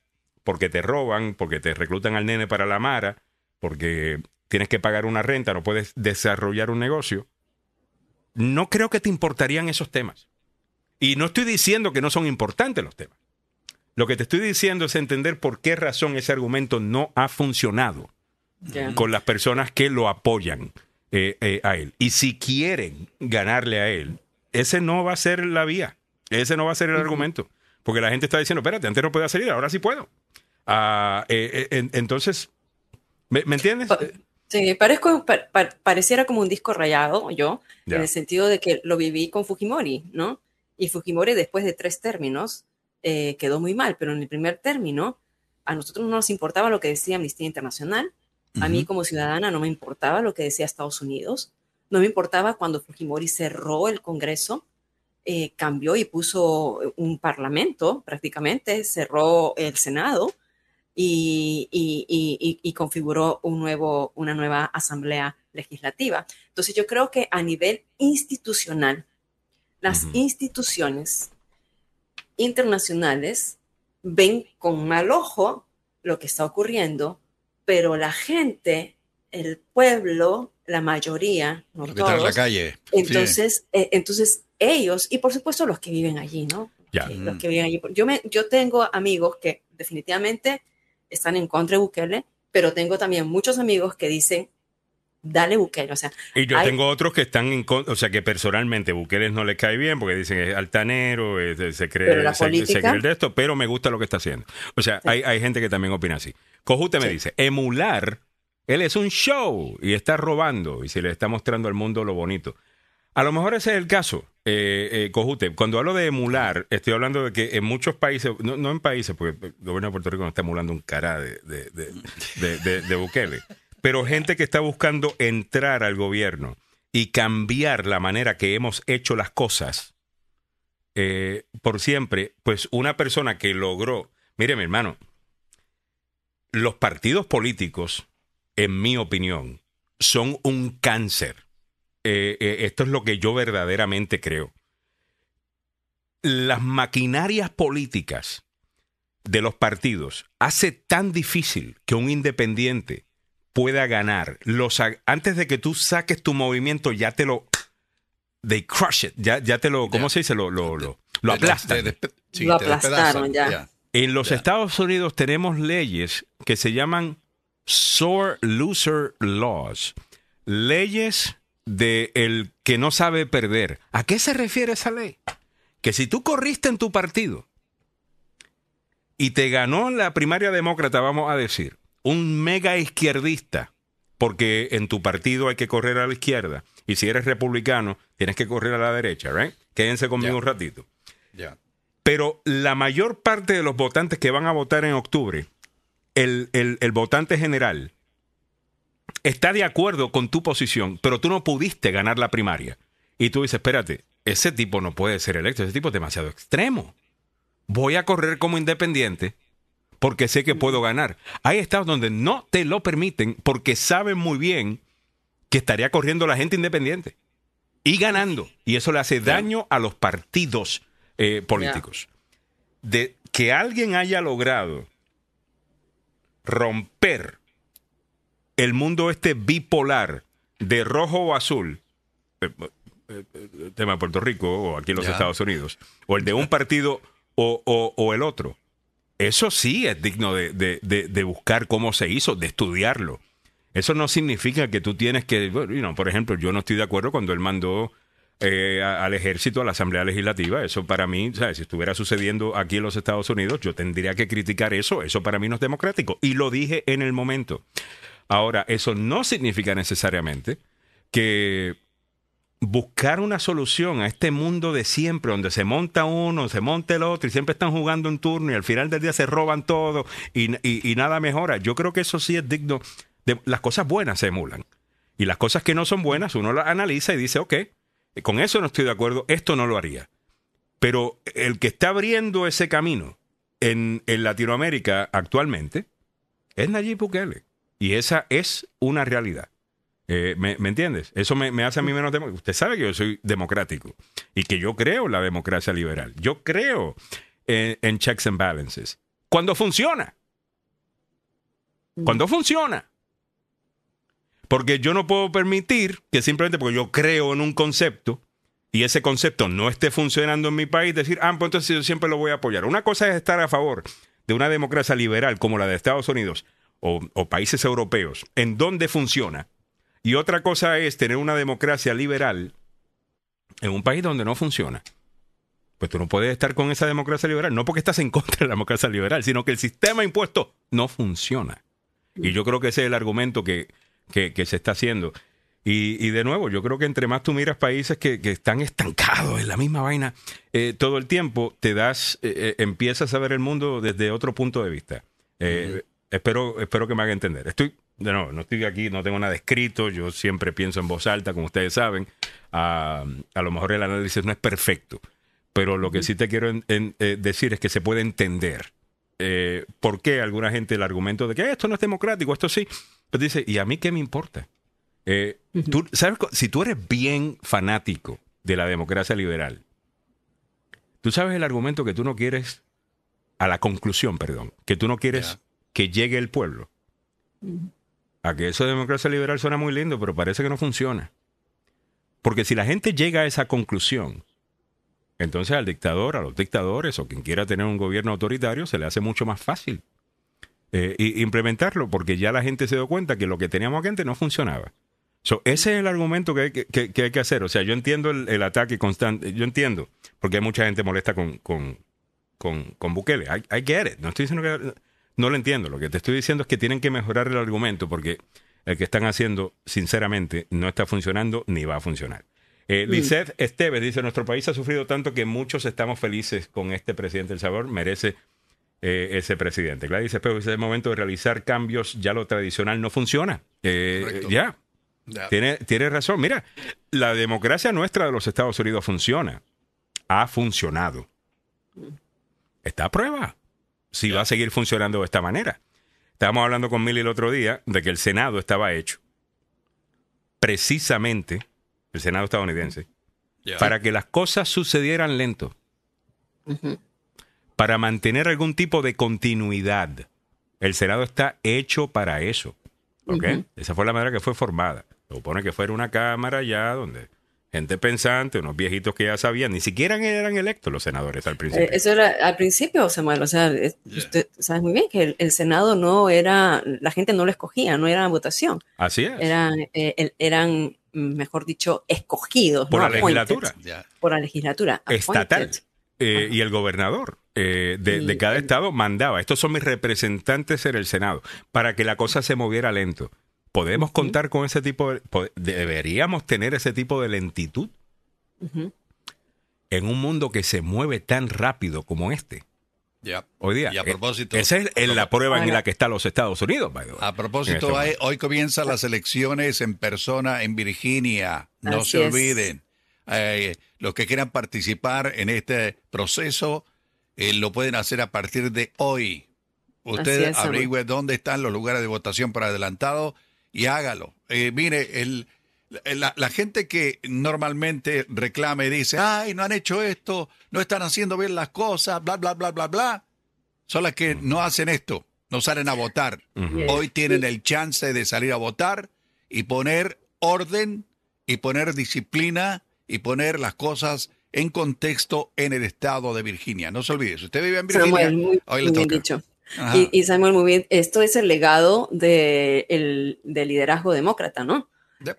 porque te roban, porque te reclutan al nene para la mara, porque tienes que pagar una renta, no puedes desarrollar un negocio, no creo que te importarían esos temas. Y no estoy diciendo que no son importantes los temas. Lo que te estoy diciendo es entender por qué razón ese argumento no ha funcionado con las personas que lo apoyan eh, eh, a él. Y si quieren ganarle a él, ese no va a ser la vía. Ese no va a ser el argumento. Porque la gente está diciendo, espérate, antes no podía salir, ahora sí puedo. Ah, eh, eh, en- entonces, ¿me, me entiendes?
Sí, parezco, pa- pa- pareciera como un disco rayado yo,
Ya.
en el sentido de que lo viví con Fujimori, ¿no? Y Fujimori después de tres términos eh, quedó muy mal, pero en el primer término a nosotros no nos importaba lo que decía Amnistía Internacional, a mí como ciudadana no me importaba lo que decía Estados Unidos, no me importaba cuando Fujimori cerró el Congreso, eh, cambió y puso un parlamento prácticamente, cerró el Senado y, y- y- y- y configuró un nuevo, una nueva asamblea legislativa. Entonces yo creo que a nivel institucional, las instituciones internacionales ven con mal ojo lo que está ocurriendo, pero la gente, el pueblo, la mayoría, no
en la
todos,
calle. Sí.
entonces, eh, entonces ellos, y por supuesto los que viven allí, ¿no?
Ya.
Los que viven allí. Yo, me, yo tengo amigos que definitivamente están en contra de Bukele, pero tengo también muchos amigos que dicen, dale Bukele. O sea,
Y yo
hay-
tengo otros que están en contra, o sea, que personalmente Bukele no le cae bien porque dicen es altanero, es- se cree,
Pero la
se, se
política-
cree el de esto, pero me gusta lo que está haciendo. O sea, hay, hay gente que también opina así. Cojute me dice, emular, él es un show y está robando y se le está mostrando al mundo lo bonito. A lo mejor ese es el caso, eh, eh, Cojute. Cuando hablo de emular, estoy hablando de que en muchos países, no, en países, porque el gobierno de Puerto Rico no está emulando un cara de, de- de- de Bukele, pero gente que está buscando entrar al gobierno y cambiar la manera que hemos hecho las cosas eh, por siempre, pues una persona que logró, mire mi hermano, los partidos políticos, en mi opinión, son un cáncer. Eh, eh, esto es lo que yo verdaderamente creo. Las maquinarias políticas de los partidos hace tan difícil que un independiente pueda ganar. Los, antes de que tú saques tu movimiento, ya te lo. They crush it. Ya, ya te lo. ¿Cómo se dice? Lo, lo, lo, lo aplastan.
sí,
Lo aplastaron, ya.
En los Estados Unidos tenemos leyes que se llaman sore loser laws. Leyes de el que no sabe perder. ¿A qué se refiere esa ley? Que si tú corriste en tu partido y te ganó la primaria demócrata, vamos a decir, un mega izquierdista, porque en tu partido hay que correr a la izquierda, y si eres republicano, tienes que correr a la derecha, ¿right? Quédense conmigo un ratito.
Ya.
Pero la mayor parte de los votantes que van a votar en octubre, el, el- el votante general, está de acuerdo con tu posición, pero tú no pudiste ganar la primaria. Y tú dices, espérate, ese tipo no puede ser electo, ese tipo es demasiado extremo. Voy a correr como independiente porque sé que puedo ganar. Hay estados donde no te lo permiten porque saben muy bien que estaría corriendo la gente independiente y ganando. Y eso le hace daño a los partidos eh, políticos. De que alguien haya logrado romper el mundo este bipolar de rojo o azul, eh, eh, eh, tema de Puerto Rico o aquí en los
Ya.
Estados Unidos, o el de un partido o, o- o el otro. Eso sí es digno de, de- de- de buscar cómo se hizo, de estudiarlo. Eso no significa que tú tienes que, bueno, you know, por ejemplo, yo no estoy de acuerdo cuando él mandó eh, a- al ejército a la Asamblea Legislativa. Eso para mí, ¿sabes? si estuviera sucediendo aquí en los Estados Unidos, yo tendría que criticar eso. Eso para mí no es democrático. Y lo dije en el momento. Ahora, eso no significa necesariamente que buscar una solución a este mundo de siempre, donde se monta uno, se monta el otro y siempre están jugando un turno y al final del día se roban todo y, y- nada mejora. Yo creo que eso sí es digno. De, las cosas buenas se emulan y las cosas que no son buenas uno las analiza y dice, ok, con eso no estoy de acuerdo, esto no lo haría. Pero el que está abriendo ese camino en, en Latinoamérica actualmente es Nayib Bukele. Y esa es una realidad. Eh, ¿me, entiendes? Eso me, hace a mí menos democrático. Usted sabe que yo soy democrático y que yo creo en la democracia liberal. Yo creo en, en checks and balances. Cuando funciona. Cuando funciona. Porque yo no puedo permitir que simplemente porque yo creo en un concepto y ese concepto no esté funcionando en mi país, decir, ah, pues entonces yo siempre lo voy a apoyar. Una cosa es estar a favor de una democracia liberal como la de Estados Unidos o, países europeos, en donde funciona. Y otra cosa es tener una democracia liberal en un país donde no funciona. Pues tú no puedes estar con esa democracia liberal, no porque estás en contra de la democracia liberal, sino que el sistema impuesto no funciona. Y yo creo que ese es el argumento que, que, que se está haciendo. Y, y de nuevo, yo creo que entre más tú miras países que, que están estancados en la misma vaina eh, todo el tiempo, te das, eh, eh, empiezas a ver el mundo desde otro punto de vista. Eh, espero, espero que me haga entender. Estoy, de nuevo, no estoy aquí, no tengo nada escrito, yo siempre pienso en voz alta, como ustedes saben. Ah, a lo mejor el análisis no es perfecto, pero lo que sí te quiero en- en- eh, decir es que se puede entender eh, por qué alguna gente el argumento de que esto no es democrático, esto sí, pues dice, ¿y a mí qué me importa? Eh, tú, ¿sabes? Si tú eres bien fanático de la democracia liberal, tú sabes el argumento que tú no quieres, a la conclusión, perdón, que tú no quieres que llegue el pueblo. A que eso de democracia liberal suena muy lindo, pero parece que no funciona. Porque si la gente llega a esa conclusión, entonces al dictador, a los dictadores o quien quiera tener un gobierno autoritario, se le hace mucho más fácil eh, implementarlo, porque ya la gente se dio cuenta que lo que teníamos antes no funcionaba. So, ese es el argumento que hay que, hay que hacer. O sea, yo entiendo el, ataque constante, yo entiendo, porque hay mucha gente molesta con, con, con, con Bukele. I, I get. No estoy diciendo que no lo entiendo. Lo que te estoy diciendo es que tienen que mejorar el argumento, porque el que están haciendo, sinceramente, no está funcionando ni va a funcionar. Eh,
Mm.
Lisette Esteves dice, nuestro país ha sufrido tanto que muchos estamos felices con este presidente El Salvador, merece eh, ese presidente. Gladys Espejo dice, es el momento de realizar cambios, ya lo tradicional no funciona. Eh, ya,
Ya.
tiene, tiene razón. Mira, la democracia nuestra de los Estados Unidos funciona, ha funcionado. Está a prueba si va a seguir funcionando de esta manera. Estábamos hablando con Milly el otro día de que el Senado estaba hecho precisamente, el Senado estadounidense, para que las cosas sucedieran lento, para mantener algún tipo de continuidad. El Senado está hecho para eso. ¿ok?
Ujú.
Esa fue la manera que fue formada. Se supone que fuera una cámara ya donde gente pensante, unos viejitos que ya sabían, ni siquiera eran electos los senadores al principio.
Eh, Eso era al principio, Samuel. O sea, es- usted sabe muy bien que el, el Senado no era, la gente no lo escogía, no era votación.
Así es.
Eran, eh, eran, mejor dicho, escogidos.
Por
no
la
appointed.
legislatura.
Por la legislatura.
estatal. Eh, y el gobernador eh, de, de cada estado mandaba. Estos son mis representantes en el Senado. Para que la cosa se moviera lento. ¿Podemos contar con ese tipo de... ¿Deberíamos tener ese tipo de lentitud en un mundo que se mueve tan rápido como este?
Ya.
Hoy día.
Y a
Eh,
propósito-
Esa es en la prueba en la que están los Estados Unidos, by the way.
A propósito,
este
hay-
momento.
hoy comienzan las elecciones en persona en Virginia. No
Así
se
es.
olviden. Eh, los que quieran participar en este proceso eh, lo pueden hacer a partir de hoy. Usted
es,
averigüe dónde están los lugares de votación por adelantado y hágalo. Eh, mire, el, la, la gente que normalmente reclama y dice, ay, no han hecho esto, no están haciendo bien las cosas, bla, bla, bla, bla, bla, son las que no hacen esto, no salen a votar. Hoy tienen el chance de salir a votar y poner orden y poner disciplina y poner las cosas en contexto en el estado de Virginia. No se olvide, si usted vive en Virginia,
Samuel, muy,
hoy le toca.
dicho. Y Samuel, muy bien, esto es el legado de el- del liderazgo demócrata, ¿no?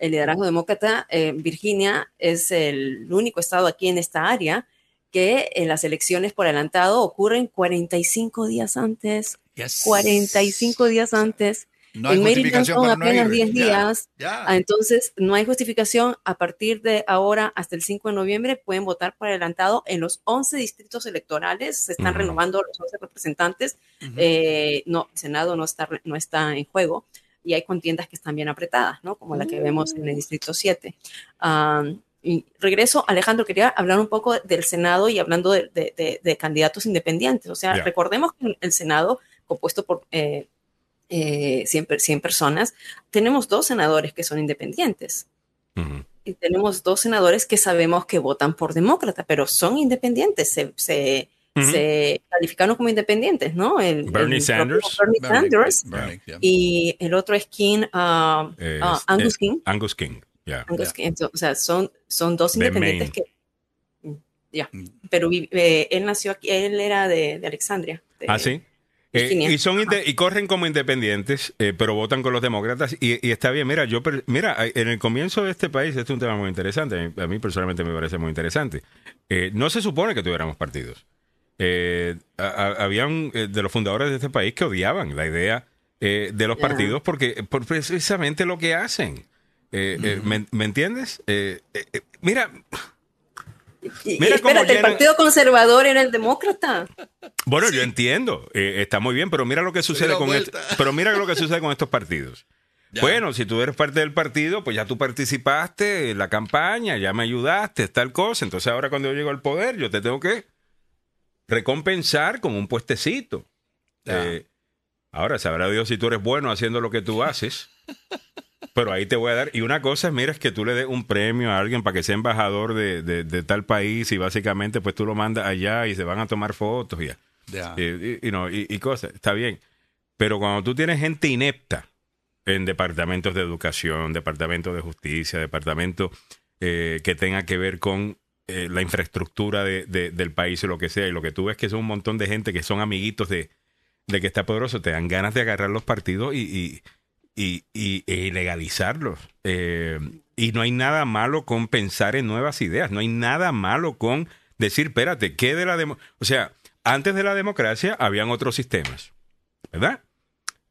El liderazgo demócrata, eh, Virginia es el único estado aquí en esta área que en las elecciones por adelantado ocurren 45 días antes,
Yes.
45 días antes.
No
en Maryland son apenas
ir.
10
Ya,
días. Ah, Entonces, no hay justificación. A partir de ahora hasta el 5 de noviembre pueden votar por adelantado en los 11 distritos electorales. Se están
Ujú.
renovando los 11 representantes. Eh, no, el Senado no está, no está en juego y hay contiendas que están bien apretadas, ¿no? Como la que vemos en el distrito 7. Am, y regreso, Alejandro, quería hablar un poco del Senado y hablando de, de- de- de candidatos independientes. O sea,
Ya.
recordemos que el Senado, compuesto por eh, eh, 100, per- 100 personas, tenemos dos senadores que son independientes. Y tenemos dos senadores que sabemos que votan por demócrata, pero son independientes, se, se,
Ujú.
se calificaron como independientes, ¿no? El,
Bernie
el
Sanders.
Bernie
Bernie,
Sanders.
Bernie, yeah.
Y el otro es King,
Es-
ah, Angus
eh,
King.
Angus King, ya.
Angus King. Entonces, o sea, son, son dos
De
independientes que. Ya. Pero vi- eh, él nació aquí, él era de, de Alexandria. de-
Ah, sí. Eh, y son y corren como independientes, eh, pero votan con los demócratas y, y está bien. Mira, yo mira, en el comienzo de este país este es un tema muy interesante. A mí, personalmente me parece muy interesante. Eh, no se supone que tuviéramos partidos. A- habían de los fundadores de este país que odiaban la idea de los partidos porque por precisamente lo que hacen. ¿me, me entiendes? Mira, mira cómo
espérate, el Partido Conservador era el demócrata.
Bueno, yo entiendo, eh, está muy bien, pero mira lo que sucede con
vuelta.
est- pero mira lo que sucede con estos partidos. Bueno, si tú eres parte del partido, pues ya tú participaste en la campaña, ya me ayudaste, tal cosa. Entonces ahora cuando yo llego al poder, yo te tengo que recompensar con un puestecito. Eh, ahora sabrá Dios si tú eres bueno haciendo lo que tú haces. Pero ahí te voy a dar. Y una cosa es, mira, es que tú le des un premio a alguien para que sea embajador de, de- de tal país y básicamente pues tú lo mandas allá y se van a tomar fotos y,
Ya.
y, y- y no, y- y cosas. Está bien. Pero cuando tú tienes gente inepta en departamentos de educación, departamentos de justicia, departamentos eh, que tenga que ver con eh, la infraestructura de- de- del país o lo que sea, y lo que tú ves que son un montón de gente que son amiguitos de, de que está poderoso, te dan ganas de agarrar los partidos y, y, y, y- ilegalizarlos. Eh, y no hay nada malo con pensar en nuevas ideas, no hay nada malo con decir, espérate, ¿qué de la demo O sea, antes de la democracia habían otros sistemas, ¿verdad?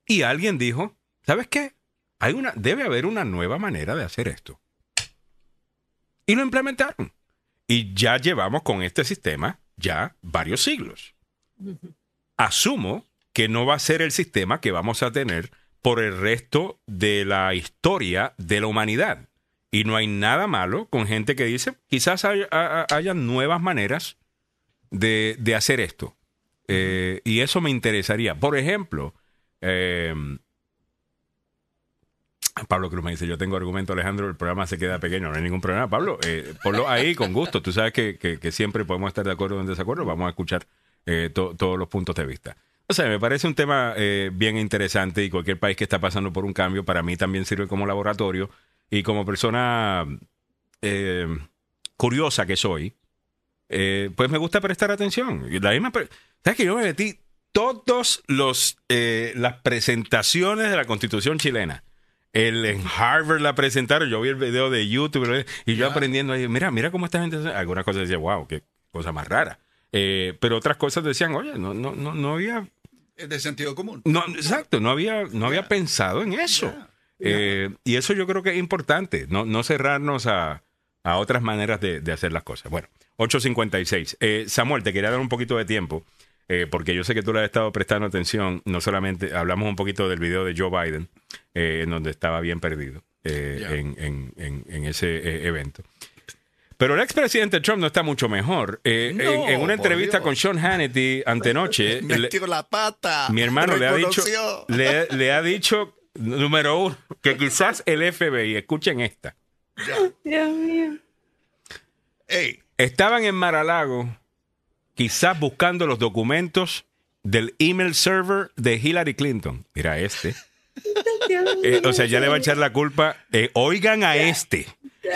Y alguien dijo, ¿sabes qué? Hay una, debe haber una nueva manera de hacer esto. Y lo implementaron. Y ya llevamos con este sistema ya varios siglos. Asumo que no va a ser el sistema que vamos a tener por el resto de la historia de la humanidad. Y no hay nada malo con gente que dice, quizás hay- ha- haya nuevas maneras de, de hacer esto. Eh, y eso me interesaría. Por ejemplo, eh, Pablo Cruz me dice, yo tengo argumento, Alejandro, el programa se queda pequeño, no hay ningún problema. Pablo, eh, ponlo ahí con gusto. Tú sabes que, que- que siempre podemos estar de acuerdo o en desacuerdo, vamos a escuchar eh, to- todos los puntos de vista. O sea, me parece un tema eh, bien interesante y cualquier país que está pasando por un cambio, para mí también sirve como laboratorio y como persona eh, curiosa que soy, eh, pues me gusta prestar atención. La misma, ¿Sabes que yo me metí todos los eh, las presentaciones de la Constitución chilena? El, en Harvard la presentaron, yo vi el video de YouTube y yo aprendiendo ahí, mira, mira cómo esta gente, hace-". algunas cosas decía, wow, qué cosa más rara. Eh, pero otras cosas decían, oye, no, no, no, no había
de sentido común.
no, exacto, no había, no había pensado en eso. Eh, y eso yo creo que es importante, no, no cerrarnos a, a otras maneras de, de hacer las cosas. Bueno, 8.56. Eh, Samuel, te quería dar un poquito de tiempo, eh, porque yo sé que tú le has estado prestando atención, no solamente, hablamos un poquito del video de Joe Biden, eh, en donde estaba bien perdido eh, en, en- en- en ese eh, evento. Pero el expresidente Trump no está mucho mejor. Eh, en-
No,
en, una entrevista
Dios.
con Sean Hannity antenoche, le-
Metió la pata.
mi hermano le ha dicho, le ha dicho, número uno, que quizás el FBI, escuchen esta,
Dios mío.
estaban en Maralago, quizás buscando los documentos del email server de Hillary Clinton. Mira este. Eh, o sea, ya le va a echar la culpa, eh, oigan a este,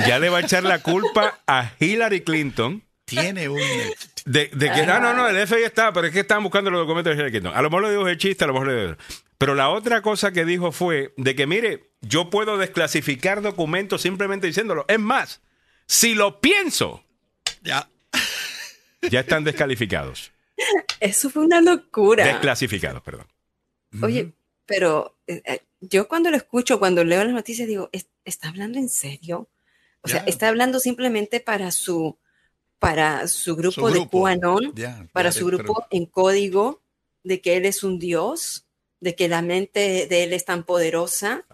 ya le va a echar la culpa a Hillary Clinton.
Tiene un...
De, de que, no, no, no, el FBI está, pero es que estaban buscando los documentos de Hillary Clinton. A lo mejor le dijo el chiste, a lo mejor le dijo. Pero la otra cosa que dijo fue de que, mire, yo puedo desclasificar documentos simplemente diciéndolo. Es más, si lo pienso,
ya,
ya están descalificados.
Eso fue una locura.
Desclasificados, perdón.
Oye, pero eh, eh, yo cuando lo escucho, cuando leo las noticias, digo, "¿Es- ¿está hablando en serio? O sea, está hablando simplemente para su, para su grupo,
Su
de. QAnon, para su
pero-
grupo en código de que él es un dios, de que la mente de él es tan poderosa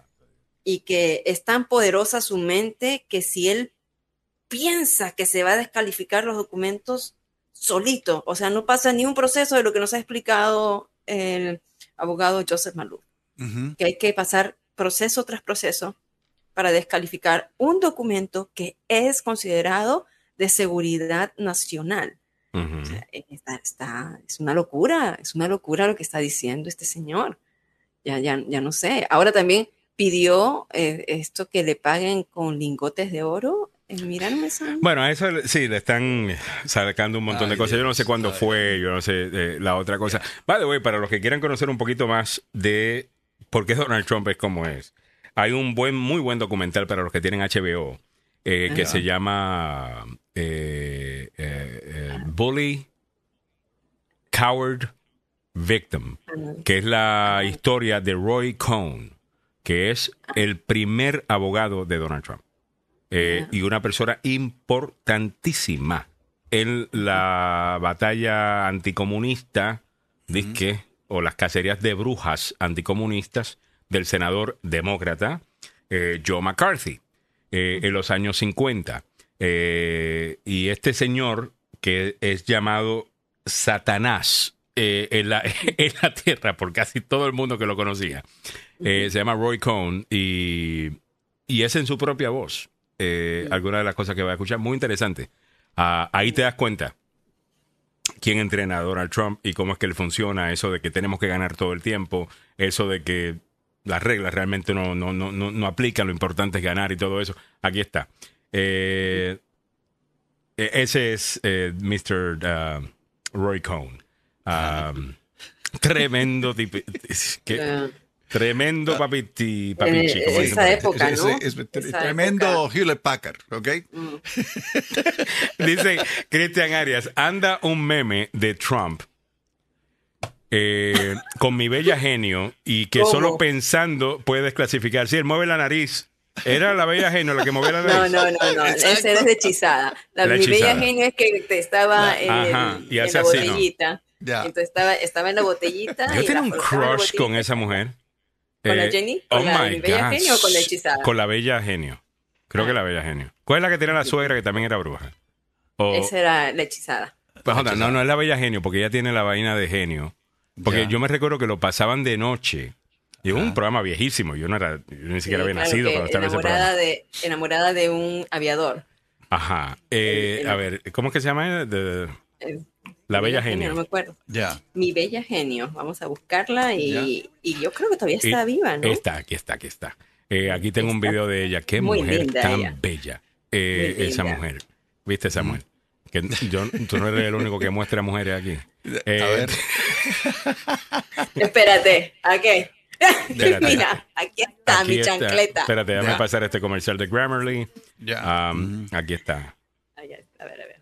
y que es tan poderosa su mente que si él piensa que se va a descalificar los documentos solito, o sea, no pasa ni un proceso de lo que nos ha explicado el abogado Joseph Malou que hay que pasar proceso tras proceso para descalificar un documento que es considerado de seguridad nacional.
Ujú.
O sea, está, está- es una locura, es una locura lo que está diciendo este señor. Ya, ya, ya no sé. Ahora también pidió eh, esto que le paguen con lingotes de oro. Mira, no me sale.
Bueno, a eso sí, le están sacando un montón de
Ay,
cosas. Yo no sé
Dios,
cuándo
ay.
fue, yo no sé eh, la otra cosa. By the way, para los que quieran conocer un poquito más de por qué Donald Trump es como es, hay un buen, muy buen documental para los que tienen HBO eh, que se llama eh, eh, Bully, Coward, Victim, que es la historia de Roy Cohn, que es el primer abogado de Donald Trump. Y una persona importantísima en la batalla anticomunista, disque, o las cacerías de brujas anticomunistas del senador demócrata eh, Joe McCarthy eh, en los años 50. Eh, y este señor, que es llamado Satanás en, la, en la tierra por casi todo el mundo que lo conocía, se llama Roy Cohn y, y es en su propia voz. Eh, Algunas de las cosas que va a escuchar, muy interesante. Ah, ahí te das cuenta quién entrena a Donald Trump y cómo es que él funciona, eso de que tenemos que ganar todo el tiempo, eso de que las reglas realmente no, no, no, no, no aplican, lo importante es ganar y todo eso. Aquí está. Eh, eh, ese es eh, Mr. uh, Roy Cohn. Um, tremendo tipo. es que-
Ah.
Tremendo papiti, papichi.
Eh,
como
esa
dicen por ahí.
época, ¿no?
Es- es- es
Esa
tremendo Hewlett Packard, ¿ok?
Dice Cristian Arias, anda un meme de Trump eh, con mi bella genio y que
¿Cómo?
solo pensando puede desclasificar. Si él mueve la nariz, era la bella genio la que movía la
No,
nariz.
no, no, no. Ese es de hechizada. La,
La
mi bella
hechizada.
genio es que te estaba en,
Ajá, y
en la
así, ¿no?
botellita. Entonces estaba, estaba en la botellita.
Yo tenía
la
un
la
crush con esa mujer.
¿Con la
Eh,
Jenny? ¿Con
oh
la
my
mi bella
gosh.
genio o con la hechizada?
Con la bella genio. Creo que la bella genio. ¿Cuál es la que tiene la suegra que también era bruja? O-
Esa era la hechizada.
Pues, onda, no, no es la bella genio, porque ella tiene la vaina de genio. Porque yo me recuerdo que lo pasaban de noche. Y es un programa viejísimo. Yo no era, yo ni siquiera
Sí,
había
claro
nacido cuando estaba ese programa.
de, enamorada de un aviador.
Ajá. Eh,
El- el-
a ver, ¿cómo es que se llama? De-
Eh,
la bella
No me
genio.
acuerdo.
Ya.
Mi bella genio. Vamos a buscarla y, y yo creo que todavía está
Y-
viva, ¿no?
Está, aquí está, aquí está. Eh, aquí tengo un video de ella. Qué
muy
mujer
linda
tan
ella.
bella. Eh, esa mujer. ¿Viste esa mujer? Que yo, tú no eres el único que muestra mujeres aquí. Eh,
A ver.
Espérate, ok.
Espérate.
Mira, aquí está
aquí
mi
está.
chancleta.
Espérate, déjame
Ya.
pasar este comercial de Grammarly.
Ya.
Um, Aquí está.
A ver, a ver.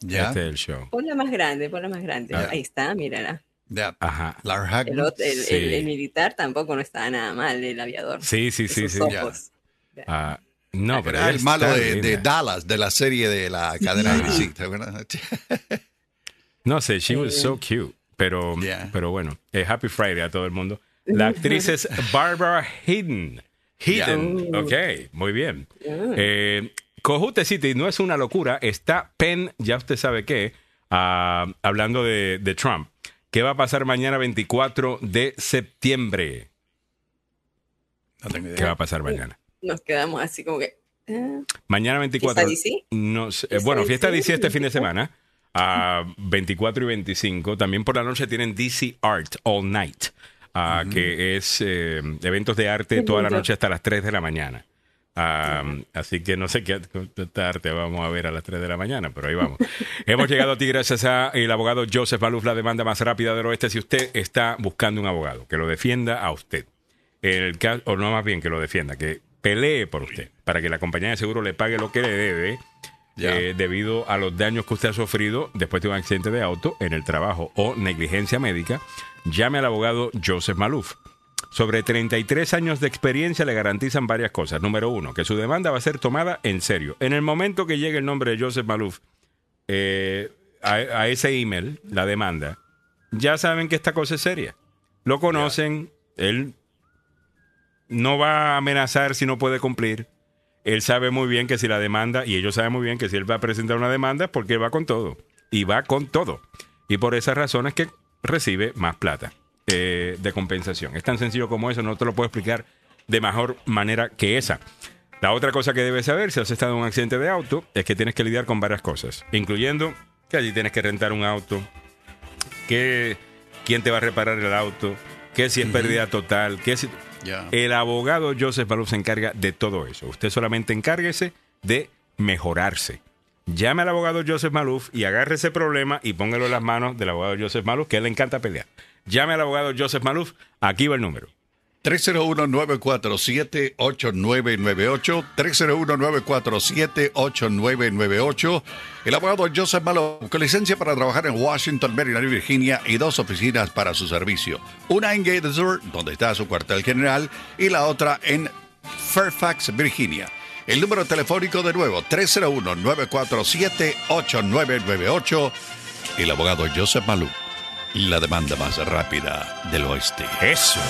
Ya.
Este es el show.
Ponla más grande, ponla más grande.
Ah.
Ahí está, mírala.
Ya.
Ajá.
El, el-
Sí.
el- el militar tampoco no estaba nada mal, el aviador.
Sí, sí, sí,
Esos
sí.
ojos.
Ah, no, pero
Era el malo de, de. Dallas, de la serie de la cadena. ¿te acuerdas?
No sé, she was
Eh.
so cute. Pero,
Yeah.
pero bueno, eh, Happy Friday a todo el mundo. La actriz es Barbara Hidden. Hidden,
Yeah.
ok, muy bien. Eh, Cojute City no es una locura. Está Penn, ya usted sabe qué, ah, hablando de, de Trump. ¿Qué va a pasar mañana 24 de septiembre?
No tengo
¿Qué
idea.
va a pasar mañana?
Nos quedamos así como que. eh,
Mañana 24.
¿Fiesta DC?
No sé,
¿Fiesta
bueno, fiesta DC este fin de semana. a 24 y 25. También por la noche tienen DC Art All Night, ah, que es eh, eventos de arte toda la noche hasta las 3 de la mañana. Ah, así que no sé qué arte vamos a ver a las 3 de la mañana, pero ahí vamos. Hemos llegado a ti gracias a el abogado Joseph Maluf, la demanda más rápida del oeste. Si usted está buscando un abogado que lo defienda a usted, el caso, o no más bien que lo defienda, que pelee por usted, para que la compañía de seguro le pague lo que le debe eh, debido a los daños que usted ha sufrido después de un accidente de auto en el trabajo o negligencia médica, llame al abogado Joseph Maluf. sobre 33 años de experiencia le garantizan varias cosas. Número uno, que su demanda va a ser tomada en serio. En el momento que llegue el nombre de Joseph Maluf eh, a, a ese email, la demanda, ya saben que esta cosa es seria. Lo conocen, él no va a amenazar si no puede cumplir. Él sabe muy bien que si la demanda, y ellos saben muy bien que si él va a presentar una demanda porque él va con todo. Y va con todo. Y por esas razones que recibe más plata eh, de compensación. Es tan sencillo como eso, no te lo puedo explicar de mejor manera que esa. La otra cosa que debes saber si has estado en un accidente de auto es que tienes que lidiar con varias cosas, incluyendo que allí tienes que rentar un auto, que quién te va a reparar el auto, que si es pérdida total, que si... El abogado Joseph Balú se encarga de todo eso. Usted solamente encárguese de mejorarse. Llame al abogado Joseph Maluf y agarre ese problema y póngalo en las manos del abogado Joseph Maluf, que él le encanta pelear. Llame al abogado Joseph Maluf, aquí va el número.
301-947-8998. 301-947-8998. El abogado Joseph Malo, con licencia para trabajar en Washington, Maryland y Virginia y dos oficinas para su servicio. Una en Gatesburg, donde está su cuartel general, y la otra en Fairfax, Virginia. El número telefónico de nuevo, 301-947-8998. El abogado Joseph Malou. La demanda más rápida del oeste.
Eso.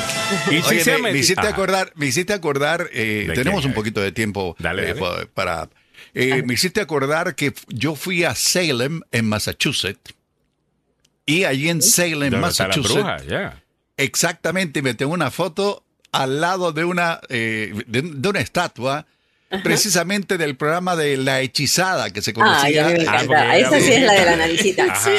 Y si
Oye,
se
me, hiciste
Ajá.
acordar, me hiciste acordar, eh,
¿De
tenemos
qué?
un poquito de tiempo
Dale,
eh,
dale.
para... eh, me hiciste acordar que yo fui a Salem, en Massachusetts, y allí en Salem,
¿Dónde está la
Massachusetts,
bruja?
Exactamente, me tengo una foto al lado de una, eh, de, de una estatua, precisamente del programa de La Hechizada, que se
Ah,
conocía.
ya me
Ah,
encanta.
porque
Esa sí es la de la naricita.
Sí.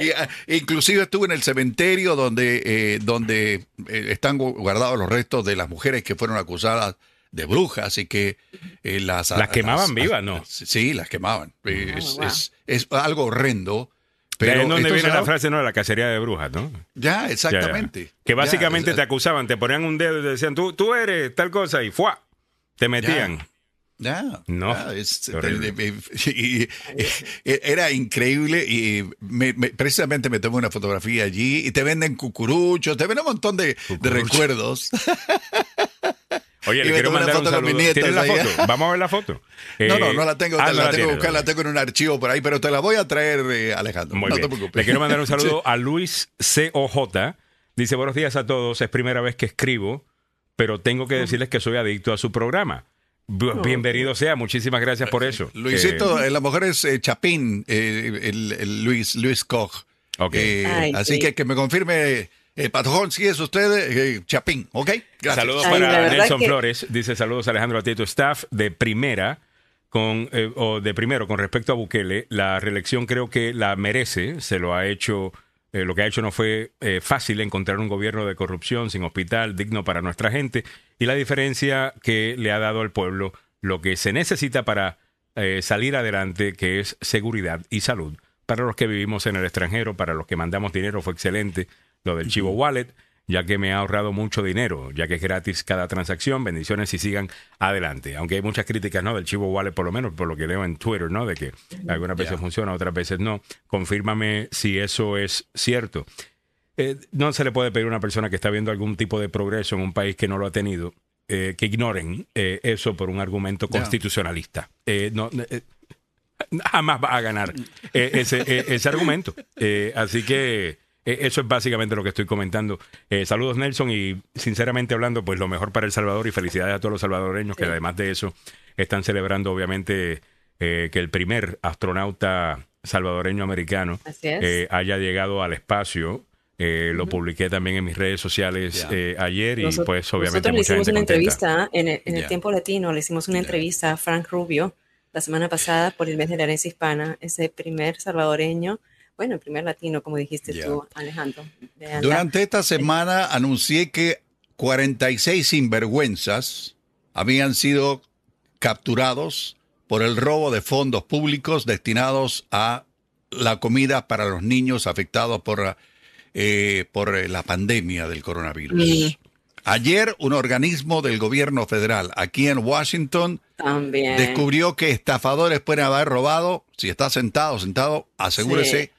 Y, ah, inclusive estuve en el cementerio donde, eh, donde eh, están gu- guardados los restos de las mujeres que fueron acusadas de brujas y que eh, las...
Las quemaban vivas, ¿no?
Sí, las quemaban. Eh, es,
wow.
es- es algo horrendo.
Pero ¿De dónde
esto
viene la frase, no? De la cacería de brujas, ¿no?
Ya,
Ya, ya.
exactamente.
Que básicamente
Ya,
te acusaban, te ponían un dedo y te decían, tú, tú eres tal cosa, y ¡fua! Te metían.
Ya,
No,
es- y- y- era increíble y me- me- precisamente me tomé una fotografía allí y te venden cucuruchos, te venden un montón de, recuerdos.
Oye,
Y
le quiero
una
mandar un
con nietas
¿Tienes la foto? Vamos a ver la foto.
no,
Eh,
no, no la tengo,
ah,
la, tengo que buscar, la tengo en un archivo por ahí, pero te la voy a traer, eh, Alejandro.
Muy
no
bien.
te preocupes.
Le quiero mandar un saludo a Luis COJ. Dice, buenos días a todos. Es primera vez que escribo, pero tengo que decirles que soy adicto a su programa. Bienvenido sea. Muchísimas gracias por eso.
Luisito,
Eh,
eh, la mujer es eh, Chapín, eh, el, el Luis, Luis Koch.
Ok.
Eh,
Ay,
así
sí.
que que me confirme, eh, Patojón, si es usted, eh, Chapín, ¿ok? Gracias.
Saludos para Nelson
que-
Flores. Dice saludos Alejandro a ti y tu staff de primera. Con, eh, o de primero, con respecto a Bukele, la reelección creo que la merece. Se lo ha hecho, eh, lo que ha hecho no fue eh, fácil encontrar un gobierno de corrupción, sin hospital, digno para nuestra gente. Y la diferencia que le ha dado al pueblo lo que se necesita para eh, salir adelante, que es seguridad y salud. Para los que vivimos en el extranjero, para los que mandamos dinero, fue excelente lo del Chivo Wallet, ya que me ha ahorrado mucho dinero, ya que es gratis cada transacción. Bendiciones y sigan adelante. Aunque hay muchas críticas, ¿no? Del Chivo Wallet, por lo menos por lo que leo en Twitter, ¿no? De que algunas veces funciona, otras veces no. Confírmame si eso es cierto. Eh, no se le puede pedir a una persona que está viendo algún tipo de progreso en un país que no lo ha tenido eh, que ignoren eh, eso por un argumento constitucionalista. No, jamás va a ganar ese, ese argumento. Así que eso es básicamente lo que estoy comentando. Eh, saludos Nelson y sinceramente hablando, pues lo mejor para El Salvador y felicidades a todos los salvadoreños que además de eso están celebrando obviamente eh, que el primer astronauta salvadoreño americano eh, haya llegado al espacio. Eh, Lo publiqué también en mis redes sociales eh, ayer y
Nosotros-
pues obviamente
nosotros le hicimos
gente
una
contenta.
entrevista en el, en el
Ya.
tiempo latino, le hicimos una entrevista a Frank Rubio la semana pasada por el mes de la herencia hispana, ese primer salvadoreño, bueno, el primer latino, como dijiste
Ya.
tú, Alejandro.
Durante esta semana anuncié que 46 sinvergüenzas habían sido capturados por el robo de fondos públicos destinados a la comida para los niños afectados por, eh, por eh, la pandemia del coronavirus. Ayer un organismo del gobierno federal aquí en Washington
También.
descubrió que estafadores pueden haber robado, si está sentado, sentado, asegúrese.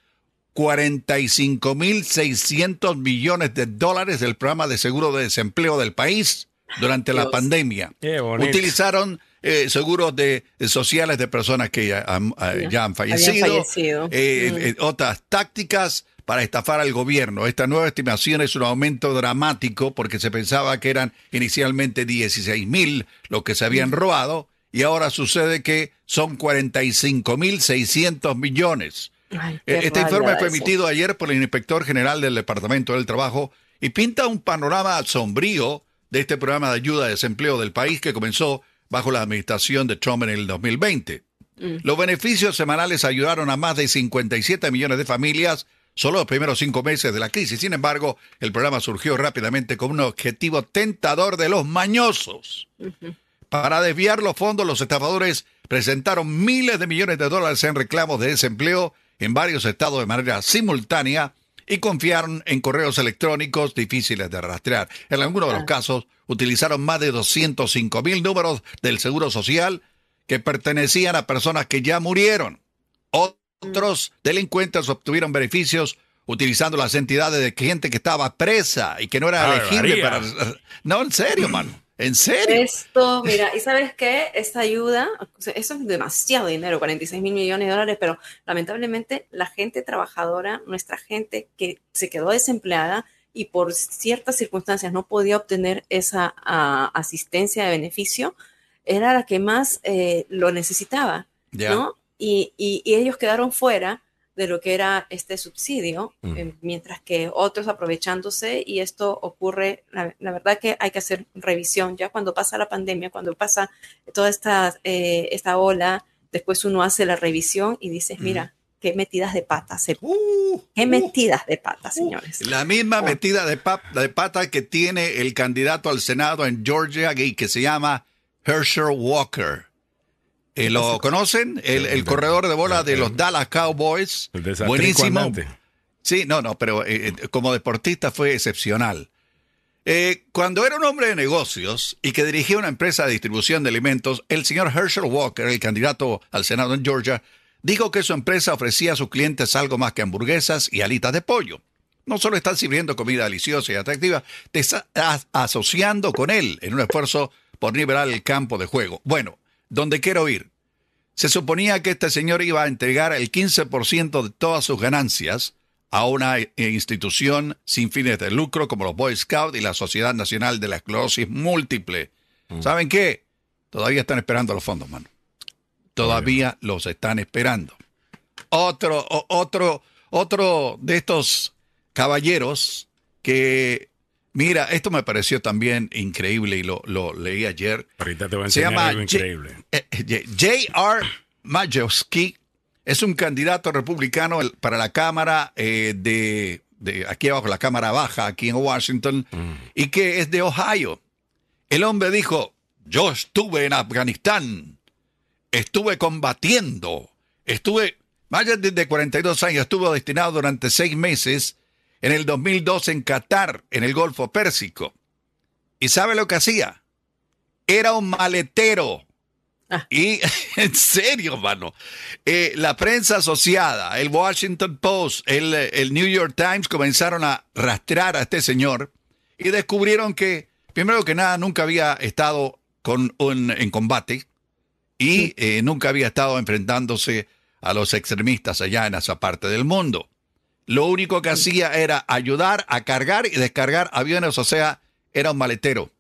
45.600 millones de dólares del programa de seguro de desempleo del país durante la pandemia. Utilizaron eh, seguros de, de sociales de personas que ya han, eh, ya han
Habían
fallecido,
fallecido.
eh,
Mm.
eh, otras tácticas para estafar al gobierno. Esta nueva estimación es un aumento dramático porque se pensaba que eran inicialmente 16 mil los que se habían
Mm.
robado y ahora sucede que son 45 mil 600 millones.
Ay,
Eh, Este informe fue emitido ayer por el inspector general del Departamento del Trabajo y pinta un panorama sombrío de este programa de ayuda a desempleo del país que comenzó bajo la administración de Trump en el 2020.
Mm.
Los beneficios semanales ayudaron a más de 57 millones de familias solo los primeros cinco meses de la crisis. Sin embargo, el programa surgió rápidamente como un objetivo tentador de los mañosos. Para desviar los fondos, los estafadores presentaron miles de millones de dólares en reclamos de desempleo en varios estados de manera simultánea y confiaron en correos electrónicos difíciles de rastrear. En algunos de los casos, utilizaron más de 205 mil números del Seguro Social que pertenecían a personas que ya murieron. Otros delincuentes obtuvieron beneficios utilizando las entidades de gente que estaba presa y que no era elegible para... No, en serio, mano. En serio.
Esto, mira, y sabes qué, esta ayuda, o sea, eso es demasiado dinero, 46 mil millones de dólares, pero lamentablemente la gente trabajadora, nuestra gente que se quedó desempleada y por ciertas circunstancias no podía obtener esa ah, asistencia de beneficio, era la que más eh, lo necesitaba. ¿no? Y, y- y ellos quedaron fuera de lo que era este subsidio,
Mm.
eh, mientras que otros aprovechándose y esto ocurre, la, la verdad que hay que hacer revisión ya cuando pasa la pandemia, cuando pasa toda esta, eh, esta ola, después uno hace la revisión y dices, mira, qué metidas de patas, se- qué metidas de patas, señores.
La misma metida de, pa- de pata que tiene el candidato al Senado en Georgia y que se llama Herschel Walker. Eh, ¿Lo conocen? El, el corredor de bola de los Dallas Cowboys. Buenísimo.
andante.
Sí, no, no, pero eh, eh, como deportista fue excepcional. Eh, cuando era un hombre de negocios y que dirigía una empresa de distribución de alimentos, el señor Herschel Walker, el candidato al Senado en Georgia, dijo que su empresa ofrecía a sus clientes algo más que hamburguesas y alitas de pollo. No solo están sirviendo comida deliciosa y atractiva, te está as- asociando con él en un esfuerzo por nivelar el campo de juego. Bueno, donde quiero ir. Se suponía que este señor iba a entregar el 15% de todas sus ganancias a una eh, institución sin fines de lucro como los Boy Scouts y la Sociedad Nacional de la Esclerosis Múltiple. ¿Saben qué? Todavía están esperando los fondos, mano. Todavía los están esperando. Otro, o- otro, otro de estos caballeros que, mira, esto me pareció también increíble y lo, lo leí ayer.
Ahorita te voy a
Se
enseñar
llama
algo
J-
increíble.
eh, eh, J.R. Majewski es un candidato republicano para la Cámara eh, de, de aquí abajo, la Cámara Baja, aquí en Washington, y que es de Ohio. El hombre dijo, yo estuve en Afganistán, estuve combatiendo, estuve, Mayer de 42 años, estuvo destinado durante seis meses en el 2002 en Qatar, en el Golfo Pérsico. ¿Y sabe lo que hacía? Era un maletero. Y en serio, mano. Eh, la prensa asociada, el Washington Post, el, el New York Times comenzaron a rastrear a este señor y descubrieron que, primero que nada, nunca había estado con un, en combate y eh, nunca había estado enfrentándose a los extremistas allá en esa parte del mundo. Lo único que hacía era ayudar a cargar y descargar aviones, o sea, era un maletero.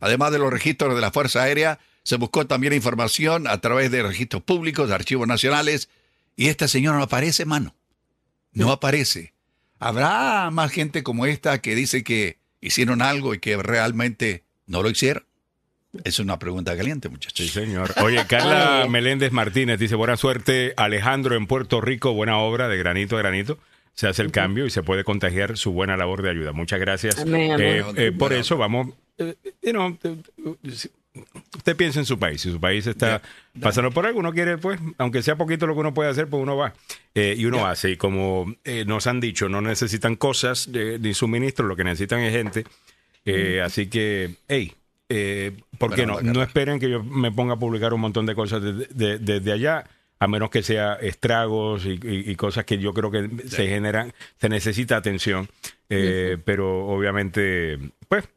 Además de los registros de la Fuerza Aérea, se buscó también información a través de registros públicos, de archivos nacionales, y este señor no aparece, mano. No aparece. ¿Habrá más gente como esta que dice que hicieron algo y que realmente no lo hicieron? Es una pregunta caliente, muchachos.
Sí, señor. Oye, Carla Meléndez Martínez dice, buena suerte, Alejandro en Puerto Rico, buena obra de granito a granito. Se hace el cambio y se puede contagiar su buena labor de ayuda. Muchas gracias.
Amén, amén.
Eh, eh, por eso vamos, eh, you know, usted piensa en su país. Si su país está pasando por algo, uno quiere, pues, aunque sea poquito lo que uno puede hacer, pues uno va. Eh, y uno hace. Y como eh, nos han dicho, no necesitan cosas de- ni suministros, lo que necesitan es gente. Eh, Así que, hey, eh, ¿por qué no? No esperen que yo me ponga a publicar un montón de cosas desde de, desde allá. A menos que sea estragos y, y- y cosas que yo creo que se generan, se necesita atención. Eh, Pero obviamente, pues,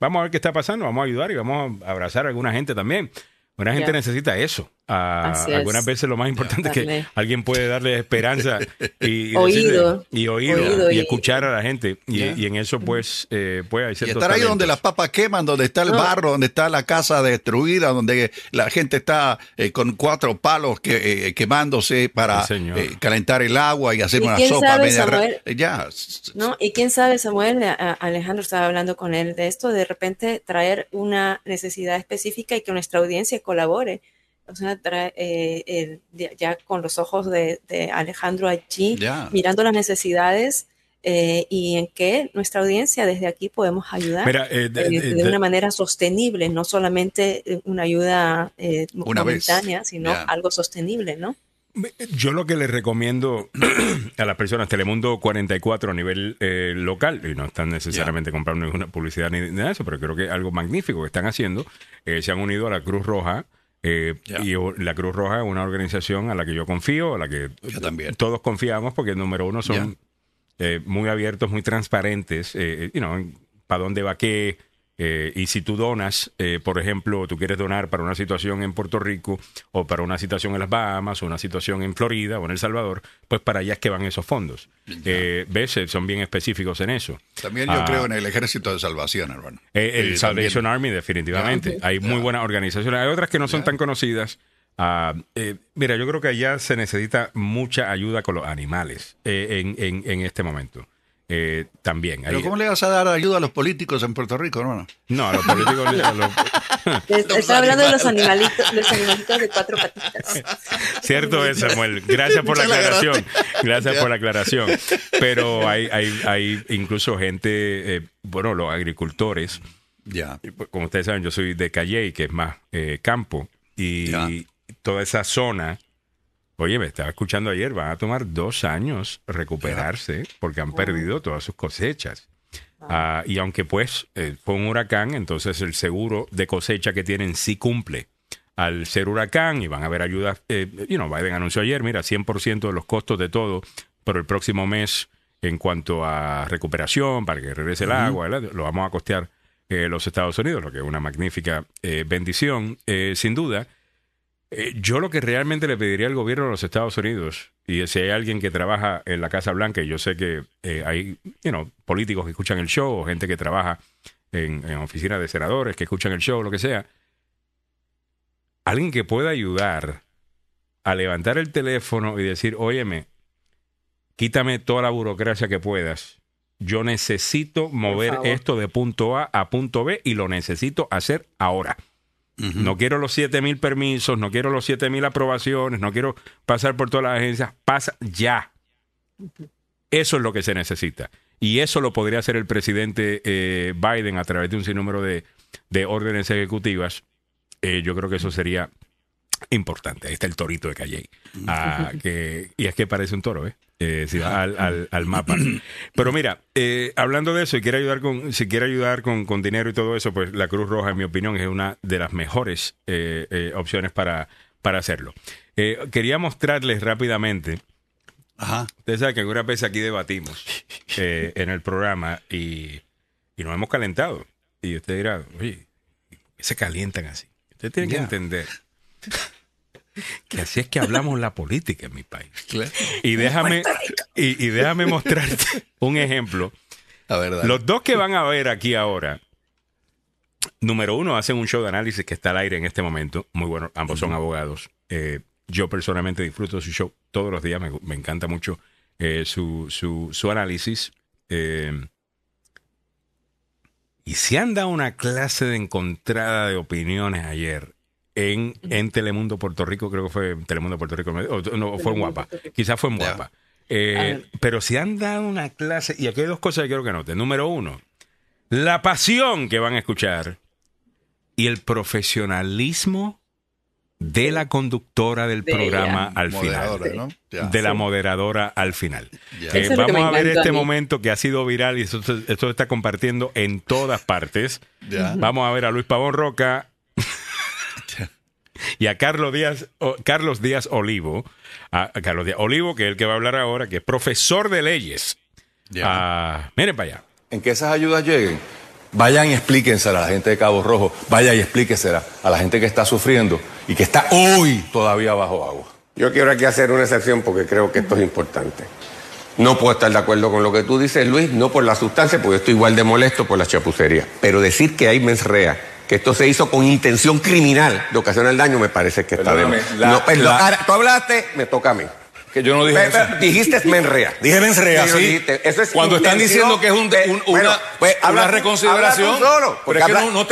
vamos a ver qué está pasando, vamos a ayudar y vamos a abrazar a alguna gente también. Una gente necesita eso. Ah,
es.
algunas veces lo más importante es que alguien puede darle esperanza y, y
Oído.
decirle- y oído,
Oído
y,
y-
escuchar a la gente. Y, en eso, pues, eh, pues hay
Y
ciertos
estar ahí donde las papas queman, donde está el
No.
barro, donde está la casa destruida, donde la gente está eh, con cuatro palos que, eh, quemándose para eh, calentar el agua y hacer
¿Y
una sopa
sabe,
media. ra-
Samuel?
Ya.
¿no? Y quién sabe, Samuel, Alejandro estaba hablando con él de esto, de repente traer una necesidad específica y que nuestra audiencia colabore. Trae, eh, el- ya- con los ojos de, de Alejandro allí,
Ya.
mirando las necesidades eh, y en qué nuestra audiencia desde aquí podemos ayudar
Mira, eh, de-
eh,
de-
de, una manera sostenible, no solamente eh, una ayuda eh,
Una vez.
momentánea, sino
Ya.
algo sostenible, ¿no?
Yo lo que les recomiendo a las personas, Telemundo 44 a nivel eh, local, y no están necesariamente comprando ninguna publicidad ni nada de eso, pero creo que algo magnífico que están haciendo, eh, se han unido a la Cruz Roja. Eh. Y la Cruz Roja es una organización a la que yo confío, a la que
Yo también.
todos confiamos, porque número uno son eh, muy abiertos, muy transparentes, eh, you know, para dónde va qué. Eh, y si tú donas, eh, por ejemplo, tú quieres donar para una situación en Puerto Rico o para una situación en las Bahamas o una situación en Florida o en El Salvador, pues para allá es que van esos fondos. Eh, ¿Ves? Eh, Son bien específicos en eso.
También yo
Ah,
creo en el Ejército de Salvación, hermano.
eh, el
Eh,
Salvation
también.
Army, definitivamente.
Ya.
Hay muy buenas organizaciones. Hay otras que no son tan conocidas. Ah, mira, yo creo que allá se necesita mucha ayuda con los animales en, en- en este momento. Eh, también.
Pero
Ahí-
¿cómo le vas a dar ayuda a los políticos en Puerto Rico, hermano?
no, a los políticos. a los-
Estaba hablando de los animalitos, los animalitos de cuatro patitas.
Cierto es, Samuel. Gracias por la aclaración. Gracias por la aclaración. Pero hay, hay, hay incluso gente, eh, bueno, los agricultores.
Ya.
Pues, Como ustedes saben, yo soy de Calley, que es más eh, campo. Y toda esa zona, oye, me estaba escuchando ayer, van a tomar dos años recuperarse porque han perdido todas sus cosechas. Ah, y aunque pues eh, fue un huracán, entonces el seguro de cosecha que tienen sí cumple al ser huracán y van a haber ayudas. Eh, you know, Biden anunció ayer, mira, 100% de los costos de todo por el próximo mes en cuanto a recuperación, para que regrese el agua, ¿verdad? lo vamos a costear eh, los Estados Unidos, lo que es una magnífica eh, bendición, eh, sin duda. Eh, yo lo que realmente le pediría al gobierno de los Estados Unidos, y si hay alguien que trabaja en la Casa Blanca, y yo sé que eh, hay you know, políticos que escuchan el show, o gente que trabaja en, en oficinas de senadores que escuchan el show, lo que sea, alguien que pueda ayudar a levantar el teléfono y decir, óyeme, quítame toda la burocracia que puedas. Yo necesito mover esto de punto A a punto B y lo necesito hacer ahora. No quiero los 7 mil permisos, no quiero los 7 mil aprobaciones, no quiero pasar por todas las agencias. Pasa ya. Eso es lo que se necesita. Y eso lo podría hacer el presidente eh, Biden a través de un sinnúmero de, de órdenes ejecutivas. Eh, yo creo que eso sería importante. Ahí está el torito de Calley. Ah, que, y es que parece un toro, ¿eh? Eh, si al, al- al mapa. Pero mira, eh, hablando de eso, y quiere ayudar con, si quiere ayudar con, con dinero y todo eso, pues la Cruz Roja, en mi opinión, es una de las mejores eh, eh, opciones para, para hacerlo. Eh, quería mostrarles rápidamente.
Ajá.
Ustedes saben que algunas veces aquí debatimos eh, en el programa y, y nos hemos calentado. Y usted dirá, oye, ¿por qué se calientan así? Usted tiene que entender que así es que hablamos la política en mi país.
Claro.
Y déjame, y, y déjame mostrarte un ejemplo.
A ver, dale.
Los dos que van a ver aquí ahora, número uno, hacen un show de análisis que está al aire en este momento. Muy bueno, ambos son abogados. Eh, yo personalmente disfruto su show todos los días, me, me encanta mucho eh, su, su, su análisis. Eh, y se han dado una clase de encontrada de opiniones ayer en, en Telemundo Puerto Rico, creo que fue Telemundo Puerto Rico, o no, fue en Guapa, quizás fue en. Guapa. Eh, pero se han dado una clase, y aquí hay dos cosas que quiero que noten. Número uno, la pasión que van a escuchar y el profesionalismo de la conductora del
De
programa
ella.
al
Moderadora,
final.
¿no?
De la moderadora al final. Eh, vamos a ver este
a
momento que ha sido viral y esto, se- esto está compartiendo en todas partes. Vamos a ver a Luis Pavón Roca y a Carlos Díaz, o- Carlos Díaz Olivo, a, a Carlos Díaz Olivo, que es el que va a hablar ahora, que es profesor de leyes. Ah, miren para allá.
en que esas ayudas lleguen, vayan y explíquensela a la gente de Cabo Rojo, vaya y explíquensela a la gente que está sufriendo y que está hoy todavía bajo agua.
Yo quiero aquí hacer una excepción porque creo que esto es importante. No puedo estar de acuerdo con lo que tú dices, Luis, no por la sustancia, porque yo estoy igual de molesto por la chapucería. Pero decir que hay mens rea, que esto se hizo con intención criminal de ocasionar daño, me parece que está
la-
No, tú hablaste, me toca a mí.
Que yo no dije eso.
dijiste mens rea.
Dije mens rea,
Sí, lo
sí.
dijiste. Eso es
Cuando están diciendo que es un-
de-
un-
bueno,
una-
pues,
una
habla
reconsideración,
habla tú solo,
pero
porque
es que
habla-
no- no.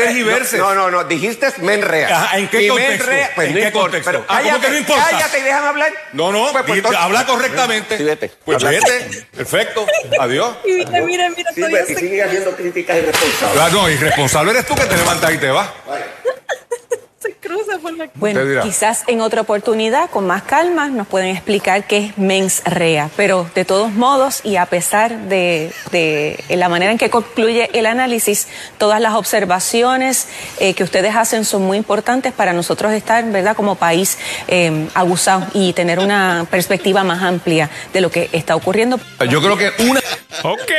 No, no, no, dijiste men rea.
Ajá, ¿en qué
Y
contexto?
pues
¿En
no
qué
importa,
contexto?
pero
Ah, ¿cómo
cállate,
que no importa?
Cállate y déjame hablar.
No, no,
Pues, pues, entonces-
habla correctamente.
Sí, vete.
Pues
Habla-
vete, perfecto, adiós.
Y mira, mira, mira,
Sí,
todavía
y
se-
sigue haciendo críticas irresponsables.
Claro, no, irresponsable eres tú que te levantas y te vas.
cruza por la
Bueno, quizás en otra oportunidad, con más calma, nos pueden explicar qué es mens rea. Pero de todos modos, y a pesar de, de la manera en que concluye el análisis, todas las observaciones eh, que ustedes hacen son muy importantes para nosotros estar, ¿verdad?, como país eh, aguzados y tener una perspectiva más amplia de lo que está ocurriendo.
Yo creo que una.
Ok.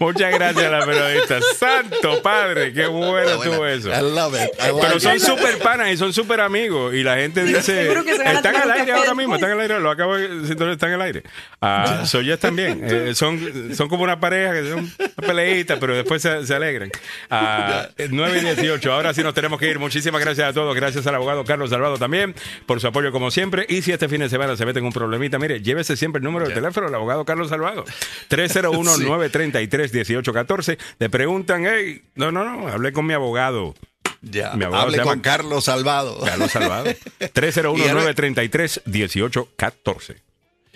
Muchas gracias a la periodista. Santo padre, qué bueno estuvo eso.
I love it. I like
Pero son
it.
Panas y son súper amigos. Y la gente dice. Están al aire ahora mismo,
después".
están al aire. Lo acabo de decir, están al aire. Ah, Soyes también. Eh, son, son como una pareja que son una peleita, pero después se, se alegran. Ah, 9 y 18. Ahora sí nos tenemos que ir. Muchísimas gracias a todos. Gracias al abogado Carlos Salvado también por su apoyo, como siempre. Y si este fin de semana se mete en un problemita, mire, llévese siempre el número de teléfono del abogado Carlos Salvado. 301-933-1814. Le preguntan, hey, no, no, no, hablé con mi abogado.
Ya,
Mi abogado
hable
se llama
con Carlos Salvado.
Carlos Salvado. 301-933-1814.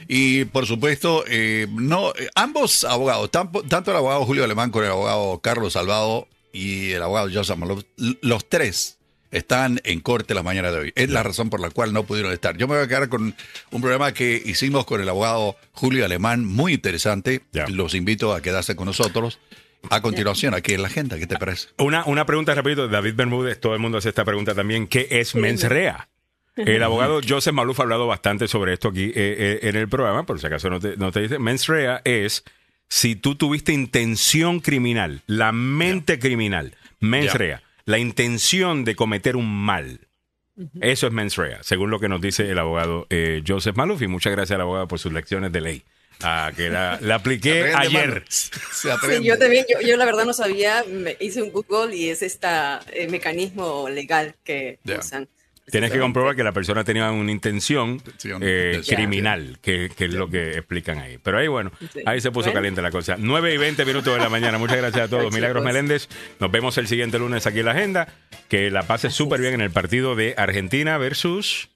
Y por supuesto, eh, no, eh, ambos abogados, tanto el abogado Julio Alemán como el abogado Carlos Salvado y el abogado Joseph Malov, l- los tres están en corte la mañana de hoy. Es la razón por la cual no pudieron estar. Yo me voy a quedar con un programa que hicimos con el abogado Julio Alemán, muy interesante. Los invito a quedarse con nosotros. A continuación, aquí en la agenda, ¿qué te parece?
Una, una pregunta rapidito, David Bermúdez, todo el mundo hace esta pregunta también, ¿qué es mens rea? El abogado Joseph Maluf ha hablado bastante sobre esto aquí eh, eh, en el programa, por si acaso no te, no te dice. Mens rea es si tú tuviste intención criminal, la mente criminal, mens rea, la intención de cometer un mal. Eso es mens rea, según lo que nos dice el abogado eh, Joseph Maluf. Y muchas gracias al abogado por sus lecciones de ley, ah, que la, la apliqué ayer.
Se
Sí, yo también, yo, yo la verdad no sabía, me hice un Google y es este mecanismo legal que usan.
Tienes que comprobar que la persona tenía una intención eh, criminal, que, que es lo que explican ahí. Pero ahí, bueno, ahí se puso
Bueno.
caliente la cosa. 9 y 20 minutos de la mañana. Muchas gracias a todos. Milagros Meléndez. Nos vemos el siguiente lunes aquí en la agenda. Que la pases súper bien en el partido de Argentina versus...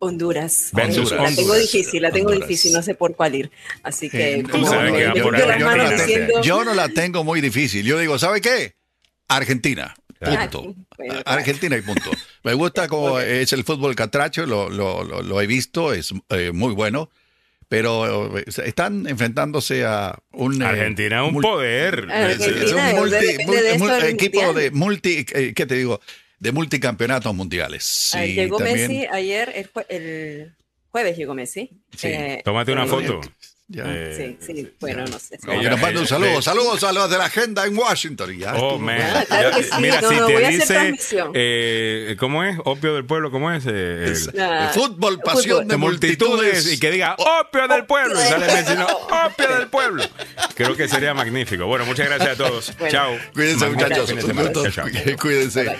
Honduras. Eh, La tengo
Honduras.
difícil, la tengo
Honduras.
difícil, no sé por cuál ir. Así que
Eh,
como
que
yo, no la
diciendo-
tengo, yo no la tengo muy difícil. Yo digo, ¿sabe qué? Argentina. Punto.
Bueno,
Argentina y punto. Me gusta cómo es el fútbol catracho, lo, lo, lo- lo he visto, es eh, muy bueno. Pero eh, están enfrentándose a un... eh,
Argentina es un poder.
Argentina,
es un multi- equipo de multi... eh, ¿Qué te digo? De multicampeonatos mundiales. Y
llegó
también-
Messi ayer, el, jue- el jueves llegó Messi.
Sí.
Eh,
Tómate una
eh,
foto.
Ya.
Eh,
Sí, sí, bueno, no sé.
Oye, nos manda un saludo. Saludos a los de la agenda en Washington. Ya
Oh, man.
Ah, claro que sí.
Mira,
No,
si
no,
te
voy a hacer
dice,
transmisión.
eh, ¿cómo es? Opio del pueblo, ¿cómo es? Eh, el-
El fútbol, pasión de
de multitudes
multitudes.
y que diga opio del pueblo y sale Messi, no, opio del pueblo. Creo que sería magnífico. Bueno, muchas gracias a todos.
Bueno.
Chao.
Cuídense, muchachos. Cuídense.